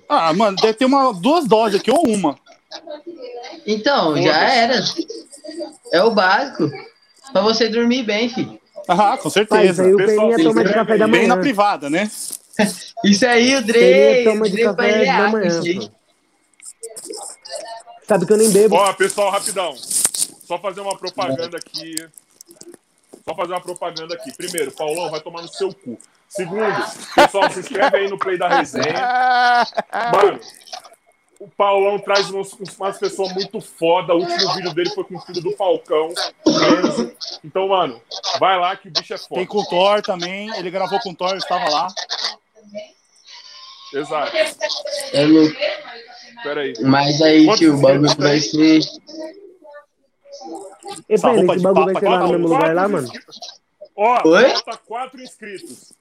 Ah, mano, deve ter uma, duas doses aqui ou uma. Então, já era. É o básico. Pra você dormir bem, filho. Ah, com certeza. aí o Pessoal, Peninha toma de café da aí. Bem na manhã. privada, né? Isso aí, o Dre. Toma O de café da manhã. pô. Sabe que eu nem bebo. Ó, pessoal, rapidão. Só fazer uma propaganda aqui. Só fazer uma propaganda aqui. Primeiro, Paulão vai tomar no seu cu. Segundo, pessoal, se inscreve aí no Play da Resenha. Mano, o Paulão traz uns- umas pessoas muito foda. O último vídeo dele foi com o filho do Falcão. Enzo. Então, mano, vai lá que o bicho é Tem foda. com o Thor também. Ele gravou com o Thor, eu estava lá. Exato. É louco. Pera aí. Mas aí, Quantos tio, o bagulho vai ser. E roupa esse bagulho vai ser lá no mesmo lugar lá, mano? Ó, Oi? falta quatro inscritos.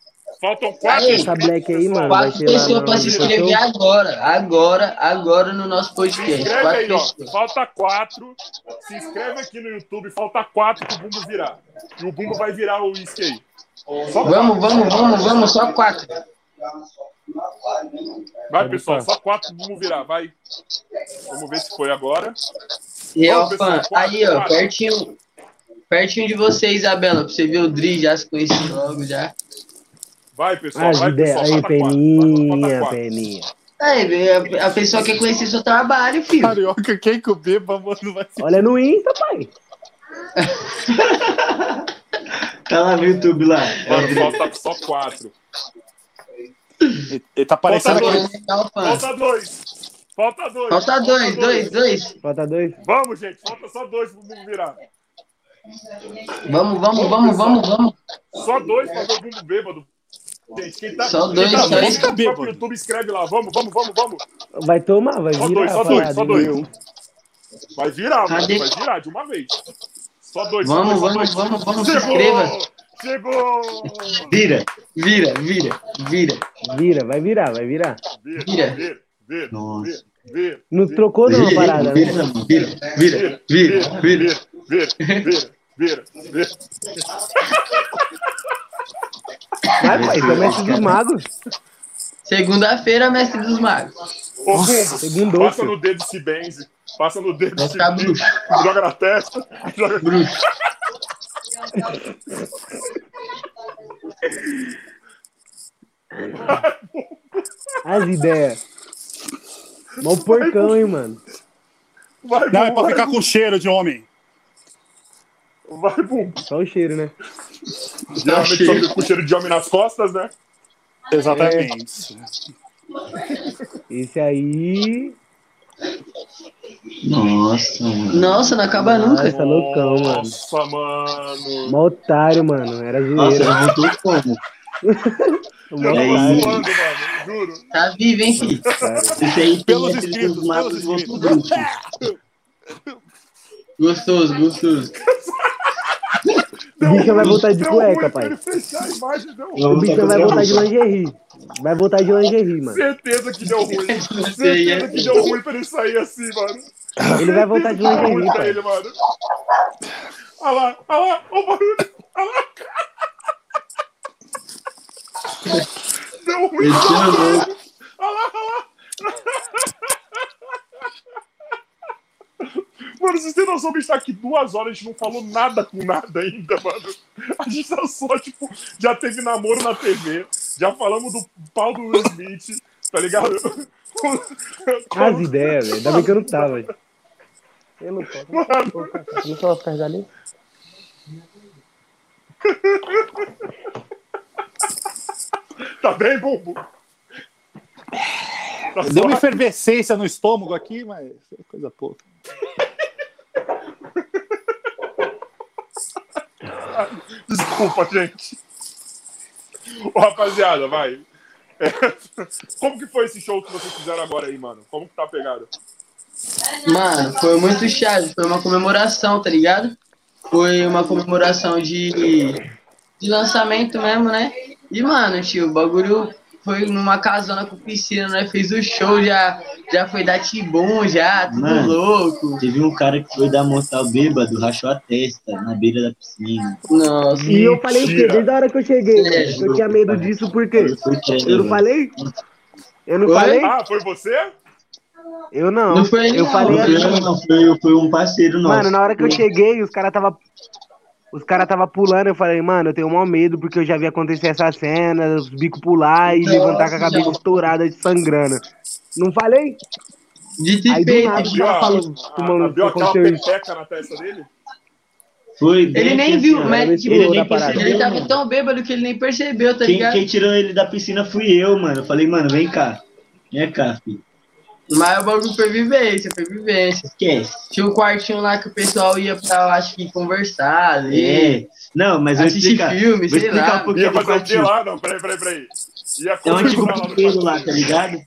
Faltam quatro Aí, Essa black aí, mano, Quatro pessoas pra se inscrever agora. Agora, agora no nosso Se podcast. inscreve Quatro aí, ó. pessoas. Falta quatro. Se inscreve aqui no YouTube. Falta quatro pro Bumbo virar. E o Bumbo vai virar o uísque aí. Só Vamos, quatro. vamos, vamos, vamos, só quatro. Vai, pessoal. Só quatro pro Bumbo virar. Vai. Vamos ver se foi agora. E ó, fã, aí, ó, pertinho, pertinho de você, Isabela, pra você ver o Dri, já se conhece logo, já. Vai, pessoal. As vai, ideias. pessoal. Aí, Falta. Falta Peninha. Peninha. Aí, a, a pessoa quer conhecer seu trabalho, filho. Carioca, quem que o beba, mano, vai se... Olha no Insta, pai. Tá lá no YouTube lá. Mano, falta só quatro. Ele tá parecendo Falta aquele... dois. Falta dois. Falta dois. Falta dois, dois, dois. Falta dois. Vamos, gente. Falta só dois pro Bumbo virar. Vamos, vamos, vamos, vamos, vamos. Só dois pra ver o Bumbo bêbado. Gente, quem tá, Só quem dois, tá só no próprio YouTube, escreve lá. Vamos, vamos, vamos, vamos. Vai tomar, vai Só virar dois, só dois, só dois. Vai virar, mano. Vai virar de uma vez. Só dois, só Vamos, dois, vamos, só dois. vamos, vamos, se Chegou! inscreva. Chegou! Vira. Vira, vira, vira. Vira, vai virar, vai virar. Vira, Vira. vira, vira, Nossa. vira, vira, Não trocou não a Vira, parada, vira, né? não, vira, vira, vira, vira. vira, vira, vira, vira. Vai, pai, isso é mestre dos magos. Segunda-feira, mestre dos magos. Ô, passa no dedo se benze. Passa no dedo Vai se benze. bruxo. Joga na testa. Joga... Bruxo. As ideias. Mó porcão, hein, mano. Vai, Não, é pra vai, ficar com cheiro de homem. vai, Bumbo. Só o cheiro, né? Geralmente só fica com cheiro de homem nas costas, né? Exatamente. Esse aí. Nossa, mano. Nossa, não acaba nunca. Nossa, loucão, mano. Nossa, mano. Mó otário, mano. Era Nossa, zoeira. ela voltou como? Mó Eu tava mano. Juro. Tá vivo, hein, filho? Esse aí tem Pelos aquele inscritos, dos mapas inscritos. bruxo. Gostoso, gostoso. O bicho vai voltar de cueca, pai. Imagem, O bicho vai voltar de lingerie. Vai voltar de lingerie, mano. Certeza que deu ruim. Certeza é. que deu ruim pra ele sair assim, mano. Ele vai voltar de lingerie, pra pai. ele, mano. Olha lá, olha lá, olha o barulho. Olha lá. Deu ruim. Olha lá, olha lá. Mano, vocês têm noção que a gente tá aqui duas horas, a gente não falou nada com nada ainda, mano. A gente tá só, tipo, já teve namoro na TV, já falamos do pau do Will Smith, tá ligado? As ideias, velho. Ainda bem que eu não tava. velho. Eu não posso. Não posso carregar ali? Tá bem, Bumbo? Tá Deu uma efervescência no estômago aqui, mas é coisa pouca. Desculpa, gente. Ô, rapaziada, vai. É, Como que foi esse show que vocês fizeram agora aí, mano? Como que tá pegado? Mano, foi muito chave. Foi uma comemoração, tá ligado? Foi uma comemoração de, de lançamento mesmo, né? E, mano, tio, o bagulho foi numa casona com piscina, nós fez o show, já, já foi dar tibum, já, tudo Mano. louco. Teve um cara que foi dar mortal bêbado, rachou a testa na beira da piscina. Nossa. E eu falei o quê? Mentira. Desde a hora que eu cheguei, É, que eu tinha medo disso, por quê? Foi trailer, Eu não velho. falei? Eu não Oi? falei? Ah, foi você? Eu não. Não foi eu não. falei Não foi assim, eu, não, foi, foi um parceiro nosso. Mano, na hora que eu cheguei, os caras tava. Os caras tava pulando, eu falei, mano, eu tenho maior medo porque eu já vi acontecer essa cena, os bicos pular e Nossa, levantar com a cabeça já. estourada de sangrando. Não falei? Dito Aí do nada os Viu, caras a- falam, a- tomando viu aquela pepeca na testa dele? Foi bem Ele nem aqui, viu, assim, ó. mas ele tipo, ele nem percebeu, ele tava mano. tão bêbado que ele nem percebeu, tá Quem, ligado? quem tirou ele da piscina fui eu, mano. Eu falei, mano, vem cá. Vem cá, filho. Mas o bagulho foi vivência, foi vivência. Esquece. Tinha um quartinho lá que o pessoal ia pra, eu acho que, conversar ali. É. Não, mas eu explicar. filme, vou sei explicar lá. um pouquinho Ia do fazer quartinho. lá? Não, peraí, peraí, peraí. Ia É um antigo puteiro lá, tá ligado?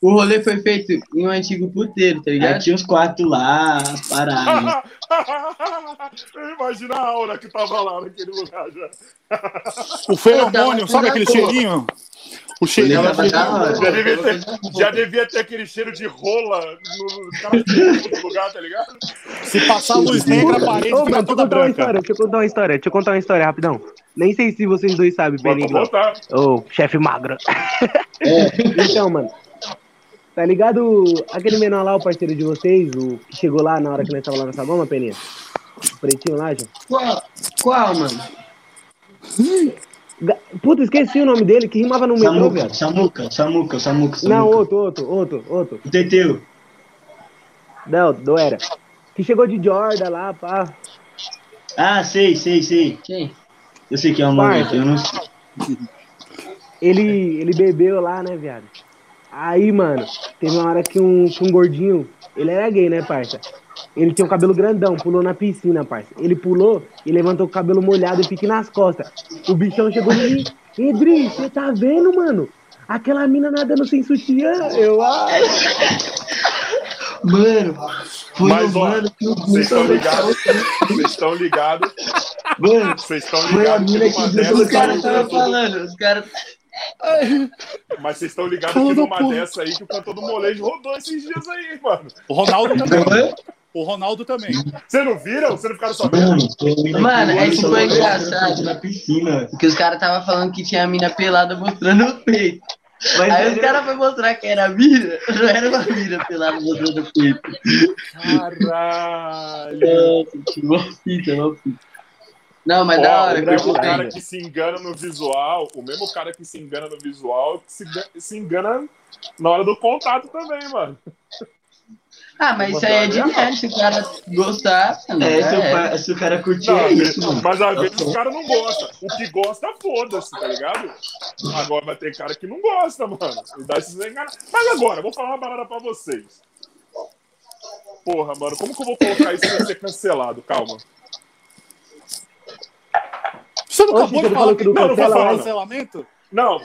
O rolê foi feito em um antigo puteiro, tá Aí ligado? tinha uns quartos lá, parado. Imagina a aura que tava lá naquele lugar já. O feromônio, sabe aquele cheirinho? O da hora. Já devia, ter, já devia ter aquele cheiro de rola no, cara no lugar, tá ligado? Se passar a luz negra, a parede Ô, fica mano, deixa eu toda contar uma branca. história, deixa eu contar uma história, deixa eu contar uma história rapidão. Nem sei se vocês dois sabem, Vamos Benigno. voltar. Ô, chefe magro. então, mano. Tá ligado aquele menor lá, o parceiro de vocês, o que chegou lá na hora que nós tava lá nessa goma, Peninha? O pretinho lá, já. Qual? Qual, mano? Puta, esqueci o nome dele, que rimava no metrô, Samuca, velho. Samuca, Samuca, Samuca, Samuca. Não, outro, outro, outro, outro. O Teteu. Não, não era. Que chegou de Jordan lá, pá. Ah, sei, sei, sei. Quem? Eu sei que é um momento, eu não sei. Ele, ele bebeu lá, né, viado? Aí, mano, teve uma hora que um, que um gordinho, ele era gay, né, parça? Ele tinha um cabelo grandão, pulou na piscina, parça. Ele pulou e levantou o cabelo molhado e pique nas costas. O bichão chegou em mim. Edri, você tá vendo, mano? Aquela mina nadando sem sutiã. Eu, ah. Mano, foi Mas, o ó, mano que o Vocês estão ligados? Vocês estão ligados? Mano, Vocês estão Foi a ligados mina que Os caras cara estavam falando, os caras. Mas vocês estão ligados que numa porra. dessa aí que o cantor do molejo rodou esses dias aí, mano. O Ronaldo também. O Ronaldo também. Você não viram? Você não ficaram sabendo? mano, é que foi engraçado. Na piscina. Porque os caras estavam falando que tinha a mina pelada mostrando o peito. Mas Aí os caras foram mostrar que era a mina, não era uma mina pelada mostrando o peito. Caralho. Nossa, tinha uma fita, uma fita. Não, mas da hora, o mesmo cara ainda. que se engana no visual, o mesmo cara que se engana no visual, que se, se engana na hora do contato também, mano. Ah, mas isso aí é de merda, se o cara gostar. É, já se o, é. pa- se o cara curtir, Não, é isso, mano. mas às vezes os caras não gostam. O que gosta, foda-se, tá ligado? Agora vai ter cara que não gosta, mano. E dá esses enganados. Mas agora, vou falar uma parada pra vocês. Porra, mano, como que eu vou colocar isso sem ser cancelado? Calma. Você não Oxe, acabou de falar que não não vai não. cancelamento? Não,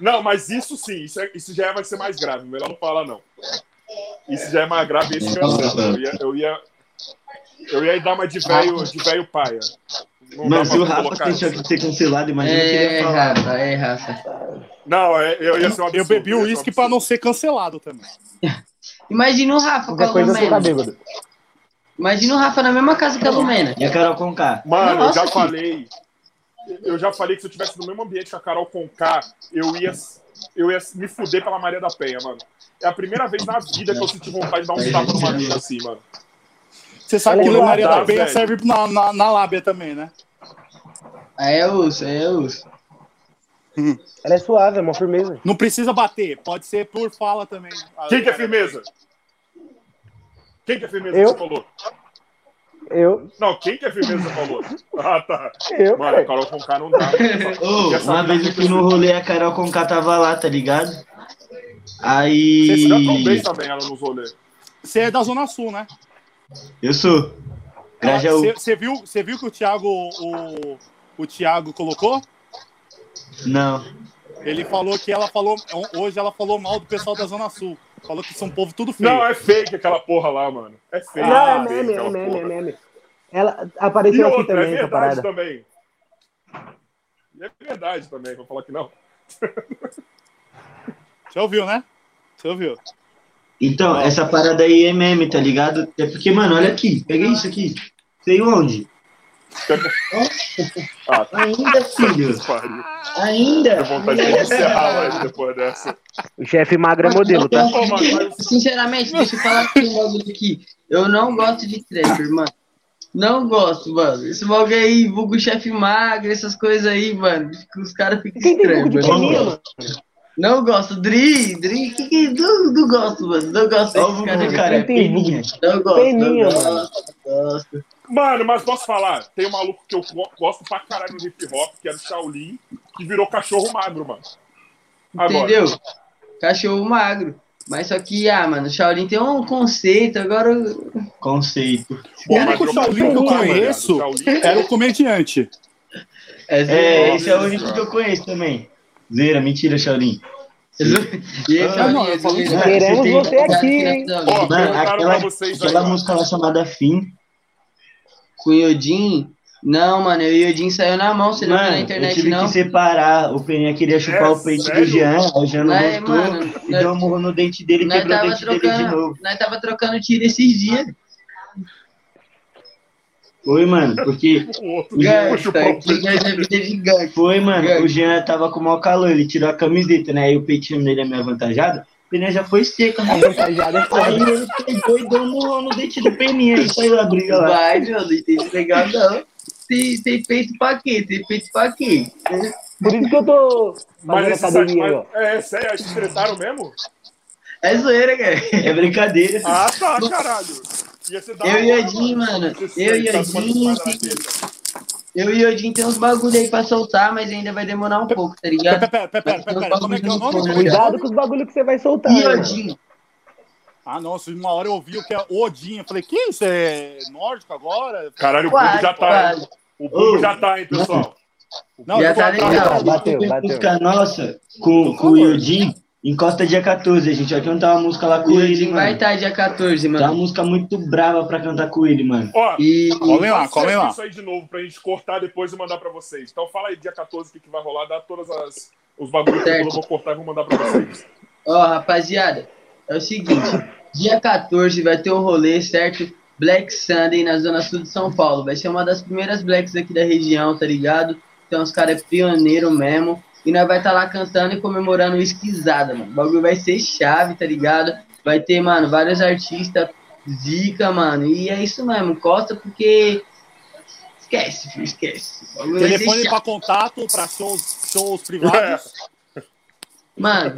não, mas isso sim, isso, é- isso já vai ser mais grave. Melhor não falar, não. Isso já é mais grave, esse cancela. Eu ia, eu ia, eu ia dar uma de velho, de velho paia. Não se o Rafa tem que ser cancelado, imagina o que ele É, ia falar. Rafa, é, Rafa. Não, é- eu ia ser um absurdo. Eu bebi o um uísque pra não ser cancelado também. Imagina o Rafa com a tá Lumena. bêbado. Imagina o Rafa na mesma casa que a Lumena. E a Carol Conká? Mano, Nossa, eu já filho. falei. Eu já falei que se eu tivesse no mesmo ambiente com a Carol Conká, eu ia, eu ia me fuder pela Maria da Penha, mano. É a primeira vez na vida que eu senti vontade de dar um tapa numa mina assim, mano. Você sabe que a Maria da Penha velho. serve na, na, na lábia também, né? Aí é aí é osso. Ela é suave, é uma firmeza. Não precisa bater, pode ser por fala também. Quem que é firmeza? Quem que é firmeza Eu? que você falou? Eu, Não, quem que é firmeza que você falou? Ah, tá. eu, Mano, a cara. Carol Conká não dá. Essa uma vez eu fui no rolê, a Carol Conká tava lá, tá ligado? Aí. Você já trombei também ela nos rolês. Você é da Zona Sul, né? Eu sou. Grajaú. Você você viu, você viu que o Thiago, o, o Thiago colocou? Não. Ele falou que ela falou. Hoje ela falou mal do pessoal da Zona Sul. Falou que são um povo tudo feio. Não, é fake aquela porra lá, mano. É fake. Não, é meme, é meme, é meme. Ela E apareceu aqui outra, é também, essa verdade parada. também. E é verdade também, vou falar que não. Você ouviu, né? Você ouviu? Então, essa parada aí é meme, tá ligado? É porque, mano, olha aqui, pega isso aqui. Sei onde. Ah, Ainda, filho. Ainda. Deu vontade de encerrar a live depois dessa. O chefe magro é modelo, tá? Sinceramente, deixa eu falar aqui um bagulho aqui. Eu não gosto de trapper, mano. Não gosto, mano. Esse bagulho aí, vulgo chefe magro, essas coisas aí, mano. Os caras ficam estranhos, mano? Não gosto. Dri, Dri, que que. Não, não gosto, mano. Não gosto aí. cara, é peninha. Não gosto. Não gosto. Mano, mas posso falar? Tem um maluco que eu go- gosto pra caralho no hip hop, que é do Shaolin, que virou cachorro magro, mano. Agora. Entendeu? Cachorro magro. Mas só que, ah, mano, o Shaolin tem um conceito, agora. Conceito. Pô, O único eu Shaolin que eu conheço era o comediante. É, esse é o único que eu conheço também. Zera, mentira, Shaolin. E esse Ah, Shaolin. isso. Queremos você aqui, hein? Ó, perguntaram aquela, pra vocês aí. aquela música lá chamada Fim. Com o Yodin? Não, mano, o Yodin saiu na mão, você não viu na Mano, eu internet, tive não. que separar. O Peninha queria chupar É, o peito sério? do Jean. O Jean não Nós, gostou. mano, e nós- deu um murro no dente dele e quebrou o dente dele de trocando, novo. nós tava trocando tiro esses dias. Foi, mano, porque. O é gangue. Foi, mano. O Jean tava com o maior calor. Ele tirou a camiseta, né? Aí o peitinho dele é meio avantajado. O Peninha já foi seco, né? É Aí foda. ele pegou e deu murro no dente do Peninha. E saiu a briga lá. Vai, meu, não entendi legal, não. Tem, tem peito pra quê? Tem peito pra quê? Por isso que eu tô Mas esse academia aí, mas, ó. É, sério, eles tretaram mesmo? É zoeira, cara. É brincadeira. Ah, tá, caralho. Ia ser da Eu e hora, Yodin, mano. Eu e tá tomando Eu e Yodin tem uns bagulho aí pra soltar, mas ainda vai demorar um pouco, tá ligado? Pera, pera, pera, pera, pera, como é que é o nome? Cuidado com os bagulho que você vai soltar. mano? Yodin. Ah, nossa, uma hora eu ouvi o que é Odin. Eu falei, que isso? É nórdico agora? Caralho, o Quase, já tá. quase. O Ô. já tá, hein, pessoal. Não, Já tá legal. Bateu, bateu. música nossa com, com o Yodin. Encosta dia 14, a gente vai cantar uma música lá com ele, Yodin vai mano. estar dia 14, Tem uma mano. música muito brava pra cantar com ele, mano. Ó, E. Colhem lá, colhem lá. isso aí de novo pra gente cortar depois e mandar pra vocês. Então fala aí, dia 14, o que, que vai rolar, dá todas as os bagulhos que eu vou cortar e vou mandar pra vocês. Ó, rapaziada, é o seguinte, dia 14 vai ter um rolê, certo? Black Sunday na zona sul de São Paulo. Vai ser uma das primeiras blacks aqui da região, tá ligado? Então os caras é pioneiro mesmo. E nós vai estar lá cantando e comemorando o esquisada, mano. O bagulho vai ser chave, tá ligado? Vai ter, mano, vários artistas zica, mano. E é isso mesmo, costa porque. Esquece, filho, esquece. Telefone pra contato, pra shows, shows privados. Mano,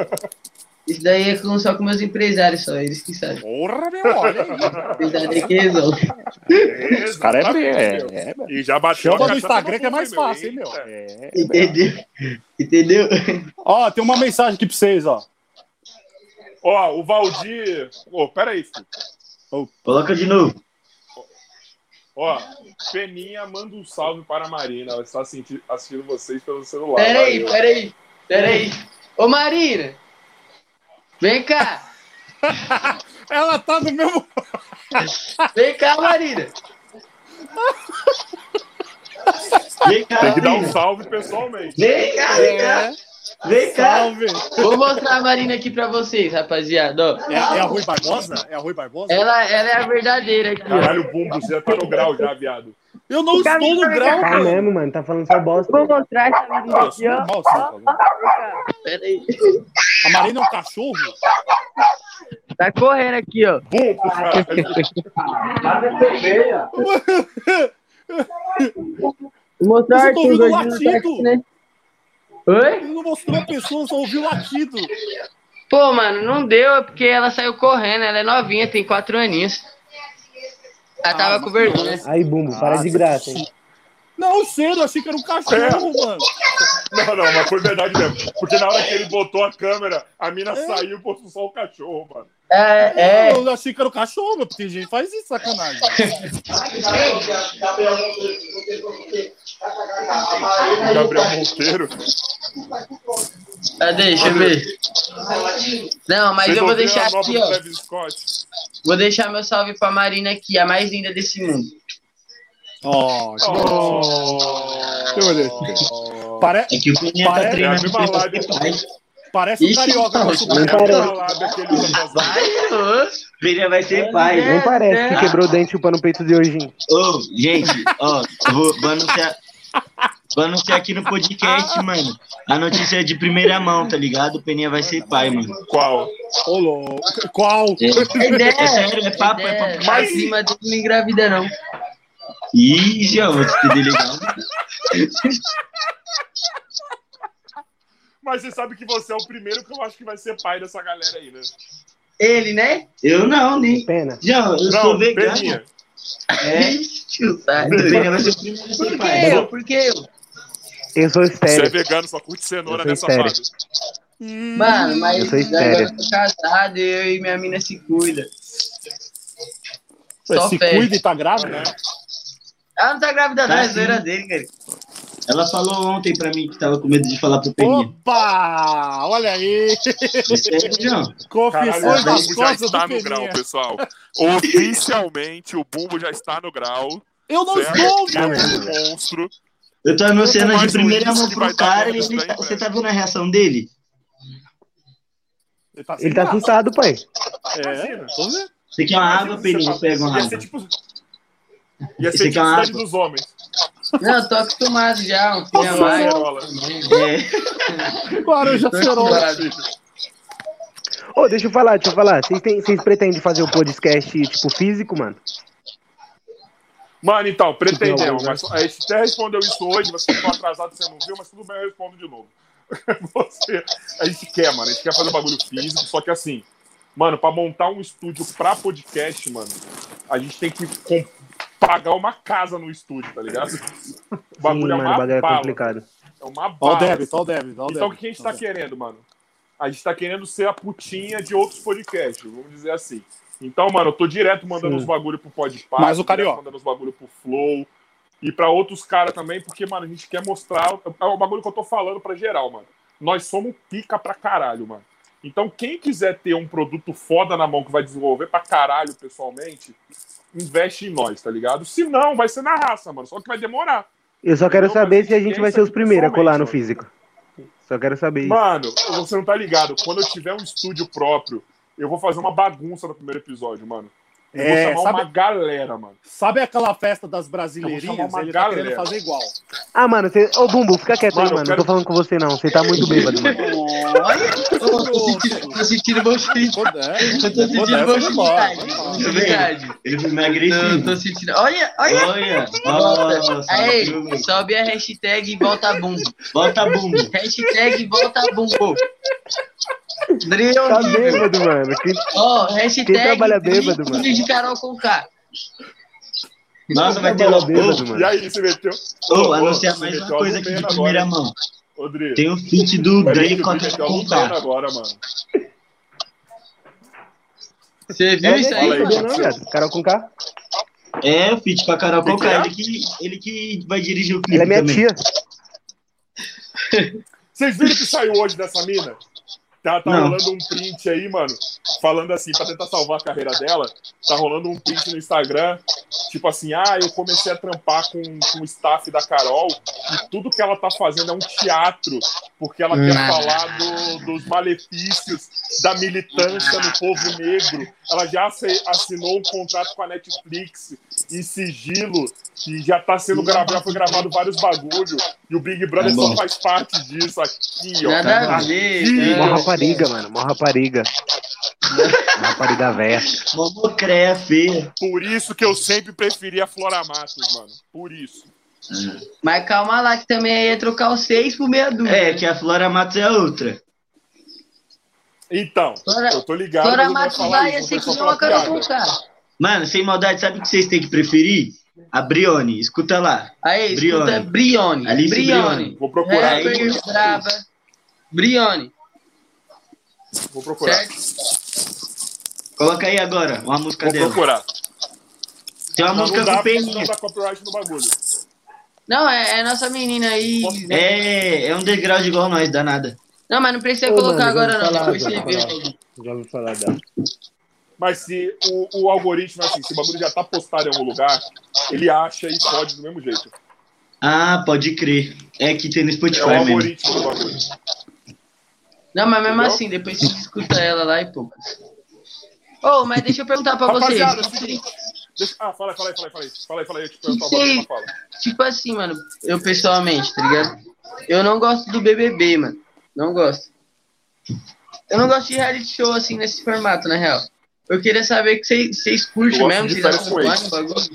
isso daí é com, só com meus empresários, só eles que sabem. Porra, meu, olha aí. Empresário é que resolve. Esse cara é- é- é- E já bateu Chama a no cachaça Instagram que é mais fácil, hein, meu? É. Entendeu? Entendeu? Ó, tem uma mensagem aqui pra vocês, ó. Ó, o Valdir. Ô, peraí, filho. Coloca de novo. Ó, Peninha manda um salve para a Marina. Ela está assisti- assistindo vocês pelo celular. Peraí, Valeu. peraí, peraí. Ô Marina! Vem cá! Ela tá no mesmo. Vem cá, Marina! Vem cá, Tem que dar um salve pessoalmente. Vem cá, vem cá. Vem cá. Salve. Vou mostrar a Marina aqui pra vocês, rapaziada. ó. É, é a Rui Barbosa? É a Rui Barbosa? Ela, ela é a verdadeira aqui. Caralho, o Bumbo, você já tá no grau já, viado. Eu não estou no grau, Tá mano. mesmo, mano. Tá falando só bosta. Vou mostrar essa menina aqui, ó. tá? Peraí. A Marina é um cachorro? Tá correndo aqui, ó. Caralho. Vou mostrar Você o tá ouvindo latido? tá né? Oi? Ele não mostrou a pessoa, só ouviu latido. Pô, mano, não deu, é porque ela saiu correndo. Ela é novinha, tem quatro aninhos. Ela tava Ah, com vergonha. Aí, Bumbo, para de graça, hein? Não, eu achei que era um cachorro, mano. Não, não, mas foi verdade mesmo. Porque na hora que ele botou a câmera, a mina saiu e postou só o cachorro, mano. É, é. Eu achei que era um cachorro, porque tem gente que faz isso, sacanagem. Gabriel Monteiro. Ah, deixa eu ver. Não, mas Vocês eu vou deixar aqui, ó. Vou deixar meu salve pra Marina aqui, a mais linda desse mundo. Oh, que Oh. Pare... É que o Peninha tá É treinando pai. Parece um Ixi, carioca não, É sobrinho. a parece. zoar. Vai, ô. Peninha vai ser pai. Nem parece que quebrou o dente chupando o peito de hoje. Ô, gente, ó, vou, vou anunciar. Vou anunciar aqui no podcast, mano. A notícia é de primeira mão, tá ligado? O Peninha vai ser pai, mano. Qual? Ô, louco. Qual? É, É ideia. é sério, é papo, é papo. Mas cima dele não engravida, não. Ih, já vou te pedir legal. Mas você sabe que você é o primeiro que eu acho que vai ser pai dessa galera aí, né? Ele, né? Eu não, nem. Pena. Já, eu Não, sou vegano. Peninha. É, Tio, sai. o Peninha vai ser o primeiro a ser Por que pai. eu? Por que eu? Eu sou Você é estéreo. vegano, só curte cenoura, sou estéreo. safado? Mano, mas Eu sou agora estéreo. eu tô casado e eu e minha mina se cuida. Só Se cuida e tá grávida, né? Ela não tá grávida, não, Tá é sim. zoeira dele, cara. Ela falou ontem pra mim que tava com medo de falar pro Peninha. Opa! Olha aí! É Confissões o das bumbo já costas está do no grau, pessoal. Oficialmente, o bumbo já está no grau. Eu não certo? estou, É um monstro. Eu tô anunciando de primeira mão pro cara e ele tá- você tá vendo a reação dele? Ele tá, Ele tá assustado, pai. É, tô vendo. Você quer uma Imagina água, você Pega uma Ia ser água. tipo. Ia ser tipo é uma Cidade água. dos Homens. Não, eu tô acostumado já, um a mais. É. Tô cerola. Ô, deixa eu falar, deixa eu falar. Vocês, têm- vocês pretendem fazer o podcast, tipo, físico, mano? Mano, então, pretendemos. Tipo, Mas a gente até respondeu isso hoje, você ficou atrasado, você não viu, mas tudo bem, eu respondo de novo. Você, a gente quer, mano, a gente quer fazer um bagulho físico, só que assim, mano, pra montar um estúdio pra podcast, mano, a gente tem que pagar uma casa no estúdio, tá ligado? O Sim, bagulho é mano, o uma bagulho é complicado. É uma bala. débito, ó o ó o Então o que a gente tá querendo, mano? A gente tá querendo ser a putinha de outros podcasts, vamos dizer assim. Então, mano, eu tô direto mandando Sim. os bagulho pro Podpah, Mas o Carioca. mandando os bagulho pro Flow e pra outros caras também, porque, mano, a gente quer mostrar. É o bagulho que eu tô falando pra geral, mano. Nós somos pica pra caralho, mano. Então, quem quiser ter um produto foda na mão que vai desenvolver pra caralho pessoalmente, investe em nós, tá ligado? Se não, vai ser na raça, mano. Só que vai demorar. Eu só quero Não, saber se a gente vai ser os primeiros a colar no físico. Só quero saber isso. Mano, você não tá ligado. Quando eu tiver um estúdio próprio, eu vou fazer uma bagunça no primeiro episódio, mano. Eu É, vou chamar sabe- uma galera, mano. Sabe aquela festa das Eu brasileirinhas? vou chamar uma Ele tá galera. querendo fazer igual. Ah, mano, você... Ô, Bumbo, fica quieto Mano, aí, eu mano. quero- Não tô falando com você, não. Você tá muito bêbado, mano. Olha, eu tô sentindo, tô sentindo. Puder, Eu tô sentindo. É verdade. Ele foi Tô, agressivo. tô sentindo. Olha, olha. Olha, Volta. nossa, Aí, sobe a hashtag volta bumbo. Bota bumbo. Hashtag volta bumbo. Dri Tá bêbado, mano. Que... Ó, hashtag Quem trabalha bêbado, mano? de Carol com K. Nossa, vai ter logo. bêbado, mano. E aí, você meteu. Ô, Ô, anunciar mais uma coisa aqui de primeira agora, mão. Rodrigo. Tem o feat do Dre ter que com a meteu a com Lumena K. agora, mano. Você viu É, isso aí? Aí, não, viado. Carol com K. É, o feat com a Carol? K. Ele que, ele que vai dirigir o clipe Ela é minha também. tia. Vocês viram que saiu hoje dessa mina? Tá, tá rolando um print aí, mano, falando assim, pra tentar salvar a carreira dela, tá rolando um print no Instagram, tipo assim, ah, eu comecei a trampar com, com o staff da Carol e tudo que ela tá fazendo é um teatro, porque ela quer falar do- dos malefícios da militância no povo negro. Ela já assi- assinou um contrato com a Netflix em sigilo, que já tá sendo gravado, já foi gravado vários bagulho, e o Big Brother Tá só faz parte disso aqui, ó. Nada a ver. Ih, Mó né? rapariga, mano. Mó rapariga. Mó rapariga. Momocréia feia. Por isso que eu sempre preferi a Flora Matos, mano. Por isso. Mas calma lá, que também ia trocar o 6 por meia dúzia. É, que a Flora Matos é outra. Então, Flora- eu tô ligado. Flora Matos vai só que uma Carol com piada. Mano, sem maldade, sabe o que vocês têm que preferir? A Brione. Escuta lá. Aí, escuta, Brione. Brione. Alice Brione. Brione. Vou procurar aí. Braba. Brione, Vou procurar. certo? Coloca aí agora uma música Vou dela. procurar. Tem uma Não, música não dá, com peninha. dá copyright no bagulho. Não, é, é nossa menina aí. Né? É, é um degrau de igual nós, danada. Não, mas não precisa Ô, colocar mano, agora não. falar, Depois você vê. Já ouvi falar dela. Mas se o, o algoritmo, assim, se o bagulho já tá postado em algum lugar, ele acha e pode do mesmo jeito. Ah, pode crer. É que tem no É Spotify o mesmo. algoritmo do bagulho. Não, mas mesmo Entendeu? assim, depois você escuta ela lá e poucas. Ô, mas deixa eu perguntar pra vocês. Rapaziada, Deixa... Ah, fala aí, fala aí, fala aí, fala aí. Fala aí, eu te pergunto uma Sei. fala. Tipo assim, mano, eu pessoalmente, tá ligado? Eu não gosto do BBB, mano. Não gosto. Eu não gosto de reality show assim nesse formato, na real. Eu queria saber que vocês curtem mesmo, de vocês o bagulho.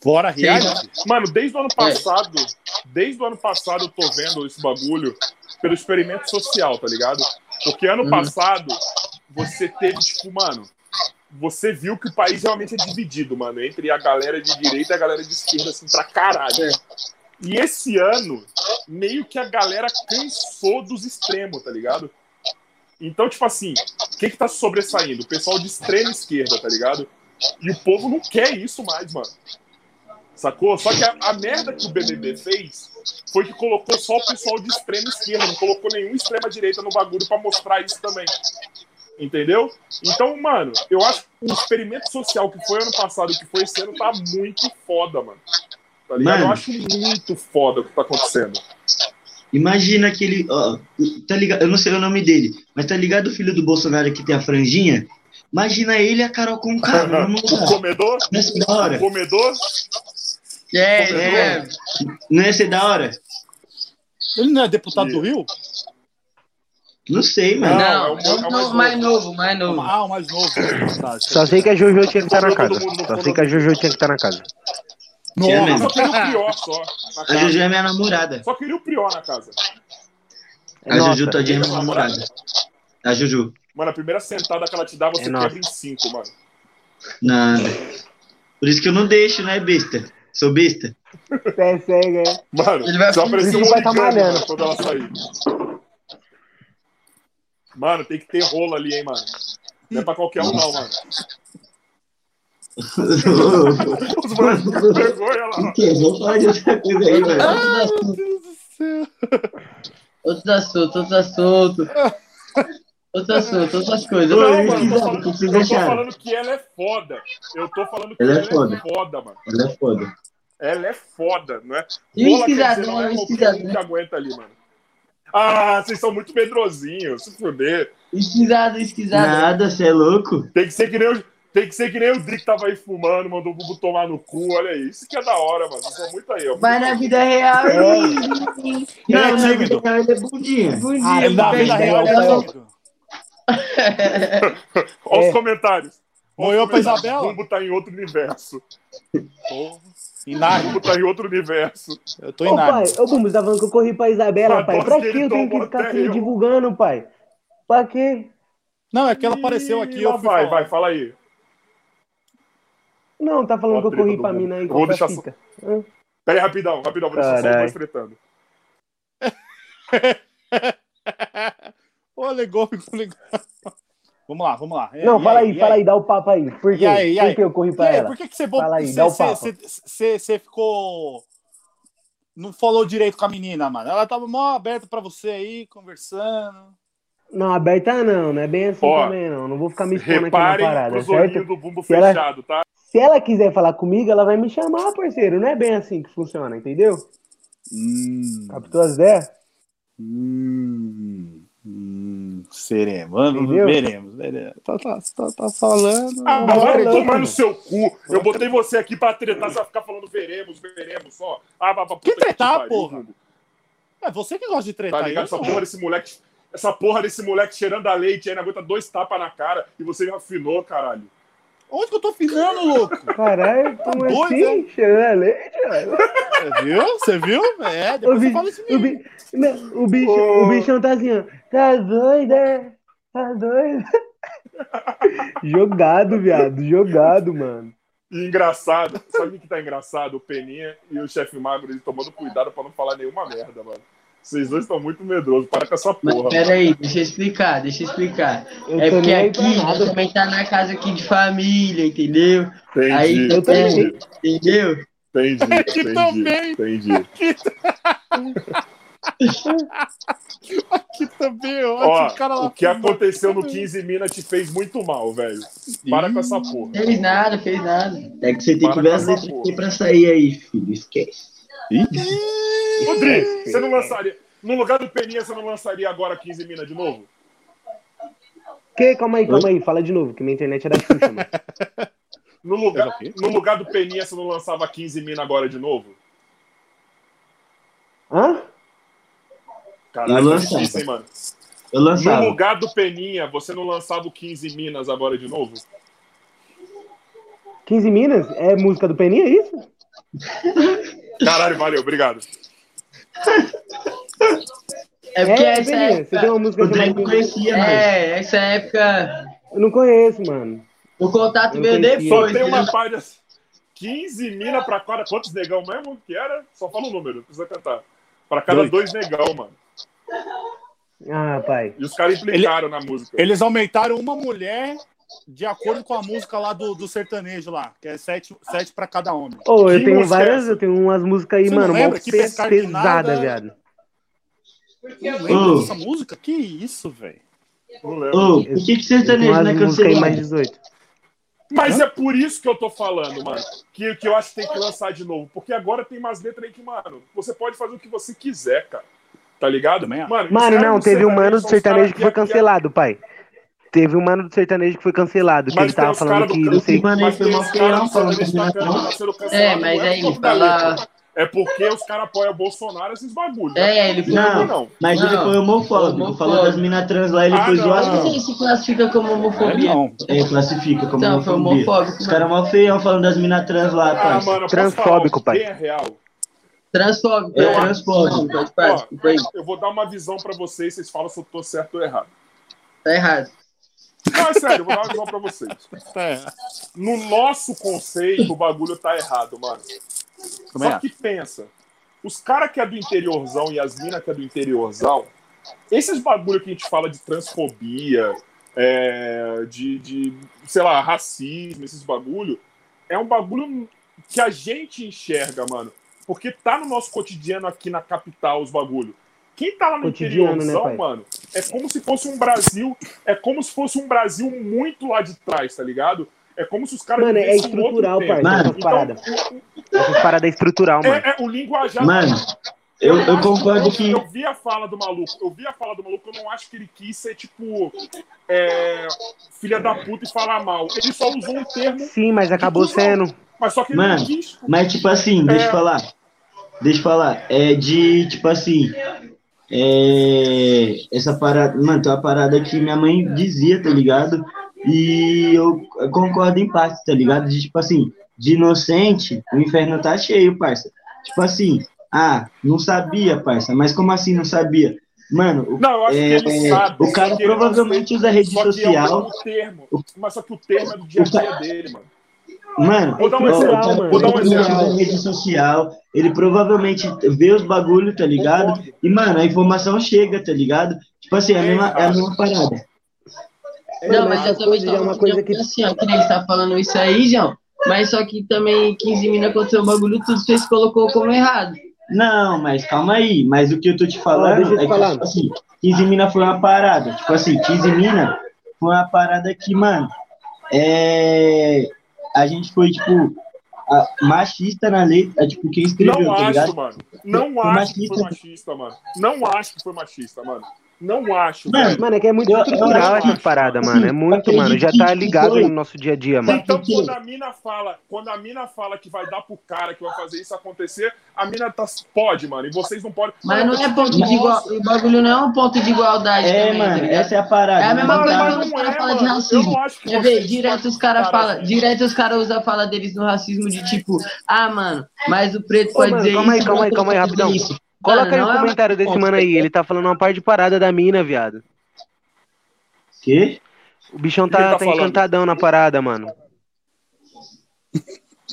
Fora reality. Mano, desde o ano É. passado, desde o ano passado eu tô vendo esse bagulho pelo experimento social, tá ligado? Porque ano Uhum. passado você teve, tipo, mano, você viu que o país realmente é dividido, mano, entre a galera de direita e a galera de esquerda, assim, pra caralho. É. E esse ano, meio que a galera cansou dos extremos, tá ligado? Então, tipo assim, o que que tá sobressaindo? O pessoal de extrema esquerda, tá ligado? E o povo não quer isso mais, mano. Sacou? Só que a, a merda que o BBB fez foi que colocou só o pessoal de extrema esquerda, não colocou nenhum extrema direita no bagulho pra mostrar isso também. Entendeu? Então, mano, eu acho que o experimento social que foi ano passado e que foi esse ano tá muito foda, mano. Tá ligado? Mano. Eu acho muito foda o que tá acontecendo. Imagina aquele. Ó, tá ligado? Eu não sei o nome dele, mas tá ligado o filho do Bolsonaro que tem a franjinha? Imagina ele e a Carol com cara. Não, o comedor? não ia ser da hora? O comedor? É, É. é. Não ia ser da hora? Ele não é deputado do Rio? Não sei, mano. Não, é o- é o é o mais novo, mais novo, mais novo. Ah, o mais novo. Tá, Só sei que a Jojo tinha que estar na Todo casa. Só sei que a Jojo tinha que estar na casa. Tinha Eu mesmo. só queria o Prior só. A. Juju é minha namorada. Só queria o Prior na casa. É A nossa. Juju todinha é minha namorada. A Juju. Mano, a primeira sentada que ela te dá, você É quebra nossa. em cinco, mano. Nada. Por isso que eu não deixo, né, besta? Sou besta? Cega, é. Mano, Ele vai- só apareceu um vai tá malhando. quando ela sair. Mano, tem que ter rolo ali, hein, mano. Não é pra qualquer um, não, mano. Os moleques com vergonha lá. que? Vamos falar de outra coisa aí, velho. Outros assuntos, outros assuntos. Outros assuntos, outras coisas. Não, eu mano, eu tô falando, eu tô falando que ela é foda. Eu tô falando que Ela é ela, foda. é foda, mano. Ela é foda. Ela é foda, não é? E o esquisadão, não é o esquisadão. que aguenta ali, mano. Ah, vocês são muito medrosinhos, se fuder. Esquisado, esquisado. Nada, você é louco? Tem que ser que nem o, tem que ser que nem o Drick tava aí fumando, mandou o Bubu tomar no cu, olha aí. Isso que é da hora, mano. Vocês são muito aí, ó. Mas na vida real, É. Não, é na tímido. vida real ele é bundinha. Bundinha, Ele na vida real ele é bem. tímido. Olha É. os comentários. Moiou pra. Isabela? O Bumbo tá em outro universo. Porra. O. Bumbo tá em outro universo. Eu tô Ô, pai, ô, Bumbo, você tá falando que eu corri pra Isabela, A pai? Pra que que eu tenho que ficar aqui eu. divulgando, pai? Pra quê? Não, é que ela apareceu aqui. Ih, Eu vai, falar. vai, fala aí. Não, tá falando Ó, que eu corri pra mina aí vou deixar fita. Pera aí, rapidão, rapidão, vou deixar só os tretando. Ô, legal, legal. Vamos lá, vamos lá. E Não, e fala aí, e fala aí, dá o papo aí. Por quê? E aí, e Por aí? que eu corri E pra aí, ela? por que, que você Fala aí, dá o papo. você- ficou. Não falou direito com a menina, mano. Ela tava mó aberta pra você aí, conversando. Não, aberta não, não é bem assim Ó, também, não. Não vou ficar me expondo aqui na parada, certo? do bumbo ela- fechado, tá? Se ela quiser falar comigo, ela vai me chamar, parceiro. Não é bem assim que funciona, entendeu? Hum, Captou as ideias? hum, hum, seremos, Entendeu? veremos, veremos. Tá, tá, tá, tá falando. Ah, Não, vai não, tomar no seu cu. Eu botei você aqui pra tretar, você vai ficar falando veremos, veremos só. Ah, pra, pra, Que tretar, pariu, porra? É você que gosta de Tá tretar. ligado? eu Essa porra desse moleque. Essa porra desse moleque cheirando a leite aí, não aguenta dois tapas na cara e você já afinou, caralho. Onde que eu tô finando, louco? Caralho, como assim? Cheirando a leite, velho. Você viu? Você viu? É, O, depois você bi- fala isso o, mesmo. bi- não, o, bicho, o bichão tá assim, ó. Tá doido, é? Tá doido? jogado, viado. Jogado, mano. E engraçado, sabe o que tá engraçado? O Peninha e o chefe magro, eles tomando cuidado pra não falar nenhuma merda, mano. Vocês dois estão muito medrosos, para com essa Mas porra. pera aí, deixa eu explicar, deixa eu explicar. Eu É porque aqui nada. também tá na casa aqui de família, entendeu? Entendi, Aí, eu também. entendi, Entendeu? entendi, Aqui entendi, também. entendi. Aqui também, ó. Ó, lá o que aconteceu no 15 Minas te fez muito mal, velho. Para com essa porra. Fez nada, fez nada. É que você tem Para que ver as letras pra sair aí, filho. Esquece. Rodrigo, você não lançaria. No lugar do Peninha, você não lançaria agora 15 minas de novo? Que? Calma aí, calma aí. Fala de novo, que minha internet era Xuxa, mano. No lugar, no lugar do Peninha, você não lançava 15 minas agora de novo? Hã? Caralho, tá lançava. difícil, hein, mano? Eu No lançava. lugar do Peninha, você não lançava o 15 minas agora de novo? 15 Minas? É música do Peninha, é isso? Caralho, valeu, obrigado. É porque É, essa Peninha, você tem uma música O Drake chamada... conhecia, mano. É, essa época. Eu não conheço, mano. O contato Eu veio. Só depois. tem uma né? página. 15 mina pra cada. Quantos negão mesmo que era? Só fala o número, não precisa cantar. Pra cada dois, negão, mano. Ah, pai. E os caras implicaram na música. Eles aumentaram uma mulher de acordo com a música lá do, do sertanejo lá, que é sete, sete pra cada homem. Ô, eu Que tenho música é várias, essa? eu tenho umas músicas aí, Você mano, mó lembra? Que pe- pescar de pesada, nada. viado. Não lembra Ô. dessa música? Que isso, velho? Ô, por que que Eu sertanejo não é aí mais cancelado? 18. Mas é por isso que eu tô falando, mano. Que, que eu acho que tem que lançar de novo. Porque agora tem umas letras aí que, mano, você pode fazer o que você quiser, cara. Tá ligado? Mano, Mano, não, teve um mano do sertanejo que foi cancelado, pai. Teve um mano do sertanejo que foi cancelado, que Mas ele tem tava falando que não sei. Mas foi tem os caras feião do sertanejo que tá can- é sendo É, mas é aí por ele fala. É porque os caras apoiam Bolsonaro esses bagulhos. É, ele foi. Não, não. mas ele Não. foi homofóbico. Homofóbico. Falou das minas trans lá, ele Ah, foi não. zoado. Não sei se classifica como É, homofobia. não. É, classifica como Não, foi homofobia. homofóbico. Os caras mó feião falando das minas trans lá, Ah, mano, Transfóbico, pai. Quem é real? Transfóbico. É, acho. transfóbico. Ó. Eu vou dar uma visão pra vocês, vocês falam se eu tô certo ou errado. Tá errado. Não, é sério, vou dar uma visão pra vocês. É, No nosso conceito, o bagulho tá errado, mano. também Só acho. que pensa, os caras que é do interiorzão e as minas que é do interiorzão, esses bagulho que a gente fala de transfobia, é, de, de, sei lá, racismo, esses bagulho, é um bagulho que a gente enxerga, mano. Porque tá no nosso cotidiano aqui na capital os bagulho. Quem tá lá no Cotidiano, né, interiorzão, pai? mano, é como se fosse um Brasil, é como se fosse um Brasil muito lá de trás, tá ligado? É como se os caras Mano, é um estrutural, parça, Mano, essas paradas. Essas paradas é estrutural, mano. É, é o linguajar. Mano, eu, eu acho- concordo eu, que. Eu vi a fala do maluco. Eu vi a fala do maluco. Eu não acho que ele quis ser, tipo, é, filha da puta e falar mal. Ele só usou um termo, Sim, mas acabou sendo. mas só que ele Mano, não quis. Mas, tipo assim, deixa É. eu falar. Deixa eu falar. É de, tipo assim. É, essa parada. Mano, tem uma parada que minha mãe dizia, tá ligado? E eu concordo em parte, tá ligado? De, tipo assim, de inocente, o inferno tá cheio, parça. Tipo assim, ah, não sabia, parça. Mas como assim não sabia? Mano, Não, eu acho é, que ele sabe. o cara provavelmente usa rede é social. o termo. Mas só que o termo é do dia a dia dele, mano. Mano, Vou dar um ó, exemplo. Vou dar um exemplo. rede social, ele provavelmente vê os bagulho, tá ligado? E, mano, a informação chega, tá ligado? Tipo assim, é a mesma, é a mesma parada. Não, mas eu também já é uma coisa que. assim, ó, que nem você tá falando isso aí, João. Mas só que também 15 minas aconteceu o bagulho, tudo vocês colocou como errado. Não, mas calma aí. Mas o que eu tô te falando deixa eu te é que, tipo assim, 15 mina foi uma parada. Tipo assim, 15 mina foi uma parada que, mano, é... a gente foi, tipo, a- machista na letra, tipo, quem escreveu, Não tá acho, ligado? mano. Não Foi acho que foi machista. machista, mano. Não acho que foi machista, mano. Não acho, Mano. Mano, é que é muito Eu- acho- paradas, assim, mano. É muito, mano. Já tá ligado no nosso dia a dia, mano. Então, quando a mina fala, quando a mina fala que vai dar pro cara que vai fazer isso acontecer, a mina tá, pode, mano. E vocês não podem. Mas não é eu ponto de igualdade. O bagulho não é um ponto de igualdade É, também, tá mano, ligado? essa é a parada. É a mesma coisa quando os caras é, falam de racismo. Eu não acho que Quer ver? vocês Direto os caras cara falam, direto os caras usam a fala deles no racismo de tipo, ah, mano, mas o preto Ô, pode mano, dizer calma aí, isso, calma aí, calma aí, preto pode rapidão. isso. Coloca aí o é comentário desse mano aí. Ele tá falando uma parte de parada da mina, viado. quê? O bichão que tá, tá tá falando? encantadão na parada, mano.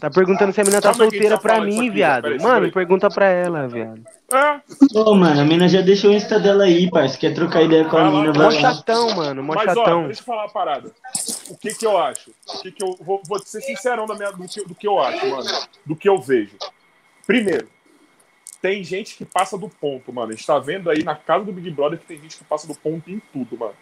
Tá perguntando se a mina tá Calma que solteira tá pra mim, aqui, viado. Mano, pergunta pra ela, viado. É, Ô, mano, a mina já deixou o Insta dela aí, parça. Quer trocar ideia com a lá, mina, vai lá. chatão, mano. Mó mas ó, chatão. deixa eu falar uma parada. O que que eu acho? O que que eu vou, vou ser sincerão da minha, do, que, do que eu acho, mano. Do que eu vejo. Primeiro, tem gente que passa do ponto, mano. A gente tá vendo aí na casa do Big Brother que tem gente que passa do ponto em tudo, mano.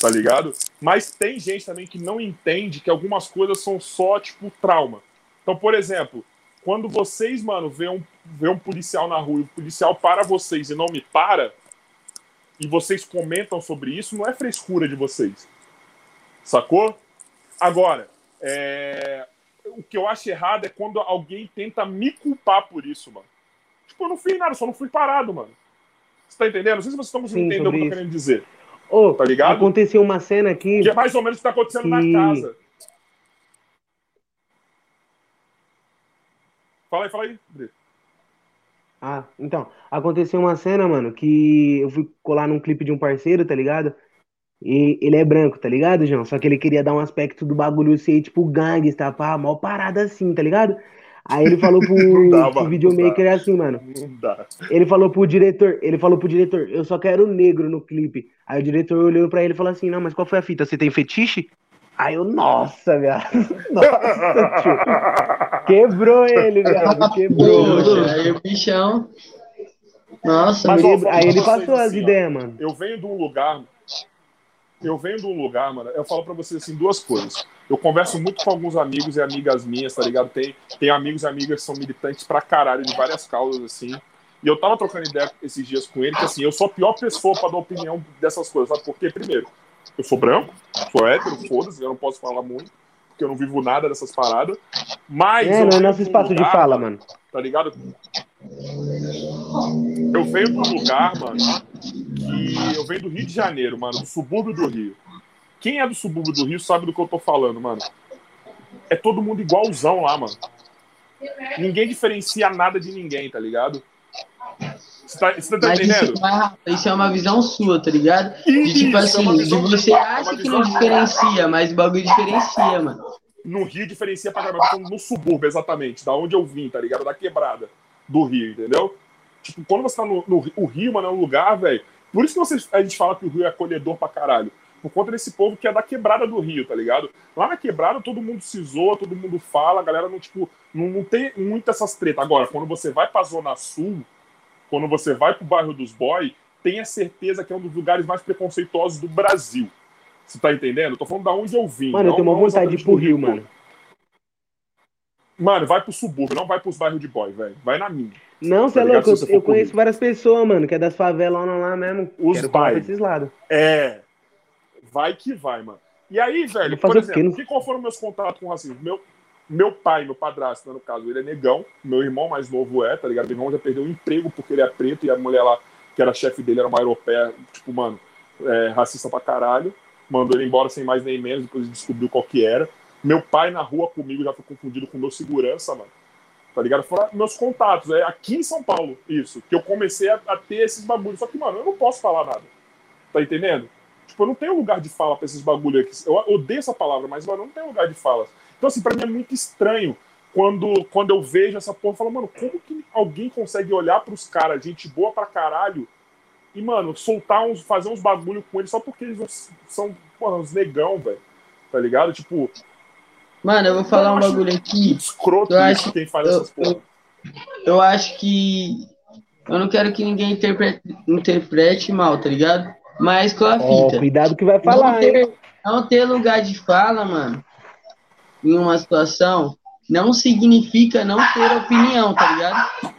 Tá ligado? Mas tem gente também que não entende que algumas coisas são só, tipo, trauma. Então, por exemplo, quando vocês, mano, vê um, vê um policial na rua e o policial para vocês e não me para, e vocês comentam sobre isso, não é frescura de vocês. Sacou? Agora, é, o que eu acho errado é quando alguém tenta me culpar por isso, mano. Tipo, eu não fiz nada, só não fui parado, mano. Você tá entendendo? Não sei se vocês estão conseguindo Sim, entender o que eu tô querendo dizer. Ô, Tá ligado? aconteceu uma cena aqui. Que é mais ou menos o que tá acontecendo Que- na casa. Fala aí, fala aí. Brito. Ah, então, aconteceu uma cena, mano, que eu fui colar num clipe de um parceiro, tá ligado? E ele é branco, tá ligado, João? Só que ele queria dar um aspecto do bagulho ser, tipo, gangsta, pá, mal parada assim, tá ligado? Aí ele falou pro, Não dá, pro mano, videomaker assim, mano. Não dá. Ele falou pro diretor, ele falou pro diretor, eu só quero negro no clipe. Aí o diretor olhou pra ele e falou assim, não, mas qual foi a fita? Você tem fetiche? Aí eu, nossa, viado. Nossa, tio. Quebrou ele, viado. Quebrou. Poxa, aí o bichão. Nossa, Mas, ó, Aí ele passou as assim, ideias, mano. Eu venho de um lugar. Eu venho de um lugar, mano. Eu falo pra vocês assim duas coisas. Eu converso muito com alguns amigos e amigas minhas, tá ligado? Tem, tem amigos e amigas que são militantes pra caralho de várias causas, assim. E eu tava trocando ideia esses dias com ele, que assim, eu sou a pior pessoa pra dar opinião dessas coisas, sabe por quê? Primeiro, eu sou branco, sou hétero, foda-se, eu não posso falar muito, porque eu não vivo nada dessas paradas. Mas. É, não é nosso de espaço de lugar, fala, mano. Tá ligado? Eu venho de um lugar, mano, que eu venho do Rio de Janeiro, mano, do subúrbio do Rio. Quem é do subúrbio do Rio sabe do que eu tô falando, mano. É todo mundo igualzão lá, mano. Ninguém diferencia nada de ninguém, tá ligado? Você tá, você tá isso, entendendo? não é- isso é uma visão sua, tá ligado? De Isso, tipo é assim, uma de você sua, é acha uma que não diferencia, mas o bagulho diferencia, mano. No Rio diferencia pra caramba. No subúrbio, exatamente. Da onde eu vim, tá ligado? Da quebrada do Rio, entendeu? Tipo, quando você tá no, no Rio- o Rio, mano, é um lugar, velho. Por isso que vocês, a gente fala que o Rio é acolhedor pra caralho. Por conta desse povo que é da quebrada do Rio, tá ligado? Lá na quebrada todo mundo se zoa, todo mundo fala, a galera não, tipo, não, não tem muito essas tretas. Agora, quando você vai pra Zona Sul, quando você vai pro bairro dos boy, tenha certeza que é um dos lugares mais preconceituosos do Brasil. Você tá entendendo? Eu tô falando da onde eu vim. Mano, eu não- tenho uma vontade de ir pro Rio, todo. mano. Mano, vai pro subúrbio, não vai pros bairros de boy, velho. Vai na minha. Não, você é Tá ligado? louco, eu, eu conheço Rio. várias pessoas, mano, que é das favelas lá mesmo. Os bairros. É. Vai que vai, mano. E aí, velho, por exemplo, que, qual foram meus contatos com o racismo? Meu, meu pai, meu padrasto, né, no caso, ele é negão, meu irmão mais novo é, tá ligado? Meu irmão já perdeu o emprego porque ele é preto e a mulher lá, que era chefe dele, era uma europeia, tipo, mano, é, racista pra caralho. Mandou ele embora sem mais nem menos, depois descobriu qual que era. Meu pai na rua comigo já foi confundido com meu segurança, mano. Tá ligado? Foram meus contatos. É aqui em São Paulo, isso. Que eu comecei a, a ter esses bagulhos. Só que, mano, eu não posso falar nada. Tá entendendo? Tipo, eu não tenho lugar de fala pra esses bagulho aqui. Eu odeio essa palavra, mas, mano, eu não tenho lugar de fala. Então, assim, pra mim é muito estranho quando, quando eu vejo essa porra. Eu falo, mano, como que alguém consegue olhar pros caras, gente boa pra caralho, e, mano, soltar uns, fazer uns bagulho com eles só porque eles são, porra, uns negão, velho. Tá ligado? Tipo, Mano, eu vou falar um Eu acho bagulho aqui. escroto Eu isso acho- quem faz eu- essas porra. Eu acho que. Eu não quero que ninguém interprete, interprete mal, tá ligado? Mas com a fita. cuidado que vai não, falar, hein? ter, não ter lugar de fala, mano, em uma situação, não significa não ter opinião, tá ligado?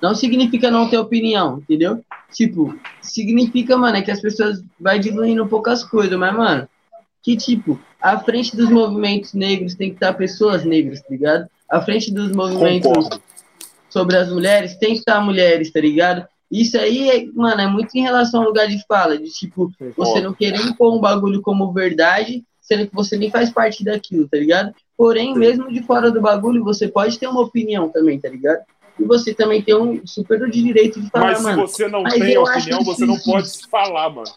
Não significa não ter opinião, entendeu? Tipo, significa, mano, é que as pessoas vai diluindo poucas coisas, mas, mano, que tipo, à frente dos movimentos negros tem que estar pessoas negras, tá ligado? À frente dos movimentos Concordo. sobre as mulheres, tem que estar mulheres, tá ligado? Isso aí, é, mano, é muito em relação ao lugar de fala, de tipo, você não querer impor um bagulho como verdade, sendo que você nem faz parte daquilo, tá ligado? Porém, mesmo de fora do bagulho, você pode ter uma opinião também, tá ligado? E você também tem um super direito de falar, Mas se mano. você não mas tem opinião, você não pode falar, mano.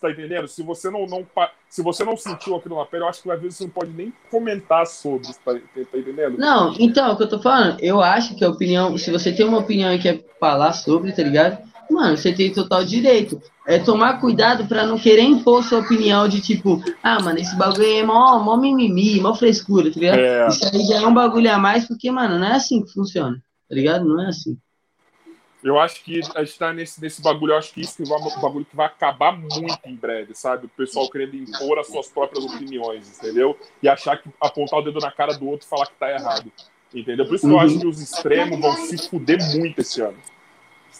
Você tá entendendo? Se você não, não, se você não sentiu aquilo na pele, eu acho que às vezes você não pode nem comentar sobre, tá, tá entendendo? Não, então, o que eu tô falando, eu acho que a opinião, se você tem uma opinião e quer falar sobre, tá ligado? Mano, você tem total direito. É tomar cuidado pra não querer impor sua opinião de tipo, ah, mano, esse bagulho aí é mó, mó mimimi, mó frescura, tá ligado? É. Isso aí já é um bagulho a mais, porque, mano, não é assim que funciona, tá ligado? Não é assim. Eu acho que a gente tá nesse, nesse bagulho, eu acho que isso que vai, um bagulho que vai acabar muito em breve, sabe? O pessoal querendo impor as suas próprias opiniões, entendeu? E achar que apontar o dedo na cara do outro e falar que tá errado. Entendeu? Por isso que eu acho que os extremos vão se fuder muito esse ano.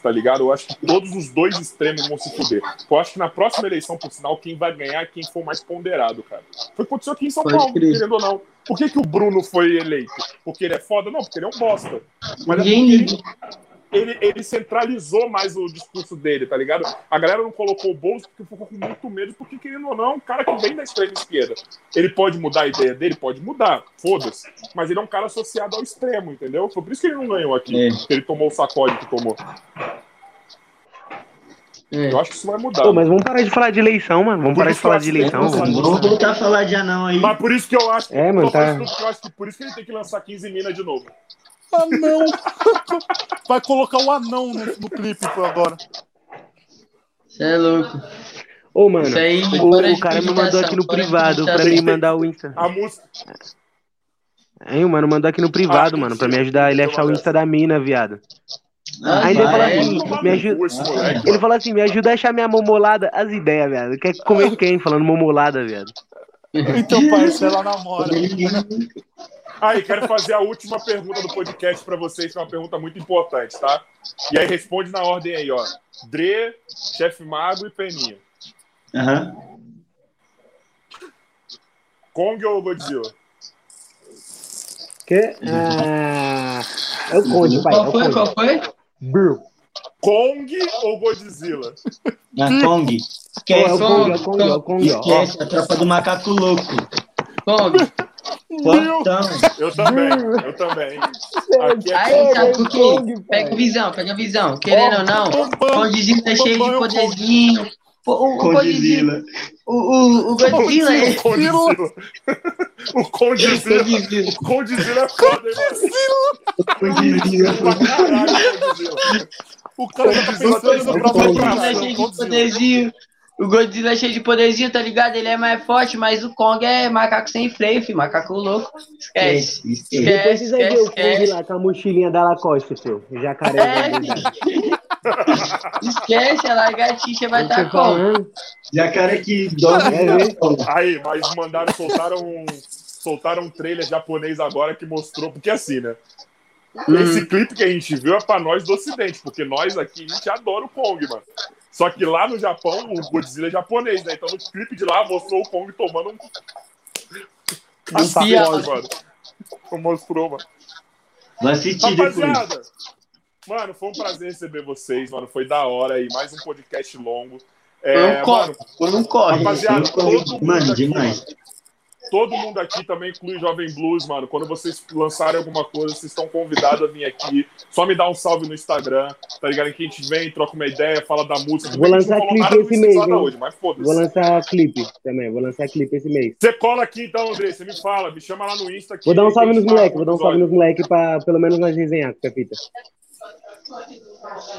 Tá ligado? Eu acho que todos os dois extremos vão se fuder. Eu acho que na próxima eleição, por sinal, quem vai ganhar é quem for mais ponderado, cara. Foi o que aconteceu aqui em São Pode Paulo, crer. querendo ou não. Por que, que o Bruno foi eleito? Porque ele é foda? Não, porque ele é um bosta. Mas é porque ele, ele, ele centralizou mais o discurso dele, tá ligado? A galera não colocou o bolso porque ficou com muito medo, porque, querendo ou não, é um cara que vem da extrema esquerda. Ele pode mudar a ideia dele? Pode mudar, foda-se. Mas ele é um cara associado ao extremo, entendeu? Foi por isso que ele não ganhou aqui. É. que Ele tomou o sacode que tomou. É. Eu acho que isso vai mudar. Pô, mas vamos parar de falar de eleição, mano. Vamos Por parar de falar que de que eleição. vamos voltar a falar de anão aí. Mas por isso que eu acho. É, mano, tá- que eu acho que por isso que ele tem que lançar 15 minas de novo. Ah, não! Vai colocar o anão no, no clipe por agora. Você é louco. Ô, mano, aí, o, o cara me mandou aqui no privado pra me mandar o Insta. A música. Hein, o mano mandou aqui no privado, Ah, mano, pra me ajudar ele a achar o Insta da mina, viado. Ah, Aí ele falou é? assim, me ajuda. Ele falou assim, me ajuda a achar minha momolada. As ideias, viado. Quer comer quem falando momolada, viado? Então, parça, ela namora. Aí, quero fazer a última pergunta do podcast pra vocês, que é uma pergunta muito importante, tá? E aí responde na ordem aí, ó. Dre, Chefe Mago e Peninha. Aham. Kong ou Godzilla? Que? Ah, é o Conde, pai. É Qual o foi? Qual foi? Brr. Kong ou Godzilla? Na Kong. Pô, é o Esquece, Conde, é o Conge, é o Conge, ó. esquece a tropa do macaco louco. Kong. Fortão. Eu também, eu também. Aqui é Aí, sabe por quê? Pega a visão, pega a visão. Querendo ou não, o. Condezinho tá cheio de é o poderzinho. O, o Condezinho, Condzilla. o, o, o Godzilla, ele... O Condzilla. O Condzilla. O Condzilla é foda, hein, mano? Pra caralho, o Condzilla. O cara tá pensando no O é. O Godzilla é cheio de poderzinho, tá ligado? Ele é mais forte, mas o Kong é macaco sem freio, filho. Macaco louco. Esquece. Esquece. Depois Esquece, vocês vão ver o esquece. lá com a mochilinha da Lacoste, seu. Jacaré. É. Esquece, a lagartixa vai estar como? falando. Jacaré que dorme É, né? cama. Aí, mas mandaram, soltaram um, soltaram um trailer japonês agora que mostrou, porque assim, né? Esse clipe que a gente viu é pra nós do Ocidente, porque nós aqui, a gente adora o Kong, mano. Só que lá no Japão, o Godzilla é japonês, né? Então no clipe de lá mostrou o Kong tomando um. Um mano. Mostrou, mano. Vou assistir depois. Rapaziada, mano, foi um prazer receber vocês, mano. Foi da hora aí, mais um podcast longo. É, Não corre, mano, não corre. rapaziada, Eu mundo mano, aqui, demais. Todo mundo aqui também inclui Jovem Blues, mano. Quando vocês lançarem alguma coisa, vocês estão convidados a vir aqui. Só me dá um salve no Instagram, tá ligado? Que a gente vem, troca uma ideia, fala da música. Vou lançar clipe esse mês, hoje, mas Vou lançar clipe também, vou lançar clipe esse mês. Você cola aqui então, André. Você me fala, me chama lá no Insta. aqui, Vou dar um salve nos moleques, vou dar um salve nos moleques pra pelo menos nós resenhar com a fita.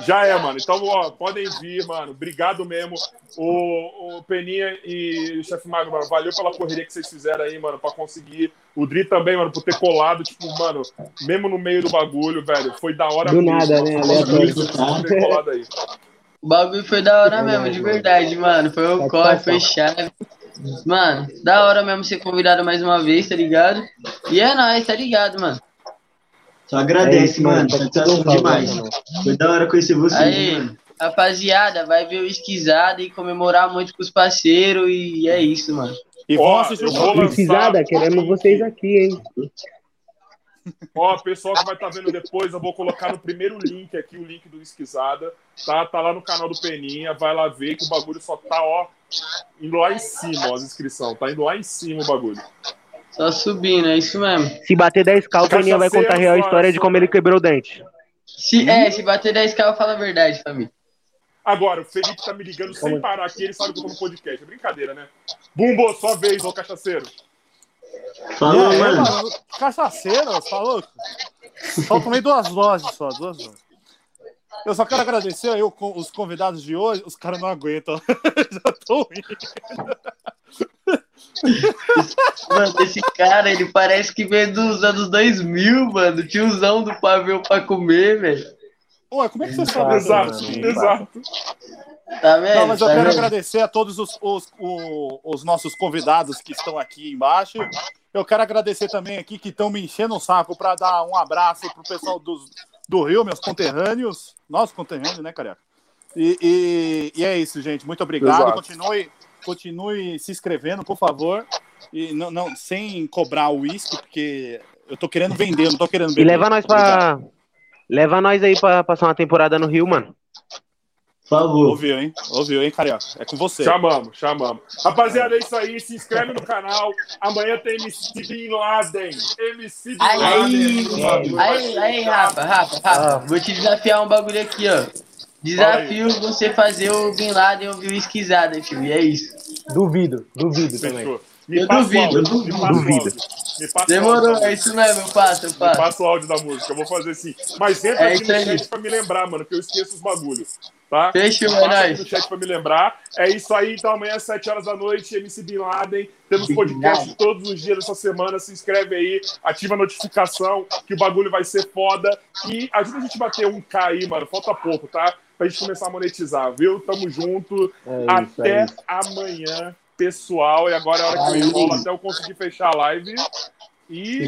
Já é, mano. Então, ó, podem vir, mano. Obrigado mesmo. O, o Peninha e o Chefe Magro, mano, valeu pela correria que vocês fizeram aí, mano, pra conseguir. O Dri também, mano, por ter colado, tipo, mano, mesmo no meio do bagulho, velho. Foi da hora Do mesmo, nada, mano. né? Foi Aleatório. muito por ter colado aí. O bagulho foi da hora mesmo, de verdade, mano. Foi o Pode corre, foi chave. Mano, da hora mesmo ser convidado mais uma vez, tá ligado? E é nóis, tá ligado, mano? Só É agradece, isso, mano. Satisfação salve, demais. mano. Foi da hora conhecer vocês, Aí, mano. rapaziada, vai ver o esquisado e comemorar muito com os parceiros e é isso, mano. E Ó, vão assistir eu o vou lançar- Precisada, queremos vocês aqui, hein? Ó, pessoal que vai estar vendo depois, eu vou colocar no primeiro link aqui, o link do Esquisada. Tá, tá lá no canal do Peninha, vai lá ver que o bagulho só tá, ó, indo lá em cima, ó, as inscrições. Tá indo lá em cima o bagulho. Só subindo, é isso mesmo. Se bater 10k, o Peninha vai contar a real história de como ele quebrou o dente. Se, é, se bater 10k, eu falo a verdade, família. Agora, o Felipe tá me ligando sem parar aqui, ele sabe que eu tô no podcast. É brincadeira, né? Bumbo, sua vez, ô cachaceiro. Falou, aí, mano. Cachaceiro, tá louco? Só tomei duas doses só, duas doses. Eu só quero agradecer aí os convidados de hoje. Os caras não aguentam. Já tô rindo. Mano, esse cara, ele parece que veio dos anos 2000, mano. Tiozão do pavio pra comer, velho. Ué, como é que você sabe? Exato, disso? exato. Tá vendo? Não, mas eu Tá quero vendo? agradecer a todos os, os, o- os nossos convidados que estão aqui embaixo Eu quero agradecer também aqui que estão me enchendo o saco para dar um abraço pro pessoal dos, do Rio, meus conterrâneos. Nossos conterrâneos, né, Careca? E, e- e é isso, gente. Muito obrigado. Exato. Continue, continue se inscrevendo, por favor. E não, não, sem cobrar o uísque, porque eu tô querendo vender, eu não tô querendo E beber. leva nós pra. Leva nós aí pra passar uma temporada no Rio, mano. Por favor. Ouviu, hein? Ouviu, hein, Carioca? É com você. Chamamos, chamamos. Rapaziada, é isso aí. Se inscreve no canal. Amanhã tem MC Bin Laden. MC Bin Aí, Laden. aí, aí, Rafa, Rafa, Rafa, vou te desafiar um bagulho aqui, ó. Desafio você fazer o Bin Laden ouvir o esquisada, tio. E é isso. Duvido, duvido também. Me Eu passa o duvido, áudio, eu me duvido. Me Demorou, é isso mesmo, eu faço, eu Me faço. passa o áudio da música, eu vou fazer assim. Mas entra É aqui no aí. chat pra me lembrar, mano, que eu esqueço os bagulhos. Tá? Fechou, é nóis. no chat pra me lembrar. É isso aí, então amanhã às 7 horas da noite, MC Bin Laden. Temos podcast todos os dias dessa semana. Se inscreve aí, ativa a notificação, que o bagulho vai ser foda. E ajuda a gente a bater um K aí, mano. Falta pouco, tá? Pra gente começar a monetizar, viu? Tamo junto. É isso, até é amanhã, pessoal. E agora é a hora que eu enrolo até eu conseguir fechar a live. E